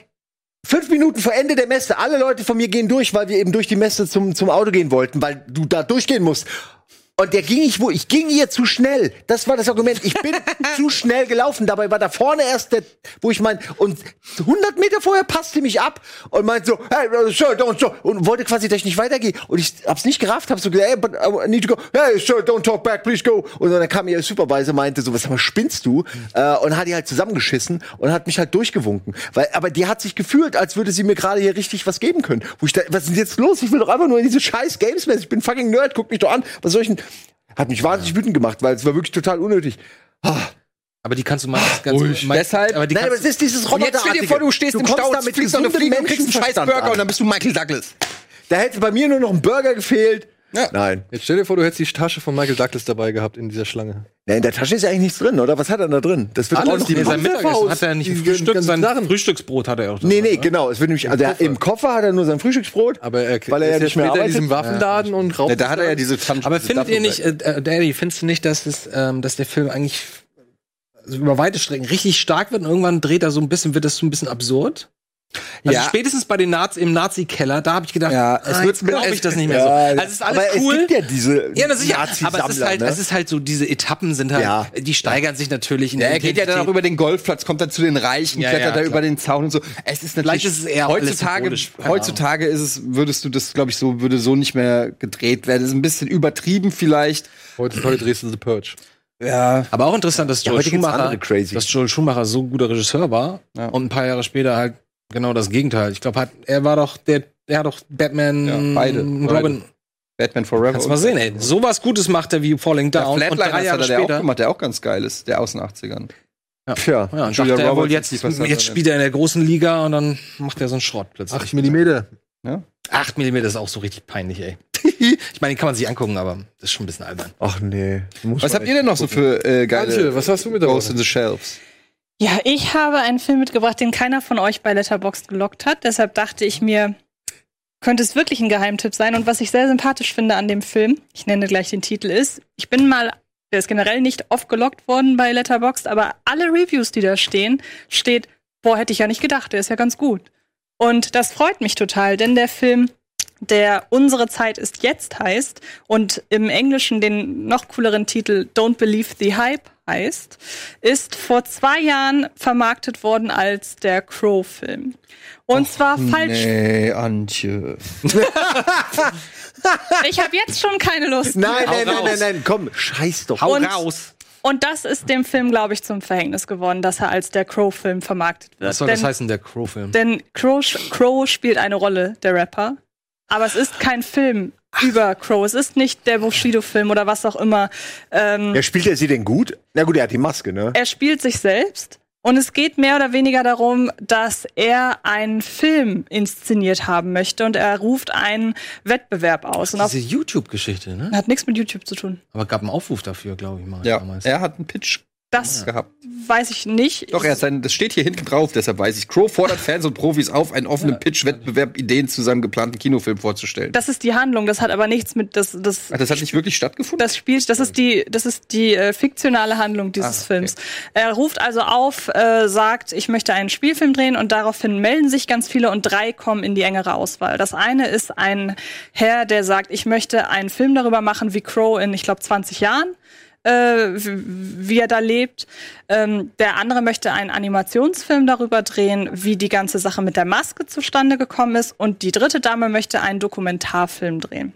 Fünf Minuten vor Ende der Messe, alle Leute von mir gehen durch, weil wir eben durch die Messe zum, zum Auto gehen wollten, weil du da durchgehen musst. Und der ging nicht wo, ich ging ihr zu schnell. Das war das Argument. Ich bin zu schnell gelaufen. Dabei war da vorne erst der, wo ich mein, und 100 Meter vorher passte mich ab und meinte so, hey, uh, sir, don't so, und wollte quasi, dass ich nicht weitergehe. Und ich hab's nicht gerafft, hab so gesagt, hey, but I need to go, hey, sir, don't talk back, please go. Und dann kam ihr Supervisor, meinte so, was sag mal, spinnst du? Äh, und hat die halt zusammengeschissen und hat mich halt durchgewunken. Weil, aber die hat sich gefühlt, als würde sie mir gerade hier richtig was geben können. Wo ich da, was ist jetzt los? Ich will doch einfach nur in diese scheiß Games Messe. Ich bin fucking Nerd, guck mich doch an. Was soll ich denn? Hat mich wahnsinnig wütend gemacht, weil es war wirklich total unnötig. Aber die kannst du meistens ganz Ruhig. mei- Deshalb- aber die Nein, aber es ist dieses Und jetzt stell dir vor, du stehst im kommst Stau, da mit fliegst auf eine Fliege und kriegst einen scheiß Burger an. und dann bist du Michael Douglas. Da hätte bei mir nur noch ein Burger gefehlt. Ja. Nein. Jetzt stell dir vor, du hättest die Tasche von Michael Douglas dabei gehabt in dieser Schlange. Nee, in der Tasche ist ja eigentlich nichts drin, oder? Was hat er da drin? Das wird Alles, auch noch die in- sein Mittagessen hat er nicht die gefrühstückt, ganzen sein Sachen. Frühstücksbrot hat er auch. Nee, nee, dabei, genau. Es wird nämlich, also der, im Koffer hat er nur sein Frühstücksbrot. Aber er, Weil er ja nicht mehr später in arbeitet. diesem Waffenladen und raucht. Ja, da hat er ja diese Tan Aber findet ihr nicht, äh, äh, Daddy, findest du nicht, dass, es, ähm, dass der Film eigentlich also über weite Strecken richtig stark wird und irgendwann dreht er so ein bisschen, wird das so ein bisschen absurd? Also Ja. spätestens bei den Nazi im Nazi-Keller, da habe ich gedacht, Ja, ah, es wird- glaube ich es- das nicht mehr Ja, so. Also es ist alles aber cool. es gibt ja diese ja, na sicher, aber Nazi-Sammler, es ist halt, ne? es ist halt so, diese Etappen sind halt, Ja. die steigern sich natürlich in Ja, der er geht ja dann auch über den Golfplatz, kommt dann zu den Reichen, Ja, klettert ja, da klar. über den Zaun und so. Es ist natürlich ist es eher heutzutage, heutzutage ist es, würdest du das, glaube ich, so würde so nicht mehr gedreht werden. Das ist ein bisschen übertrieben vielleicht. Heutzutage drehst du The Purge. Ja, Aber auch interessant, dass Joel gibt's Schumacher, dass Joel Schumacher so ein guter Regisseur war Ja. und ein paar Jahre später halt genau das Gegenteil. Ich glaube, hat er war doch der der hat doch Batman, Ja, beide. Robin. Batman Forever. Kannst mal sehen, ey. Sowas Gutes macht er wie Falling Der Down. und Flatliners drei Jahre hat er der auch später. gemacht, der auch ganz geil ist, der aus den 80ern. Tja. Ja, und Julia dachte er wohl jetzt, jetzt spielt er in der großen Liga und dann macht er so einen Schrott plötzlich. 8 Millimeter. 8 mm ist auch so richtig peinlich, ey. ich meine, den kann man sich angucken, aber das ist schon ein bisschen albern. Ach nee. Muss Was habt ihr denn noch so für äh, geile Antje, was hast du mit Ghost dabei? in the Shelves? Ja, ich habe einen Film mitgebracht, den keiner von euch bei Letterboxd gelockt hat. Deshalb dachte ich mir, könnte es wirklich ein Geheimtipp sein. Und was ich sehr sympathisch finde an dem Film, ich nenne gleich den Titel, ist, ich bin mal, der ist generell nicht oft gelockt worden bei Letterboxd, aber alle Reviews, die da stehen, steht, boah, hätte ich ja nicht gedacht, der ist ja ganz gut. Und das freut mich total, denn der Film der Unsere Zeit ist jetzt heißt und im Englischen den noch cooleren Titel Don't Believe the Hype heißt, ist vor zwei Jahren vermarktet worden als der Crow-Film. Und zwar falsch. Nee, Antje. Ich habe jetzt schon keine Lust. Nein, mehr. nein, nein, nein, nein, komm, scheiß doch. Und- raus! Und das ist dem Film, glaube ich, zum Verhängnis geworden, dass er als der Crow-Film vermarktet wird. Was soll denn, das heißen, der Crow-Film? Denn Crow, Crow spielt eine Rolle, der Rapper. Aber es ist kein Film über Crow. Es ist nicht der Bushido-Film oder was auch immer. Ähm, Ja, spielt er sie denn gut? Na gut, er hat die Maske, ne? er spielt sich selbst. Und es geht mehr oder weniger darum, dass er einen Film inszeniert haben möchte und er ruft einen Wettbewerb aus. Und auf, Diese YouTube-Geschichte, ne? hat nichts mit YouTube zu tun. Aber gab einen Aufruf dafür, glaube ich mal. Ja, damals. er hat einen Pitch Das gehabt. weiß ich nicht. Doch, er hat sein, das steht hier hinten drauf, deshalb weiß ich. Crow fordert Fans und Profis auf, einen offenen Pitch-Wettbewerb Ideen zu seinem geplanten Kinofilm vorzustellen. Das ist die Handlung. Das hat aber nichts mit das das Ach, das hat nicht wirklich stattgefunden? das spielt, das ist die, das ist die äh, fiktionale Handlung dieses Ah, okay. Films. Er ruft also auf, äh, sagt, ich möchte einen Spielfilm drehen und daraufhin melden sich ganz viele und drei kommen in die engere Auswahl. Das eine ist ein Herr, der sagt, ich möchte einen Film darüber machen, wie Crow in, ich glaube, 20 Jahren äh, wie er da lebt. Ähm, der andere möchte einen Animationsfilm darüber drehen, wie die ganze Sache mit der Maske zustande gekommen ist. Und die dritte Dame möchte einen Dokumentarfilm drehen.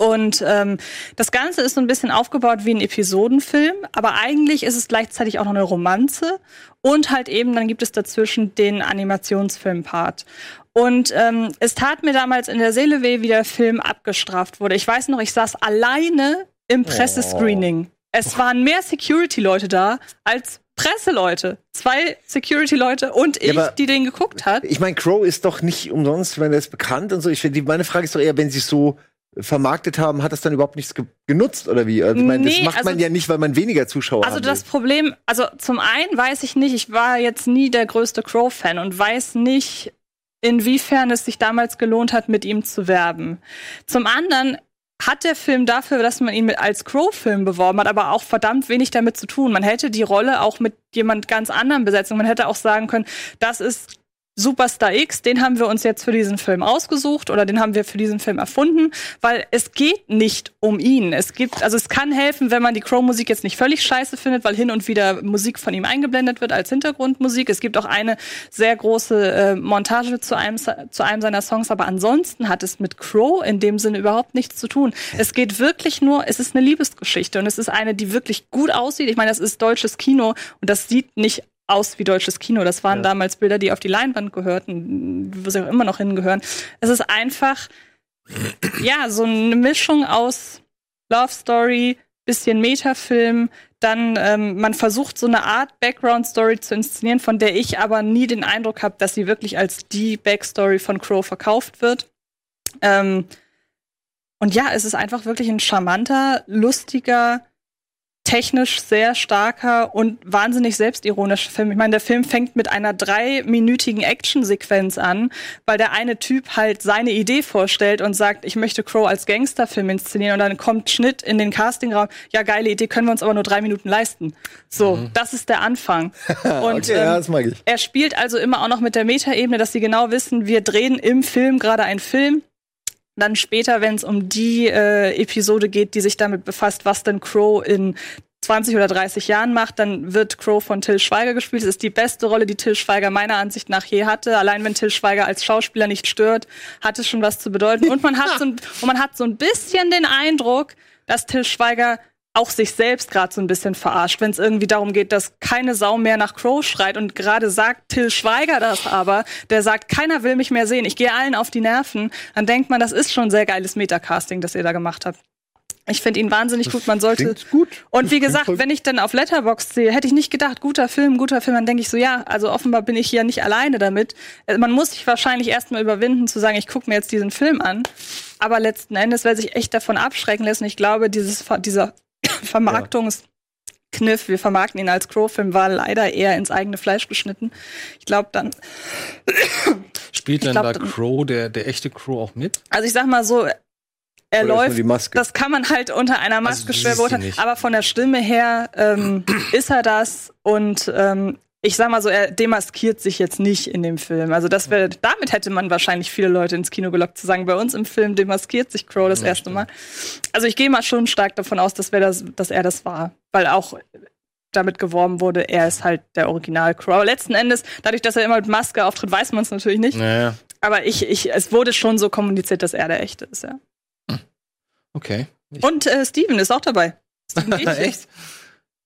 Und ähm, das Ganze ist so ein bisschen aufgebaut wie ein Episodenfilm, aber eigentlich ist es gleichzeitig auch noch eine Romanze und halt eben, dann gibt es dazwischen den Animationsfilm-Part. Und ähm, es tat mir damals in der Seele weh, wie der Film abgestraft wurde. Ich weiß noch, ich saß alleine im Pressescreening. Es waren mehr Security-Leute da als Presseleute. Zwei Security-Leute und ich, aber- die den geguckt hat. Ich meine, Crow ist doch nicht umsonst, wenn er ist bekannt und so. Ich, die, meine Frage ist doch eher, wenn sie es so vermarktet haben, hat das dann überhaupt nichts ge genutzt oder wie? Also, ich meine, das Nee, macht man also- ja nicht, weil man weniger Zuschauer Also haben das. Problem, also zum einen weiß ich nicht, ich war jetzt nie der größte Crow-Fan und weiß nicht, inwiefern es sich damals gelohnt hat, mit ihm zu werben. Zum anderen hat der Film dafür, dass man ihn mit als Crow-Film beworben hat, aber auch verdammt wenig damit zu tun. Man hätte die Rolle auch mit jemand ganz anderem besetzen. Man hätte auch sagen können, das ist Superstar X, den haben wir uns jetzt für diesen Film ausgesucht oder den haben wir für diesen Film erfunden, weil es geht nicht um ihn. Es gibt, also es kann helfen, wenn man die Crow-Musik jetzt nicht völlig scheiße findet, weil hin und wieder Musik von ihm eingeblendet wird als Hintergrundmusik. Es gibt auch eine sehr große äh, Montage zu einem, zu einem seiner Songs, aber ansonsten hat es mit Crow in dem Sinne überhaupt nichts zu tun. Es geht wirklich nur, es ist eine Liebesgeschichte und es ist eine, die wirklich gut aussieht. Ich meine, das ist deutsches Kino und das sieht nicht aus wie deutsches Kino. Das waren damals Bilder, die auf die Leinwand gehörten, wo sie auch immer noch hingehören. Es ist einfach, ja, so eine Mischung aus Love Story, bisschen Metafilm, dann ähm, man versucht so eine Art Background Story zu inszenieren, von der ich aber nie den Eindruck habe, dass sie wirklich als die Backstory von Crow verkauft wird. Ähm, und ja, es ist einfach wirklich ein charmanter, lustiger, technisch sehr starker und wahnsinnig selbstironischer Film. Ich meine, der Film fängt mit einer dreiminütigen Actionsequenz an, weil der eine Typ halt seine Idee vorstellt und sagt, ich möchte Crow als Gangsterfilm inszenieren und dann kommt Schnitt in den Castingraum. Ja, geile Idee, können wir uns aber nur drei Minuten leisten. So, das ist der Anfang. Und Okay, ja, ähm, das mag ich. er spielt also immer auch noch mit der Metaebene, dass sie genau wissen, wir drehen im Film gerade einen Film. Dann später, wenn es um die äh, Episode geht, die sich damit befasst, was denn Crow in 20 oder 30 Jahren macht, dann wird Crow von Till Schweiger gespielt. Das ist die beste Rolle, die Till Schweiger meiner Ansicht nach je hatte. Allein wenn Till Schweiger als Schauspieler nicht stört, hat es schon was zu bedeuten. Und man hat so ein, und man hat so ein bisschen den Eindruck, dass Till Schweiger auch sich selbst gerade so ein bisschen verarscht, wenn es irgendwie darum geht, dass keine Sau mehr nach Crow schreit und gerade sagt Till Schweiger das aber, der sagt, keiner will mich mehr sehen, ich gehe allen auf die Nerven, dann denkt man, das ist schon ein sehr geiles Metacasting, das ihr da gemacht habt. Ich finde ihn wahnsinnig gut. Man sollte. Gut. Und wie klingt gesagt, wenn ich dann auf Letterbox sehe, hätte ich nicht gedacht, guter Film, guter Film, dann denke ich so, ja, also offenbar bin ich hier nicht alleine damit. Äh, Man muss sich wahrscheinlich erstmal überwinden, zu sagen, ich gucke mir jetzt diesen Film an. Aber letzten Endes, wer sich echt davon abschrecken lässt, und ich glaube, dieses, Ver- Vermarktungskniff, wir vermarkten ihn als Crow-Film, war leider eher ins eigene Fleisch geschnitten. Ich glaube dann, Spielt glaub, da dann- Crow, der, der echte Crow, auch mit? also ich sag mal so, er Oder läuft die Maske. Das kann man halt unter einer Maske du schwer beurteilen. Aber von der Stimme her ähm, ist er das. Und ähm, ich sag mal so, er demaskiert sich jetzt nicht in dem Film. Also das wäre, damit hätte man wahrscheinlich viele Leute ins Kino gelockt, zu sagen, bei uns im Film demaskiert sich Crow das erste Mal. Also ich gehe mal schon stark davon aus, dass, das, dass er das war. Weil auch damit geworben wurde, er ist halt der Original Crow. Letzten Endes, dadurch, dass er immer mit Maske auftritt, weiß man es natürlich nicht. Naja, Aber ich, ich, es wurde schon so kommuniziert, dass er der echte ist, ja. okay. Ich- Und äh, Steven ist auch dabei. Steven. Echt?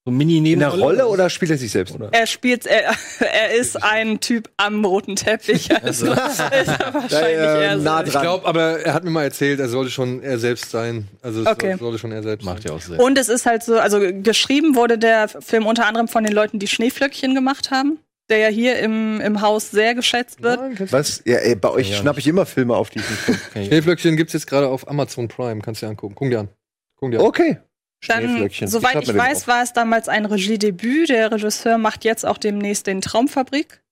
So mini In der Nebenrolle Rolle oder spielt er sich selbst? Er spielt, er, er ist ein Typ am roten Teppich. Also, ist er wahrscheinlich äh, eher so. nah Ich glaube, aber er hat mir mal erzählt, er sollte schon er selbst sein. Also es Okay. soll- sollte schon er selbst Macht sein. ja auch Sinn. Und es ist halt so, also geschrieben wurde der Film unter anderem von den Leuten, die Schneeflöckchen gemacht haben, der ja hier im, im Haus sehr geschätzt wird. Was? Ja, ey, bei euch Ja, schnapp ich immer Filme auf diesen Film. Schneeflöckchen gibt's jetzt gerade auf Amazon Prime, kannst du dir angucken. Guck dir an. Guck dir an. Okay. Dann, soweit ich den weiß, auf. war es damals ein Regiedebüt. Der Regisseur macht jetzt auch demnächst den Traumfabrik.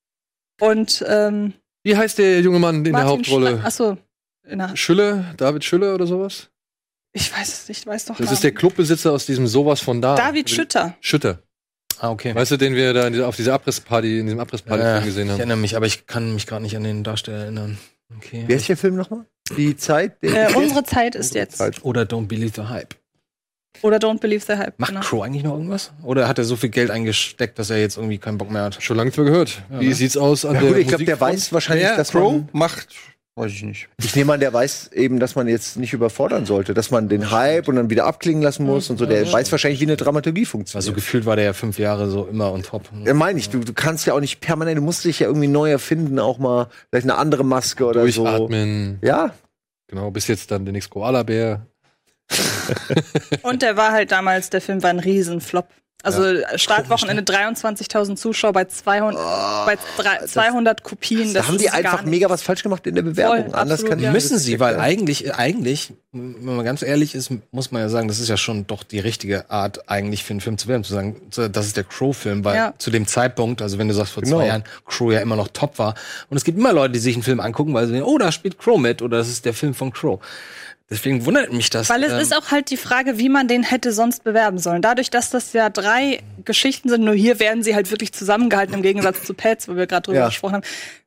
Und ähm, Wie heißt der junge Mann in der Martin Hauptrolle? Schla- Achso, in der- Schülle? David Schülle oder sowas? ich weiß es nicht, ich weiß doch Das Namen. ist der Clubbesitzer aus diesem Sowas von da. David Schütter. Schütter. Ah, okay. Weißt du, den wir da dieser, auf dieser Abrissparty, in diesem Abrissparty Äh, gesehen ich haben? erinnere mich, aber ich kann mich gerade nicht an den Darsteller erinnern. Okay. Wie heißt der Film nochmal? Die Zeit? Der- Äh, unsere Zeit ist Unsere jetzt. Zeit. Oder Don't Believe the Hype. Oder Don't Believe the Hype. Macht genau. Crow eigentlich noch irgendwas? Oder hat er so viel Geld eingesteckt, dass er jetzt irgendwie keinen Bock mehr hat? Schon lange nicht mehr gehört. Wie ne? sieht's aus an Ja, der gut, ich glaube, der weiß wahrscheinlich, Ja, dass Crow man, macht, weiß ich nicht. ich nehme an, der weiß eben, dass man jetzt nicht überfordern sollte, dass man den Hype und dann wieder abklingen lassen muss und so. Der weiß wahrscheinlich, wie eine Dramaturgie funktioniert. Also gefühlt war der ja fünf Jahre so immer on top. Ja, meine ich, du, du kannst ja auch nicht permanent, du musst dich ja irgendwie neu erfinden, auch mal vielleicht eine andere Maske oder so. Durchatmen. Ja, Genau, bis jetzt dann der nächste Koala-Bär. Und der war halt damals, der Film war ein Riesenflop. Also Startwochenende 23.000 Zuschauer bei 200, bei drei- 200 Kopien. da Das haben die einfach mega was falsch gemacht in der Bewerbung. Voll, Anders absolut, kann ja. Müssen das sie, weil eigentlich, eigentlich, wenn man ganz ehrlich ist, muss man ja sagen, das ist ja schon doch die richtige Art eigentlich für einen Film zu werden, zu sagen, das ist der Crow-Film, weil Ja. zu dem Zeitpunkt, also wenn du sagst vor Genau. zwei Jahren, Crow ja immer noch top war. Und es gibt immer Leute, die sich einen Film angucken, weil sie sehen, oh, da spielt Crow mit oder das ist der Film von Crow. Deswegen wundert mich das. Weil es ähm, ist auch halt die Frage, wie man den hätte sonst bewerben sollen. Dadurch, dass das ja drei Geschichten sind, nur hier werden sie halt wirklich zusammengehalten im Gegensatz zu Pets, wo wir gerade drüber Ja. gesprochen haben.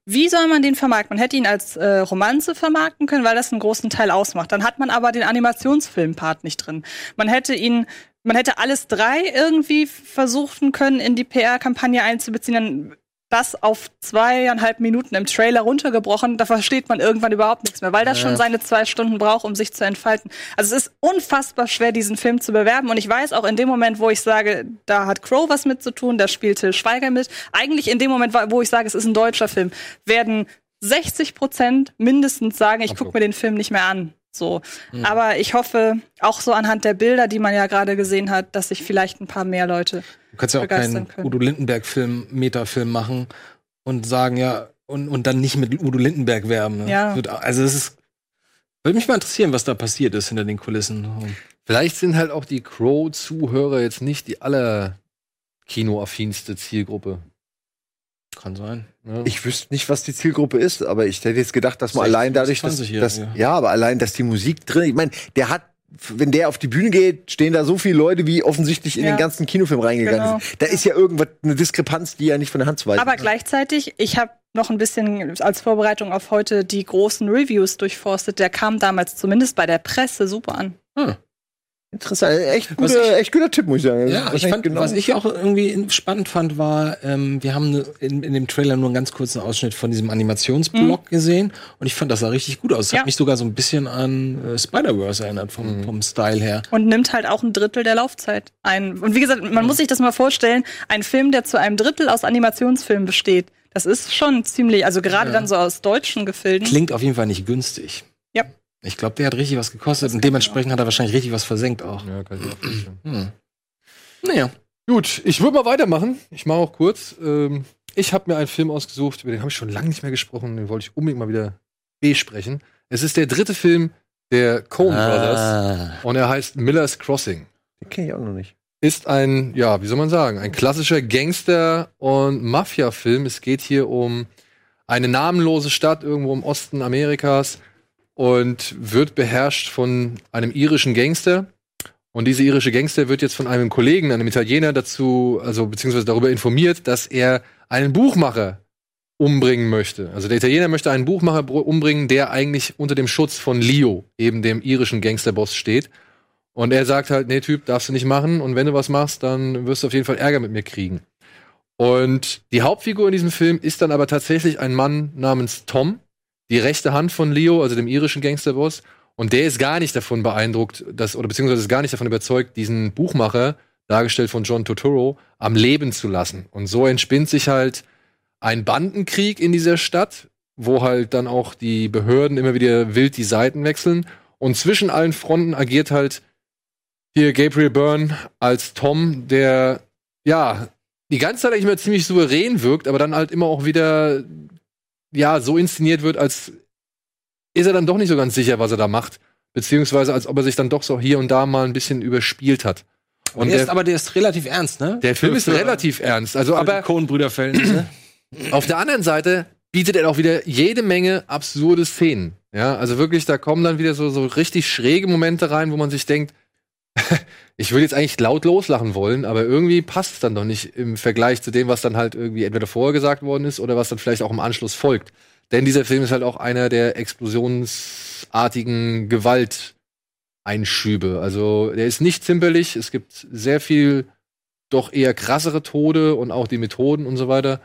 Wie soll man den vermarkten? Man hätte ihn als äh, Romanze vermarkten können, weil das einen großen Teil ausmacht. Dann hat man aber den Animationsfilm-Part nicht drin. Man hätte ihn, man hätte alles drei irgendwie versuchen können, in die PR-Kampagne einzubeziehen. Dann das auf zweieinhalb Minuten im Trailer runtergebrochen, da versteht man irgendwann überhaupt nichts mehr, weil das schon seine zwei Stunden braucht, um sich zu entfalten. Also es ist unfassbar schwer, diesen Film zu bewerben. Und ich weiß auch in dem Moment, wo ich sage, da hat Crow was mit zu tun, da spielt Till Schweiger mit. Eigentlich in dem Moment, wo ich sage, es ist ein deutscher Film, werden 60 Prozent mindestens sagen, ich gucke mir den Film nicht mehr an. So. Aber ich hoffe, auch so anhand der Bilder, die man ja gerade gesehen hat, dass sich vielleicht ein paar mehr Leute Du kannst ja auch begeistern keinen können. Udo Lindenberg-Film, Metafilm machen und sagen, ja, und, und dann nicht mit Udo Lindenberg werben. Ne? Ja. Wird- Also es ist. Würde mich mal interessieren, was da passiert ist hinter den Kulissen. Vielleicht sind halt auch die Crow-Zuhörer jetzt nicht die aller kinoaffinste Zielgruppe. Kann sein. Ne? Ich wüsste nicht, was die Zielgruppe ist, aber ich hätte jetzt gedacht, dass man 16 allein dadurch, dass, 20-Jährige. dass ja, aber allein, dass die Musik drin, ich meine, der hat wenn der auf die Bühne geht, stehen da so viele Leute, wie offensichtlich in Ja. den ganzen Kinofilm reingegangen Genau. sind. Da ist ja irgendwas, eine Diskrepanz, die ja nicht von der Hand zu weisen Aber ist. gleichzeitig, ich habe noch ein bisschen als Vorbereitung auf heute die großen Reviews durchforstet. Der kam damals zumindest bei der Presse super an. Interessant. Echt, guter, echt guter Tipp, muss ich sagen. Ja, ich fand, genau. was ich auch irgendwie spannend fand, war, ähm, wir haben ne- in, in dem Trailer nur einen ganz kurzen Ausschnitt von diesem Animationsblock gesehen und ich fand, das sah richtig gut aus. Es Ja. hat mich sogar so ein bisschen an äh, Spider-Verse erinnert vom, vom Style her. Und nimmt halt auch ein Drittel der Laufzeit ein. Und wie gesagt, man muss sich das mal vorstellen, ein Film, der zu einem Drittel aus Animationsfilmen besteht, das ist schon ziemlich, also gerade dann so aus deutschen Gefilden. Klingt auf jeden Fall nicht günstig. Ich glaube, der hat richtig was gekostet und dementsprechend hat er wahrscheinlich richtig was versenkt auch. Ja, kann ich auch vorstellen. Hm. Naja. Gut, ich würde mal weitermachen. Ich mache auch kurz. Ähm, ich habe mir einen Film ausgesucht, über den habe ich schon lange nicht mehr gesprochen. Den wollte ich unbedingt mal wieder besprechen. Es ist der dritte Film der Coen Brothers Ah. und er heißt Miller's Crossing. Den kenne ich auch noch nicht. Ist ein, ja, wie soll man sagen, ein klassischer Gangster- und Mafia-Film. Es geht hier um eine namenlose Stadt irgendwo im Osten Amerikas und wird beherrscht von einem irischen Gangster. Und dieser irische Gangster wird jetzt von einem Kollegen, einem Italiener, dazu, also beziehungsweise darüber informiert, dass er einen Buchmacher umbringen möchte. Also der Italiener möchte einen Buchmacher br- umbringen, der eigentlich unter dem Schutz von Leo, eben dem irischen Gangsterboss, steht. Und er sagt halt, nee, Typ, darfst du nicht machen. Und wenn du was machst, dann wirst du auf jeden Fall Ärger mit mir kriegen. Und die Hauptfigur in diesem Film ist dann aber tatsächlich ein Mann namens Tom, die rechte Hand von Leo, also dem irischen Gangsterboss. Und der ist gar nicht davon beeindruckt, dass, oder beziehungsweise ist gar nicht davon überzeugt, diesen Buchmacher, dargestellt von John Turturro, am Leben zu lassen. Und so entspinnt sich halt ein Bandenkrieg in dieser Stadt, wo halt dann auch die Behörden immer wieder wild die Seiten wechseln. Und zwischen allen Fronten agiert halt hier Gabriel Byrne als Tom, der ja die ganze Zeit eigentlich immer ziemlich souverän wirkt, aber dann halt immer auch wieder ja so inszeniert wird, als ist er dann doch nicht so ganz sicher, was er da macht, beziehungsweise als ob er sich dann doch so hier und da mal ein bisschen überspielt hat. Und der der, ist, aber der ist relativ ernst, ne? der Film ist Für- relativ ernst. Also, aber aber Coen-Brüder-Verhältnisse. auf der anderen Seite bietet er auch wieder jede Menge absurde Szenen. Ja, also wirklich, da kommen dann wieder so, so richtig schräge Momente rein, wo man sich denkt, ich würde jetzt eigentlich laut loslachen wollen, aber irgendwie passt es dann doch nicht im Vergleich zu dem, was dann halt irgendwie entweder vorher gesagt worden ist oder was dann vielleicht auch im Anschluss folgt. Denn dieser Film ist halt auch einer der explosionsartigen Gewalteinschübe. Also der ist nicht zimperlich, es gibt sehr viel doch eher krassere Tode und auch die Methoden und so weiter.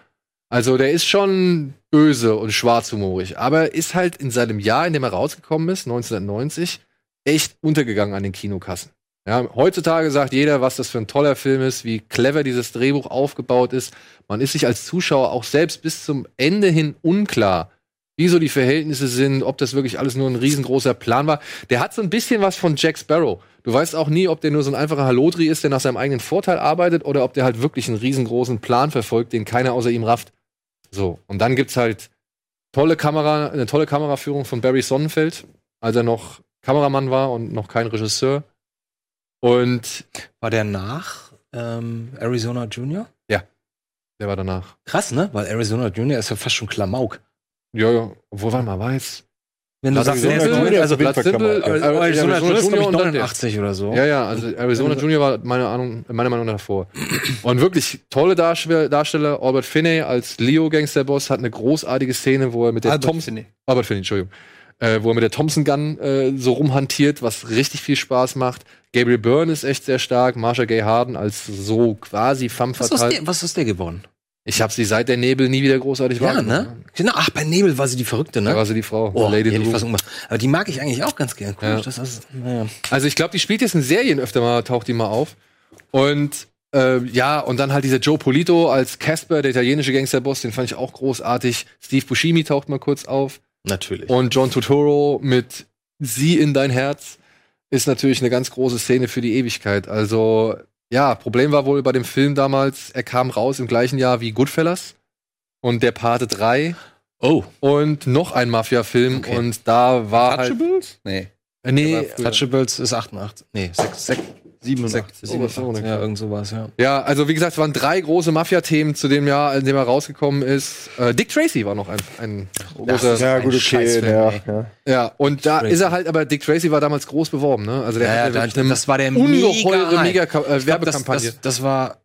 Also der ist schon böse und schwarzhumorig, aber ist halt in seinem Jahr, in dem er rausgekommen ist, 1990, echt untergegangen an den Kinokassen. Ja, heutzutage sagt jeder, was das für ein toller Film ist, wie clever dieses Drehbuch aufgebaut ist. Man ist sich als Zuschauer auch selbst bis zum Ende hin unklar, wie so die Verhältnisse sind, ob das wirklich alles nur ein riesengroßer Plan war. Der hat so ein bisschen was von Jack Sparrow. Du weißt auch nie, ob der nur so ein einfacher Halotri ist, der nach seinem eigenen Vorteil arbeitet, oder ob der halt wirklich einen riesengroßen Plan verfolgt, den keiner außer ihm rafft. So, und dann gibt's halt tolle Kamera, eine tolle Kameraführung von Barry Sonnenfeld, als er noch Kameramann war und noch kein Regisseur. Und War der nach ähm, Arizona Junior? der war danach. Krass, ne? Weil Arizona Junior ist ja fast schon Klamauk. Ja, ja. Obwohl, warte mal, war jetzt. Wenn du sagst, ist neu, also Blood Simple, Arizona, Arizona Junior ist, ich, und dann der. 89 oder so. Ja, ja, also Arizona Junior war meine Ahnung, meiner Meinung nach davor. Und wirklich tolle Darsteller. Albert Finney als Leo Gangsterboss hat eine großartige Szene, wo er mit der Albert Thompson, Albert Finney, Entschuldigung, äh, wo er mit der Thompson Gun äh, so rumhantiert, was richtig viel Spaß macht. Gabriel Byrne ist echt sehr stark, Marsha Gay Harden als so quasi femme Was ist, fatale. der, was ist der geworden? Ich habe sie seit der Nebel nie wieder großartig Ja, wahrgenommen. ne? Genau. Ach, bei Nebel war sie die Verrückte, Da ne? war sie die Frau, Oh, Lady die. Aber die mag ich eigentlich auch ganz gern. Cool, Ja. das ist, naja. Also ich glaube, die spielt jetzt in Serien öfter mal, taucht die mal auf. Und äh, ja, und dann halt dieser Joe Polito als Casper, der italienische Gangsterboss, den fand ich auch großartig. Steve Buscemi taucht mal kurz auf. Natürlich. Und John Turturro mit Sie in dein Herz ist natürlich eine ganz große Szene für die Ewigkeit. Also ja, Problem war wohl bei dem Film damals, er kam raus im gleichen Jahr wie Goodfellas und der Pate 3 oh. und noch ein Mafia-Film Okay. und da war halt Untouchables? Nee. nee, Touchables ist 88. Nee, 6, 6, 87. 87. Ja, irgend sowas, ja. Ja, also wie gesagt, es waren drei große Mafia-Themen zu dem Jahr, in dem er rausgekommen ist. Äh, Dick Tracy war noch ein, ein großer. Ja, ein gut, okay. Ja, ja. Ja, und da Tracy. ist er halt, aber Dick Tracy war damals groß beworben, ne? Also der Ja, ja, hatte da, wirklich eine das war der ungeheure mega mega äh, das, Werbekampagne. das, das war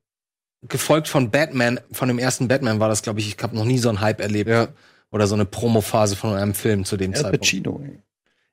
gefolgt von Batman, von dem ersten Batman war das, glaube ich, ich habe noch nie so einen Hype erlebt. ja. Oder so eine Promophase von einem Film zu dem Al Zeitpunkt. Pacino. ey.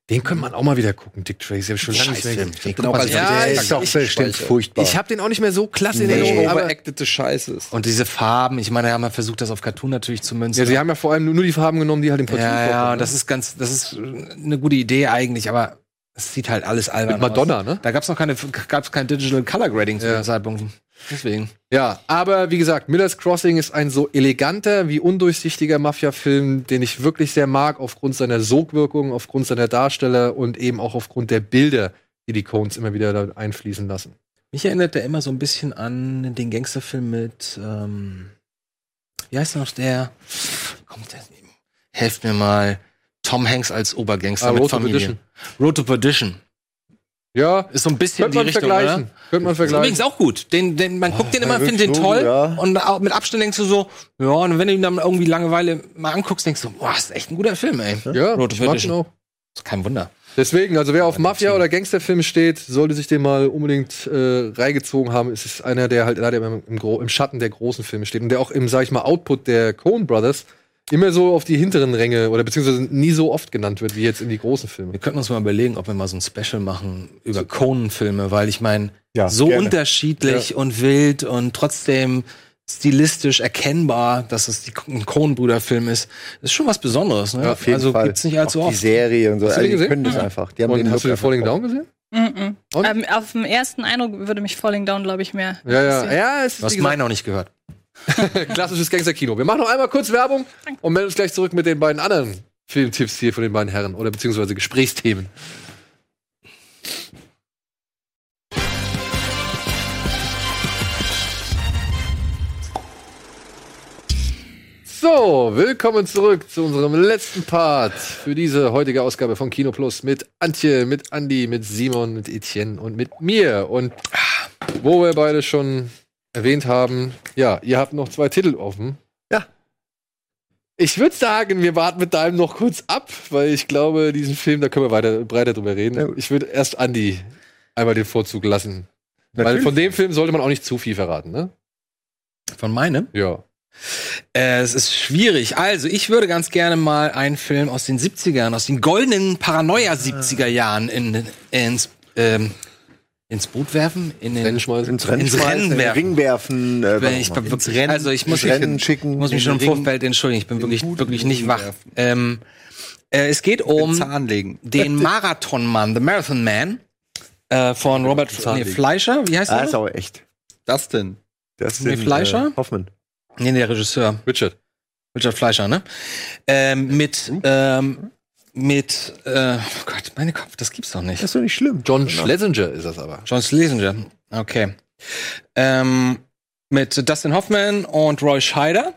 Den könnte man auch mal wieder gucken, Dick Tracy. Hab ich schon lange nicht mehr Scheißfilm. gesehen. Auch sich Ja. Der ich- ist doch ich- bestimmt furchtbar. Ich habe den auch nicht mehr so klasse in Nee. Erinnerung. Aber, overactete Scheiße ist. Und diese Farben, ich meine, da haben wir versucht, das auf Cartoon natürlich zu münzen. ja, sie haben ja vor allem nur die Farben genommen, die halt im Cartoon ja, ja, das ne? ist ganz, das ist eine gute Idee eigentlich, aber es sieht halt alles albern Mit Madonna, aus. ne? Da gab's noch keine, gab's kein Digital Color Grading zu Ja. dem Zeitpunkt. Deswegen. Ja, aber wie gesagt, Miller's Crossing ist ein so eleganter wie undurchsichtiger Mafia-Film, den ich wirklich sehr mag, aufgrund seiner Sogwirkung, aufgrund seiner Darsteller und eben auch aufgrund der Bilder, die die Cones immer wieder da einfließen lassen. Mich erinnert der immer so ein bisschen an den Gangsterfilm mit, ähm, wie heißt noch der? Kommt der? Helft mir mal. Tom Hanks als Obergangster Ah, mit Road to Familie. Perdition. Road to Perdition. Ja, Ist so ein bisschen könnte man Richtung, vergleichen. oder? Könnte man Ist übrigens vergleichen. auch gut. Den, den, man guckt den immer, findet den toll. ja. Und auch mit Abstand denkst du so, ja, und wenn du ihn dann irgendwie Langeweile mal anguckst, denkst du, boah, ist echt ein guter Film, ey. Ja, Road to ich mag ihn auch. Ist kein Wunder. Deswegen, also wer auf Mafia- oder Gangsterfilme steht, sollte sich den mal unbedingt äh, reingezogen haben. Es ist einer, der halt leider im, Gro- im Schatten der großen Filme steht und der auch im, sag ich mal, Output der Coen Brothers immer so auf die hinteren Ränge oder beziehungsweise nie so oft genannt wird wie jetzt in die großen Filme. Wir könnten uns mal überlegen, ob wir mal so ein Special machen über Conan-Filme, weil ich meine, Ja, so gerne. unterschiedlich und wild und trotzdem stilistisch erkennbar, dass es die- ein Coen-Bruder-Film ist, ist schon was Besonderes. Ne? Ja, Auf jeden also Fall. gibt's nicht allzu Auch die oft. Serie und so. Hast du Also, die gesehen? können das einfach. Die haben Und den hast du den Falling Down gesehen? Mhm. Ähm, auf den ersten Eindruck würde mich Falling Down, glaube ich, mehr. Ja, ja. Ja, es ist Du hast meinen auch nicht gehört. klassisches Gangsterkino. Wir machen noch einmal kurz Werbung und melden uns gleich zurück mit den beiden anderen Filmtipps hier von den beiden Herren oder beziehungsweise Gesprächsthemen. So, willkommen zurück zu unserem letzten Part für diese heutige Ausgabe von Kino Plus mit Antje, mit Andy, mit Simon, mit Etienne und mit mir. Und wo wir beide schon erwähnt haben, ja, ihr habt noch zwei Titel offen. Ja. Ich würde sagen, wir warten mit deinem noch kurz ab, weil ich glaube, diesen Film, da können wir weiter breiter drüber reden. Ja, ich würde erst Andy einmal den Vorzug lassen. Weil Natürlich. von dem Film sollte man auch nicht zu viel verraten, ne? Von meinem? Ja. Äh, es ist schwierig. Also, ich würde ganz gerne mal einen Film aus den 70ern, aus den goldenen Paranoia-70er Jahren in, ins, ähm, ins Boot werfen. In den, Rennen schmeißen. ins Rennen ins Rennen in den werfen. Ring werfen. Äh, Wenn ich bin wirklich, also ich muss, ins Rennen schicken. muss mich schon im Vorfeld entschuldigen. Ich bin wirklich, wirklich nicht wach. Ähm, äh, es geht um den Marathonmann, The Marathon Man, äh, von Robert nee. Fleischer. Wie heißt Ah, der? ist noch? aber echt. Das denn? Das Nee, Fleischer? Äh, Hoffmann. Nee, der Regisseur. Richard. Richard Fleischer, ne? Ähm, mit, ähm, mit, äh, oh Gott, meine Kopf, das gibt's doch nicht. Das ist doch nicht schlimm. John Schlesinger ist das aber. John Schlesinger. Okay. Ähm, mit Dustin Hoffman und Roy Scheider.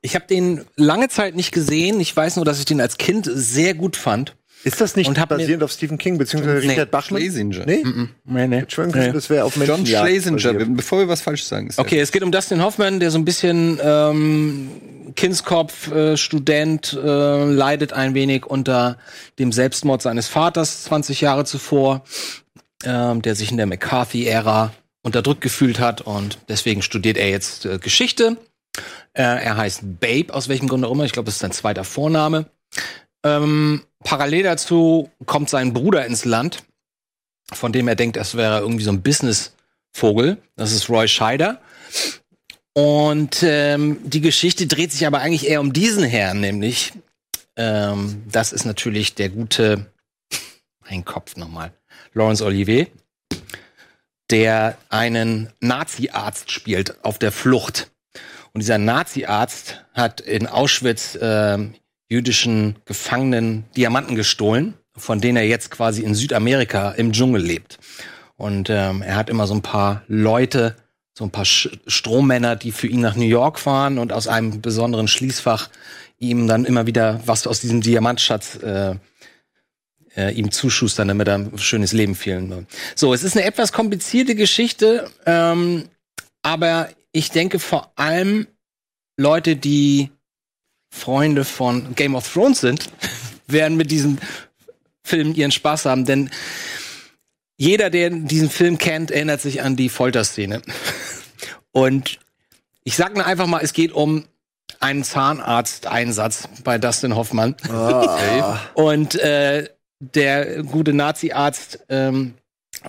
Ich habe den lange Zeit nicht gesehen. Ich weiß nur, dass ich den als Kind sehr gut fand. Ist das nicht basierend auf Stephen King beziehungsweise Nee. Richard Bachmann? Schlesinger. Nee? Nee, nee. Schon gesagt, das wäre auf John Menschenjagd Schlesinger. basiert. Bevor wir was falsch sagen. Ist Okay, es geht um Dustin Hoffman, der so ein bisschen ähm, Kindskopf, äh, Student, äh, leidet ein wenig unter dem Selbstmord seines Vaters 20 Jahre zuvor, ähm, der sich in der McCarthy-Ära unterdrückt gefühlt hat und deswegen studiert er jetzt äh, Geschichte. Äh, er heißt Babe, aus welchem Grund auch immer. Ich glaube, das ist sein zweiter Vorname. Ähm, parallel dazu kommt sein Bruder ins Land, von dem er denkt, es wäre irgendwie so ein Business-Vogel. Das ist Roy Scheider. Und ähm, die Geschichte dreht sich aber eigentlich eher um diesen Herrn, nämlich ähm, das ist natürlich der gute, mein Kopf nochmal, Laurence Olivier, der einen Nazi-Arzt spielt auf der Flucht. Und dieser Nazi-Arzt hat in Auschwitz ähm, jüdischen Gefangenen Diamanten gestohlen, von denen er jetzt quasi in Südamerika im Dschungel lebt. Und ähm, er hat immer so ein paar Leute, so ein paar Sch Strommänner, die für ihn nach New York fahren und aus einem besonderen Schließfach ihm dann immer wieder was aus diesem Diamantschatz äh, äh, ihm zuschustern, damit er ein schönes Leben führen will. So, es ist eine etwas komplizierte Geschichte, ähm, aber ich denke vor allem Leute, die Freunde von Game of Thrones sind, werden mit diesem Film ihren Spaß haben, denn jeder, der diesen Film kennt, erinnert sich an die Folterszene. Und ich sag nur einfach mal, es geht um einen Zahnarzteinsatz bei Dustin Hoffmann. Und äh, der gute Nazi-Arzt ähm,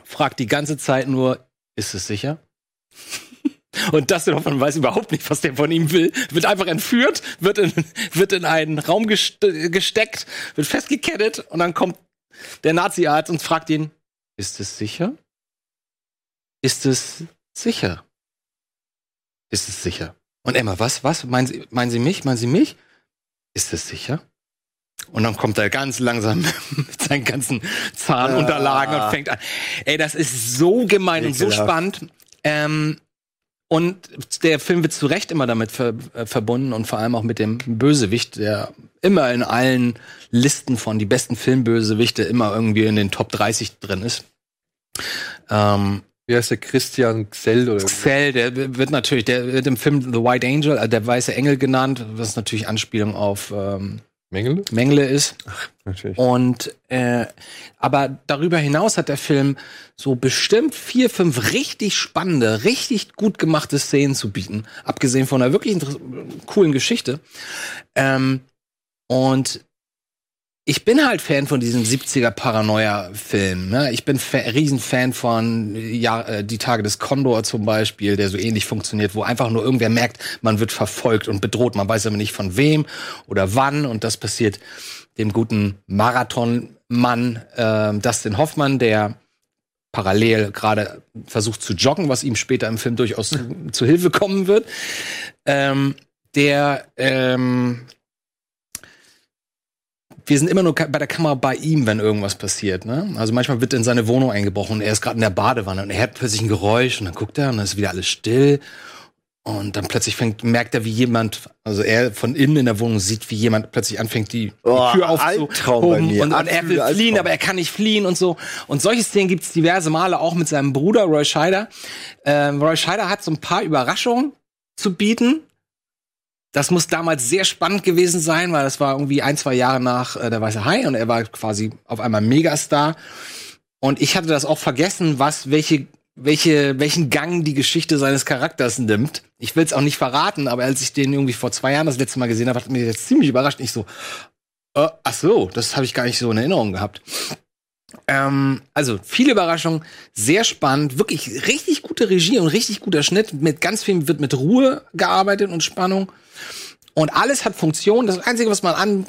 fragt die ganze Zeit nur, ist es sicher? Und Dustin Hoffmann weiß überhaupt nicht, was der von ihm will. Wird einfach entführt, wird in, wird in einen Raum geste gesteckt, wird festgekettet und dann kommt der Nazi-Arzt und fragt ihn, ist es sicher? Ist es sicher? Ist es sicher? Und Emma, was, was? Meinen Sie, meinen Sie mich? Meinen Sie mich? Ist es sicher? Und dann kommt er ganz langsam mit seinen ganzen Zahnunterlagen und fängt an. Ey, das ist so gemein und so Ekelhaft. spannend. Ähm, und der Film wird zu Recht immer damit ver äh, verbunden und vor allem auch mit dem Bösewicht, der immer in allen Listen von die besten Filmbösewichte immer irgendwie in den Top 30 drin ist. Ähm, Wie heißt der Christian Xell oder Xell, der wird natürlich, der wird im Film The White Angel, äh, der weiße Engel genannt, was natürlich Anspielung auf ähm, Mengele? Mengele ist. Natürlich. Und äh, aber darüber hinaus hat der Film so bestimmt vier, fünf richtig spannende, richtig gut gemachte Szenen zu bieten, abgesehen von einer wirklich coolen Geschichte. Ähm, und ich bin halt Fan von diesen 70er Paranoia-Filmen. Ne? Ich bin Fa Riesenfan von ja, äh, Die Tage des Kondor zum Beispiel, der so ähnlich funktioniert, wo einfach nur irgendwer merkt, man wird verfolgt und bedroht. Man weiß aber nicht von wem oder wann. Und das passiert dem guten Marathonmann äh, Dustin Hoffmann, der parallel gerade versucht zu joggen, was ihm später im Film durchaus zu, zu Hilfe kommen wird. Ähm, der ähm, wir sind immer nur bei der Kamera bei ihm, wenn irgendwas passiert. Ne? Also manchmal wird in seine Wohnung eingebrochen und er ist gerade in der Badewanne und er hört plötzlich ein Geräusch und dann guckt er und dann ist wieder alles still. Und dann plötzlich fängt, merkt er, wie jemand, also er von innen in der Wohnung sieht, wie jemand plötzlich anfängt, die, Oh, die Tür aufzuhoben. Und, und er will Absoluter fliehen, aber er kann nicht fliehen und so. Und solche Szenen gibt's diverse Male, auch mit seinem Bruder Roy Scheider. Ähm, Roy Scheider hat so ein paar Überraschungen zu bieten. Das muss damals sehr spannend gewesen sein, weil das war irgendwie ein, zwei Jahre nach äh, der Weiße Hai und er war quasi auf einmal Megastar. Und ich hatte das auch vergessen, was, welche, welche, welchen Gang die Geschichte seines Charakters nimmt. Ich will es auch nicht verraten, aber als ich den irgendwie vor zwei Jahren das letzte Mal gesehen habe, hat mich jetzt ziemlich überrascht. Ich so, äh, ach so, das habe ich gar nicht so in Erinnerung gehabt. Ähm, also viele Überraschungen, sehr spannend, wirklich richtig gute Regie und richtig guter Schnitt. Mit ganz viel wird mit Ruhe gearbeitet und Spannung. Und alles hat Funktion. Das Einzige, was man an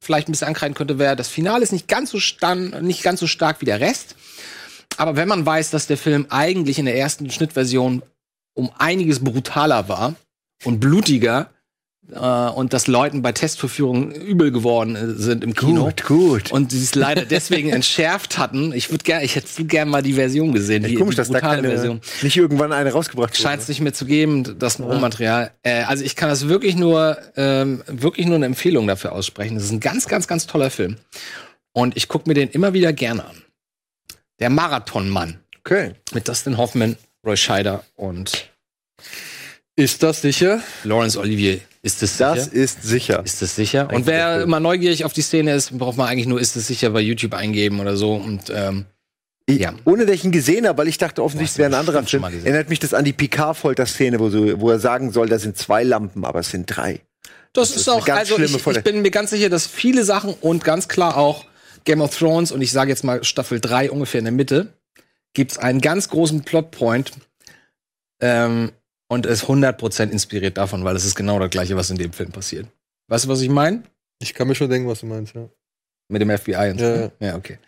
vielleicht ein bisschen ankreiden könnte, wäre, das Finale ist nicht ganz so stand, nicht ganz so stark wie der Rest. Aber wenn man weiß, dass der Film eigentlich in der ersten Schnittversion um einiges brutaler war und blutiger äh, und dass Leuten bei Testverführungen übel geworden äh, sind im Kino Gut, gut. und sie es leider deswegen entschärft hatten. Ich würde gerne, ich hätte gerne mal die Version gesehen, die, Komisch, die dass da keine, Version. nicht irgendwann eine rausgebracht Scheint es nicht mehr zu geben, das Rohmaterial. Äh, also ich kann das wirklich nur, ähm, wirklich nur eine Empfehlung dafür aussprechen. Das ist ein ganz, ganz, ganz toller Film. Und ich gucke mir den immer wieder gerne an. Der Marathonmann Okay. mit Dustin Hoffman, Roy Scheider und Ist das sicher? Laurence Olivier. Ist das sicher? Das ist sicher. Ist das sicher? Und wer immer neugierig auf die Szene ist, braucht man eigentlich nur ist es sicher bei YouTube eingeben oder so. Und ähm, ja. Ohne dass ich ihn gesehen habe, weil ich dachte, offensichtlich Hast wäre ein anderer Film. Erinnert mich das an die Picard-Folter-Szene, wo, so, wo er sagen soll, da sind zwei Lampen, aber es sind drei. Das, ist ist eine auch, ganz also schlimme ich, ich bin mir ganz sicher, dass viele Sachen und ganz klar auch Game of Thrones und ich sage jetzt mal Staffel 3 ungefähr in der Mitte, gibt's einen ganz großen Plotpoint ähm, und ist 100% inspiriert davon, weil es ist genau das gleiche, was in dem Film passiert. Weißt du, was ich meine? Ich kann mir schon denken, was du meinst, ja. Mit dem FBI und so. Ja, ja. ja okay.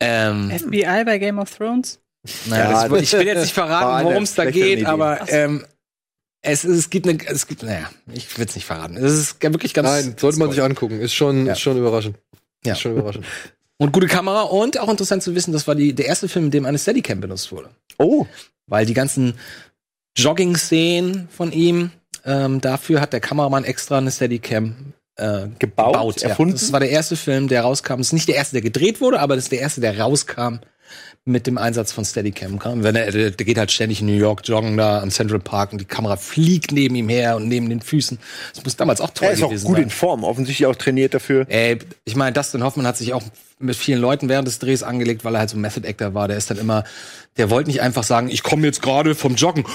Ähm, FBI bei Game of Thrones? naja, Ja, das, ich will jetzt nicht verraten, worum es da geht, Idee. aber ähm, es, es gibt eine, es gibt, naja, ich will es nicht verraten. Es ist wirklich ganz. Nein, sollte man sich angucken. Ist schon, Ja. ist schon überraschend. Ja. Ist schon überraschend. Und gute Kamera und auch interessant zu wissen, das war die, der erste Film, in dem eine Steadicam benutzt wurde. Oh, Weil die ganzen Jogging-Szenen von ihm, ähm, dafür hat der Kameramann extra eine Steadicam äh, Gebaut? ja. Erfunden? Das war der erste Film, der rauskam. Das ist nicht der erste, der gedreht wurde, aber das ist der erste, der rauskam mit dem Einsatz von Steadicam. Wenn er, der, geht halt ständig in New York joggen da am Central Park und die Kamera fliegt neben ihm her und neben den Füßen. Das muss damals auch toll er ist auch gewesen gut sein. in Form, offensichtlich auch trainiert dafür. Ey, ich meine, Dustin Hoffman hat sich auch mit vielen Leuten während des Drehs angelegt, weil er halt so ein Method Actor war. Der ist dann immer, der wollte nicht einfach sagen, ich komme jetzt gerade vom Joggen,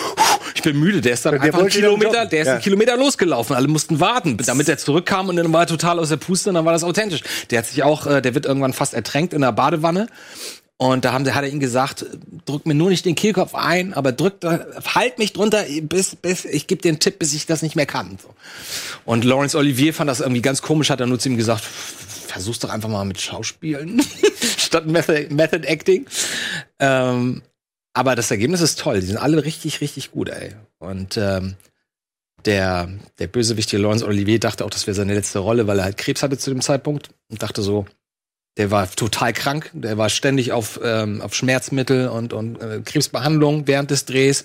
ich bin müde. Der ist dann Der einfach einen Kilometer, der ist Ja. einen Kilometer losgelaufen. Alle mussten warten, damit er zurückkam und dann war er total aus der Puste und dann war das authentisch. Der hat sich auch, äh, der wird irgendwann fast ertränkt in der Badewanne. Und da haben, hat er ihm gesagt, drück mir nur nicht den Kehlkopf ein, aber drück, halt mich drunter, bis, bis, ich gebe dir einen Tipp, bis ich das nicht mehr kann. So. Und Laurence Olivier fand das irgendwie ganz komisch, hat er nur zu ihm gesagt, versuch's doch einfach mal mit Schauspielen statt Method, Method Acting. Ähm, aber das Ergebnis ist toll. Die sind alle richtig, richtig gut, ey. Und ähm, der, der Bösewicht hier, Laurence Olivier, dachte auch, das wäre seine letzte Rolle, weil er halt Krebs hatte zu dem Zeitpunkt und dachte so, der war total krank, der war ständig auf, ähm, auf Schmerzmittel und, und äh, Krebsbehandlung während des Drehs,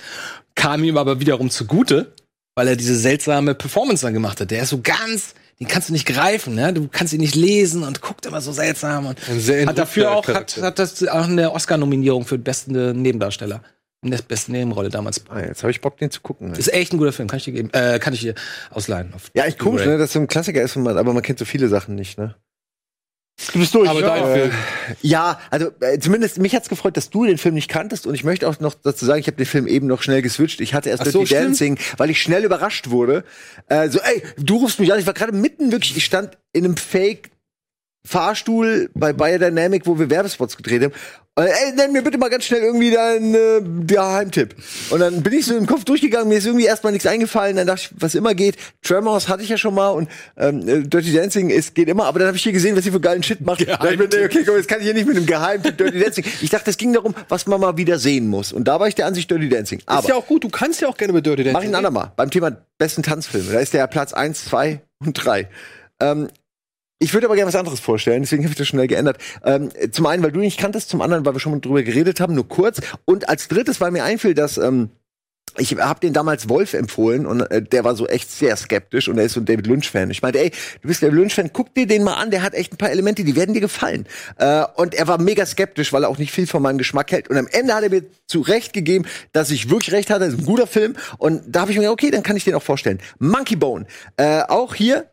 kam ihm aber wiederum zugute, weil er diese seltsame Performance dann gemacht hat. Der ist so ganz, den kannst du nicht greifen, ne? Du kannst ihn nicht lesen und guckt immer so seltsam und hat dafür auch, hat, hat das auch eine Oscar-Nominierung für beste Nebendarsteller. In der besten Nebenrolle damals. Ah, jetzt habe ich Bock, den zu gucken. Ist echt ein guter Film, kann ich dir geben, äh, kann ich dir ausleihen. Ja, echt komisch, ne, dass so ein Klassiker ist, man, aber man kennt so viele Sachen nicht, ne? Du bist durch. Aber ja, dein Film. Ja, also äh, zumindest mich hat's gefreut, dass du den Film nicht kanntest und ich möchte auch noch dazu sagen, ich habe den Film eben noch schnell geswitcht. Ich hatte erst Ach so, Dirty stimmt. Dancing, weil ich schnell überrascht wurde. Äh, so, ey, du rufst mich an. Ich war gerade mitten wirklich, ich stand in einem Fake Fahrstuhl bei Biodynamic, wo wir Werbespots gedreht haben. Und, ey, nenn mir bitte mal ganz schnell irgendwie deinen äh, Geheimtipp. Und dann bin ich so im Kopf durchgegangen, mir ist irgendwie erstmal nichts eingefallen. Dann dachte ich, was immer geht. Tremors hatte ich ja schon mal und ähm, äh, Dirty Dancing ist, geht immer. Aber dann habe ich hier gesehen, was sie für geilen Shit macht. Da hab ich okay, komm, jetzt kann ich hier nicht mit einem Geheimtipp Dirty Dancing. Ich dachte, es ging darum, was man mal wieder sehen muss. Und da war ich der Ansicht Dirty Dancing. Aber ist ja auch gut, du kannst ja auch gerne mit Dirty Dancing. Mach ich ein andermal. Beim Thema besten Tanzfilme. Da ist der Platz 1, 2 und 3. Ähm, ich würde aber gerne was anderes vorstellen, deswegen habe ich das schnell geändert. Ähm, zum einen, weil du nicht kanntest, zum anderen, weil wir schon mal drüber geredet haben, nur kurz. Und als drittes, weil mir einfiel, dass ähm, ich habe den damals Wolf empfohlen und äh, der war so echt sehr skeptisch und er ist so ein David Lynch-Fan. Ich meinte, ey, du bist David Lynch-Fan, guck dir den mal an, der hat echt ein paar Elemente, die werden dir gefallen. Äh, und er war mega skeptisch, weil er auch nicht viel von meinem Geschmack hält. Und am Ende hat er mir zu Recht gegeben, dass ich wirklich recht hatte, das ist ein guter Film. Und da habe ich mir gedacht, okay, dann kann ich den auch vorstellen. Monkey Bone, äh, auch hier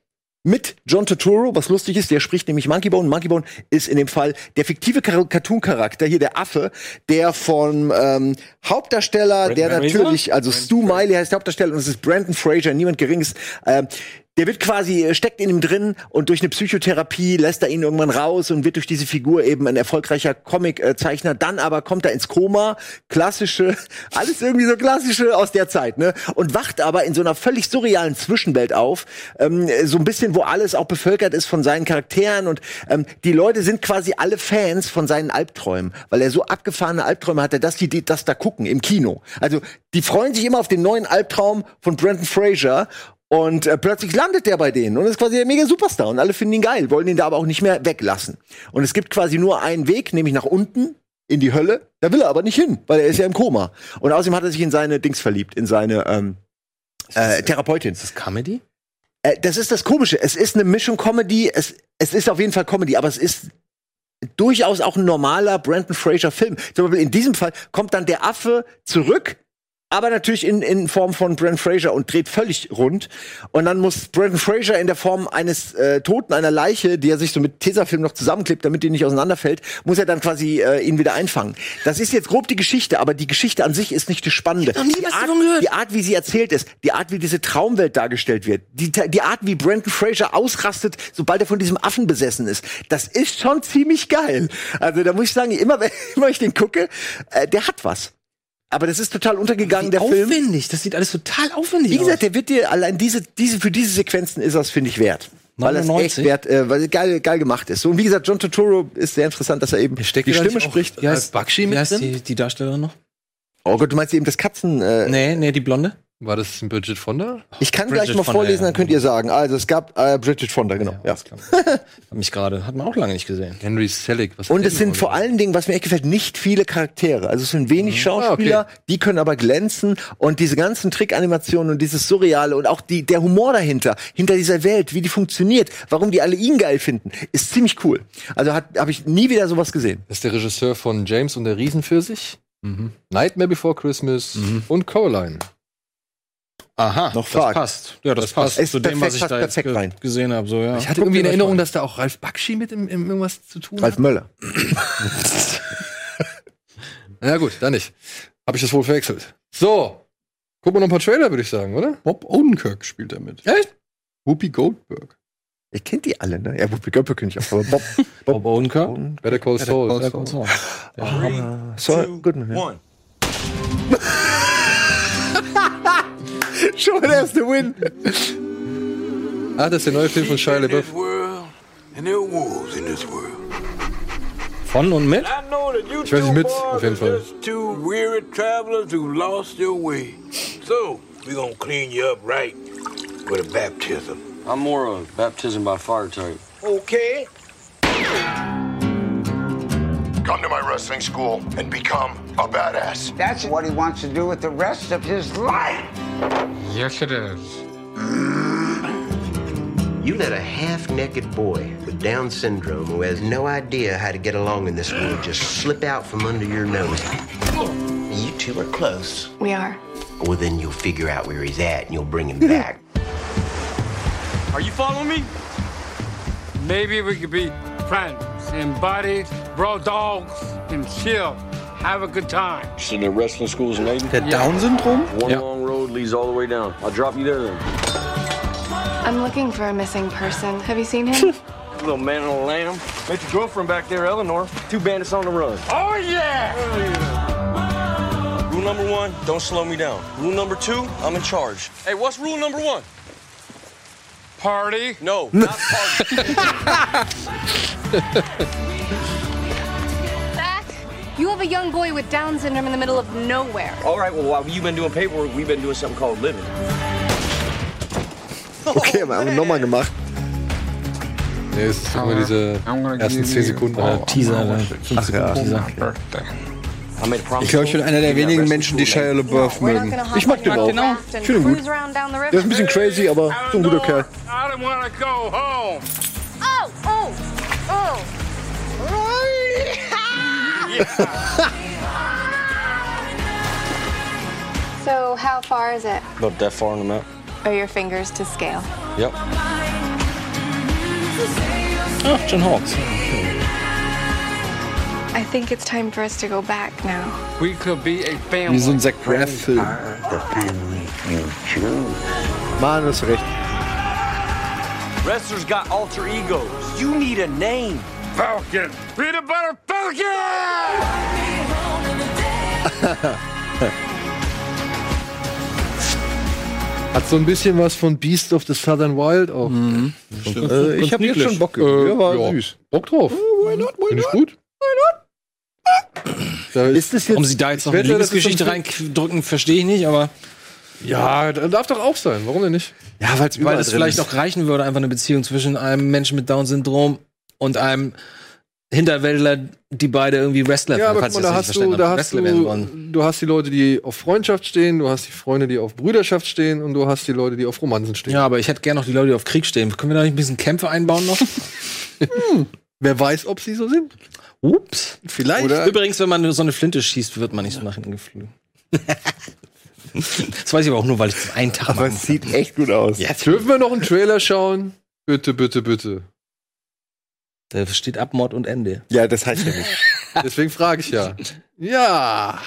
mit John Turturro, was lustig ist, der spricht nämlich Monkey Bone. Monkey Bone ist in dem Fall der fiktive Cartoon-Charakter, hier der Affe, der von ähm, Hauptdarsteller, der Fraser? natürlich, also Stu Miley heißt der Hauptdarsteller und es ist Brandon Fraser, niemand geringes. Ähm, der wird quasi, äh, steckt in ihm drin und durch eine Psychotherapie lässt er ihn irgendwann raus und wird durch diese Figur eben ein erfolgreicher Comic-Zeichner. Dann aber kommt er ins Koma, klassische, alles irgendwie so klassische aus der Zeit, ne? Und wacht aber in so einer völlig surrealen Zwischenwelt auf, ähm, so ein bisschen, wo alles auch bevölkert ist von seinen Charakteren und ähm, die Leute sind quasi alle Fans von seinen Albträumen, weil er so abgefahrene Albträume hatte, dass die, die das da gucken im Kino. Also die freuen sich immer auf den neuen Albtraum von Brandon Fraser und äh, plötzlich landet der bei denen und ist quasi der mega Superstar und alle finden ihn geil, wollen ihn da aber auch nicht mehr weglassen. Und es gibt quasi nur einen Weg, nämlich nach unten in die Hölle. Da will er aber nicht hin, weil er ist ja im Koma. Und außerdem hat er sich in seine Dings verliebt, in seine ähm, äh, Therapeutin. Ist das Comedy? Äh, das ist das Komische. Es ist eine Mischung Comedy. Es, es ist auf jeden Fall Comedy, aber es ist durchaus auch ein normaler Brandon Fraser Film. Zum Beispiel in diesem Fall kommt dann der Affe zurück, aber natürlich in, in Form von Brandon Fraser und dreht völlig rund. Und dann muss Brandon Fraser in der Form eines äh, Toten, einer Leiche, die er sich so mit Tesafilm noch zusammenklebt, damit die nicht auseinanderfällt, muss er dann quasi äh, ihn wieder einfangen. Das ist jetzt grob die Geschichte, aber die Geschichte an sich ist nicht die spannende. noch nie die, was Art, davon gehört. die Art, wie sie erzählt ist, die Art, wie diese Traumwelt dargestellt wird, die, die Art, wie Brandon Fraser ausrastet, sobald er von diesem Affen besessen ist, das ist schon ziemlich geil. Also da muss ich sagen, immer wenn immer ich den gucke, äh, der hat was. Aber das ist total untergegangen, der Film. aufwendig. Das sieht alles total aufwendig Wie gesagt, aus. der wird dir allein diese, diese für diese Sequenzen ist das finde ich wert. Weil das 99? echt wert, äh, weil es geil, geil gemacht ist. So, und wie gesagt, John Turturro ist sehr interessant, dass er eben die Stimme spricht. Wie Als heißt, Bakshi wie mit drin? die, die Darstellerin noch? Oh Gott, du meinst eben das Katzen. Äh, Nee, nee, die Blonde. War das ein Bridget Fonda? Ich kann Bridget gleich mal Fonda, vorlesen, ja. dann könnt ihr sagen. Also es gab äh, Bridget Fonda, genau. Ja. alles klar. Hab mich gerade, hat man auch lange nicht gesehen. Henry Selick. Was Und es sind vor allen Dingen, was mir echt gefällt, nicht viele Charaktere. Also es sind wenig Schauspieler, Ah, okay. die können aber glänzen und diese ganzen Trickanimationen und dieses Surreale und auch die, der Humor dahinter, hinter dieser Welt, wie die funktioniert, warum die alle ihn geil finden, ist ziemlich cool. Also habe ich nie wieder sowas gesehen. Das ist der Regisseur von James und der Riesenpfirsich, Nightmare Before Christmas und Coraline. Aha, Noch das passt. Ja, das, Das passt passt zu dem, was ich da jetzt ge rein. gesehen habe. So, ja. Ich hatte Guck irgendwie in Erinnerung, mal dass da auch Ralf Bakshi mit im, im irgendwas zu tun Ralf hat. Möller. Na gut, dann nicht. Habe ich das wohl verwechselt. So, Gucken wir noch ein paar Trailer, würde ich sagen, oder? Bob Odenkirk spielt da mit. Echt? Whoopi Goldberg. Ihr kennt die alle, ne? Ja, Whoopi Goldberg kenn ich auch, aber Bob. Bob Odenkirk. Better Call Saul. Better Call Saul. Ah, gut. Ja. One. Schon der erste Win. Ah, das ist der neue Film von Shia LaBeouf. This world, and there are wolves in this world. Von und mit? I know that you Ich weiß nicht, two mit, auf jeden Fall. two weary travelers who lost their way. So, we're gonna clean you up right with a baptism. I'm more a baptism by fire type. Okay? Come to my wrestling school and become a badass. That's what he wants to do with the rest of his life. Yes, it is. You let a half naked boy with Down syndrome who has no idea how to get along in this world just slip out from under your nose. You two are close. We are. Well, then you'll figure out where he's at and you'll bring him back. Are you following me? Maybe we could be friends and buddies, bro dogs, and chill. Have a good time. Sitting in wrestling schools in Aiden? Der Down-Syndrom? One Yeah. long road leads all the way down. I'll drop you there then. I'm looking for a missing person. Have you seen him? Little man on a lamb. Met your girlfriend back there, Eleanor. Two bandits on the run. Oh, yeah! Rule number one, don't slow me down. Rule number two, I'm in charge. Hey, what's rule number one? Party. No, not party. Zach, you have a young boy with Down syndrome in the middle of nowhere. all right, well, while you've been doing paperwork, we've been doing something called living. Okay, aber haben wir nochmal gemacht. Nee, es ist immer diese ersten 10 Sekunden halt. Teaser, ne? Ach ja. Teaser. Ich glaube, ich bin einer der wenigen Menschen, die Shia LaBeouf mögen. Ich mag den auch. Ich finde ihn gut. Der ist ein bisschen crazy, aber so ein guter Kerl. I don't wanna go home. Oh, oh, oh. so, how far is it? About that far on the map. Are your fingers to scale? Yep. Ach, John Hawks. I think it's time for us to go back now. We could be a Wie family. so ein Zach Braff-Film. The family you choose. Mann, hast recht. Wrestlers got alter egos. You need a name. Falcon. Peanut butter Falcon! Hat so ein bisschen was von Beast of the Southern Wild auch. Äh, ich habe jetzt schon Bock. Äh, ja, war ja. süß. Bock drauf. Finde ich gut. Da ist, Ist das Warum jetzt sie da jetzt noch eine Liebesgeschichte reindrücken, verstehe ich nicht, aber ja, da darf doch auch sein. Warum denn nicht? ja, weil es vielleicht auch reichen würde, einfach eine Beziehung zwischen einem Menschen mit Down-Syndrom und einem Hinterwäldler, die beide irgendwie Wrestler Ja, aber falls guck mal, da das hast nicht du, da hast werden du, du hast die Leute, die auf Freundschaft stehen, du hast die Freunde, die auf Brüderschaft stehen und du hast die Leute, die auf Romanzen stehen. Ja, aber ich hätte gerne noch die Leute, die auf Krieg stehen. Können wir da nicht ein bisschen Kämpfe einbauen noch? Wer weiß, ob sie so sind? Ups. Vielleicht. Oder Übrigens, wenn man so eine Flinte schießt, wird man nicht so nach hinten geflogen. das weiß ich aber auch nur, weil ich das einen Tag Aber es sieht echt gut aus. Ja, Dürfen wir noch einen Trailer schauen? Bitte, bitte, bitte. Da steht Abmord und Ende. Ja, das heißt ja nicht. Deswegen frage ich ja. Ja.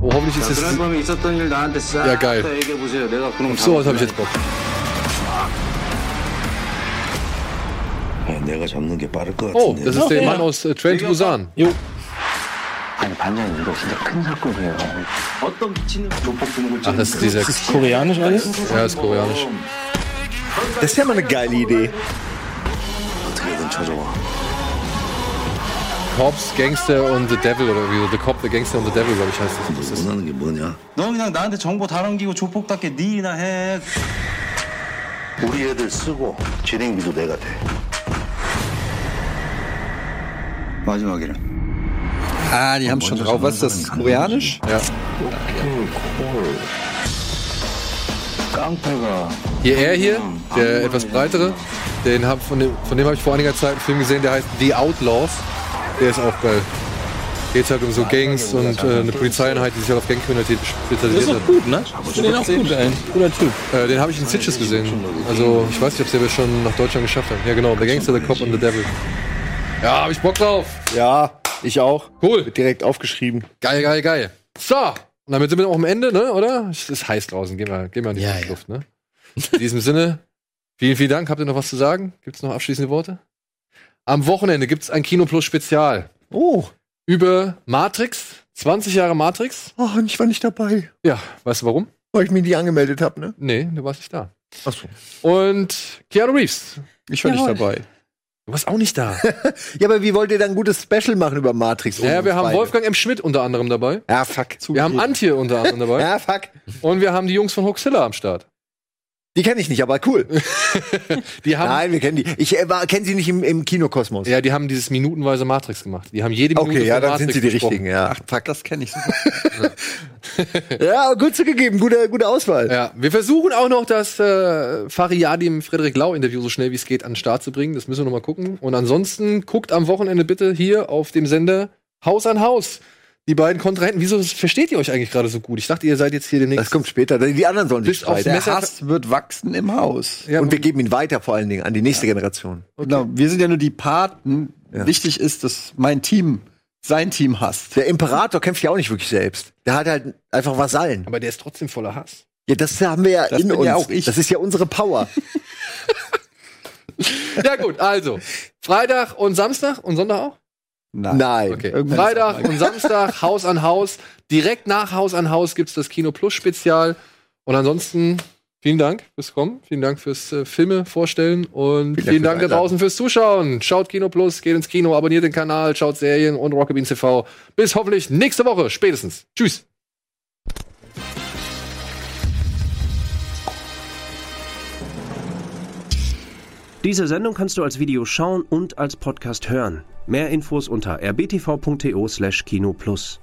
Oh, hoffentlich ist es. Ja, geil. So, sowas habe ich jetzt Bock. 내가 잡는 게 빠를 것 Oh, 같은데. das ist der Mann aus äh, Train to Busan. 아니 반장님 이거 진짜 큰 사건이에요. 어떤 미친놈 로봇 걸 das ist dieser. Das koreanisch alles? Ja, ist koreanisch. Das ist ja mal eine geile Idee. 어떻게든 찾아와. Cops, Gangster und The Devil oder wie. The Cop, The Gangster und The Devil, glaube ich, heißt das. das ist, 원하는 게 뭐냐? 너 그냥 나한테 정보 다 넘기고 조폭답게 네 일이나 해. 우리 애들 쓰고 진행비도 내가 돼. Ah, die haben schon drauf. Was ist das? Koreanisch? Ja. Hier er hier, der etwas breitere, den hab, von dem, von dem habe ich vor einiger Zeit einen Film gesehen, der heißt The Outlaws. Der ist auch geil. Geht halt um so Gangs und äh, eine Polizeieinheit, die sich halt auf Gangkriminalität spezialisiert hat. Das ist auch gut, ne? Ich finde den auch gut, ein guter Typ. Äh, den habe ich in Sitches gesehen. Also ich weiß nicht, ob sie schon nach Deutschland geschafft haben. Ja genau, The Gangster, The Cop und The Devil. Ja, habe ich Bock drauf. Ja, ich auch. Cool. Wird direkt aufgeschrieben. Geil, geil, geil. So, Und damit sind wir auch am Ende, ne, oder? Es ist heiß draußen, gehen wir, gehen wir in die Ja, ja. Luft, ne? In diesem Sinne, vielen, vielen Dank. Habt ihr noch was zu sagen? Gibt es noch abschließende Worte? Am Wochenende gibt es ein Kino Plus Spezial Oh, über Matrix, 20 Jahre Matrix. oh, und ich war nicht dabei, Ja, weißt du warum? weil ich mich nicht angemeldet habe, ne? Nee, du warst nicht da. Ach so. Und Keanu Reeves, Ich war Jawohl. nicht dabei. Du warst auch nicht da. Ja, aber wie wollt ihr dann ein gutes Special machen über Matrix? ja, wir haben beide? Wolfgang M. Schmidt unter anderem dabei. Ja, fuck. Wir haben Antje unter anderem dabei. Ja, fuck. Und wir haben die Jungs von Hoaxilla am Start. Die kenne ich nicht, aber cool. Die haben, Nein, wir kennen die. Ich äh, kenne sie nicht im, im Kinokosmos. ja, die haben dieses minutenweise Matrix gemacht. Die haben jede Minute Okay, ja, dann Matrix sind sie die richtigen, ja. Ach, fuck, das kenne ich so. Ja, gut zugegeben, gute, gute Auswahl. Ja, wir versuchen auch noch das äh, Fariadim Frederik Lau Interview so schnell wie es geht an den Start zu bringen. Das müssen wir noch mal gucken. Und ansonsten guckt am Wochenende bitte hier auf dem Sender Haus an Haus. Die beiden Kontrahenten. Wieso versteht ihr euch eigentlich gerade so gut? Ich dachte, ihr seid jetzt hier demnächst. Das kommt später. Die anderen sollen sich streiten. Der Hass wird wachsen im Haus. Ja, Und wir geben ihn weiter vor allen Dingen an die nächste Generation. Genau, wir sind ja nur die Paten. Wichtig ist, dass mein Team sein Team hasst. Der Imperator kämpft ja auch nicht wirklich selbst. Der hat halt einfach Vasallen. aber der ist trotzdem voller Hass. Ja, das haben wir ja Das in bin uns. ja auch ich. Das ist ja unsere Power. Ja gut, also Freitag und Samstag und Sonntag auch. Nein. Okay. Irgendwann ist Freitag und Samstag Haus an Haus. Direkt nach Haus an Haus gibt's das Kino Plus Spezial. Und ansonsten vielen Dank fürs Kommen, vielen Dank fürs äh, Filme vorstellen und vielen, Dank Dank da draußen fürs Zuschauen. Schaut Kino Plus, geht ins Kino, abonniert den Kanal, schaut Serien und Rocketbeans TV. Bis hoffentlich nächste Woche spätestens. Tschüss. Diese Sendung kannst du als Video schauen und als Podcast hören. Mehr Infos unter rbtv.to/kinoplus.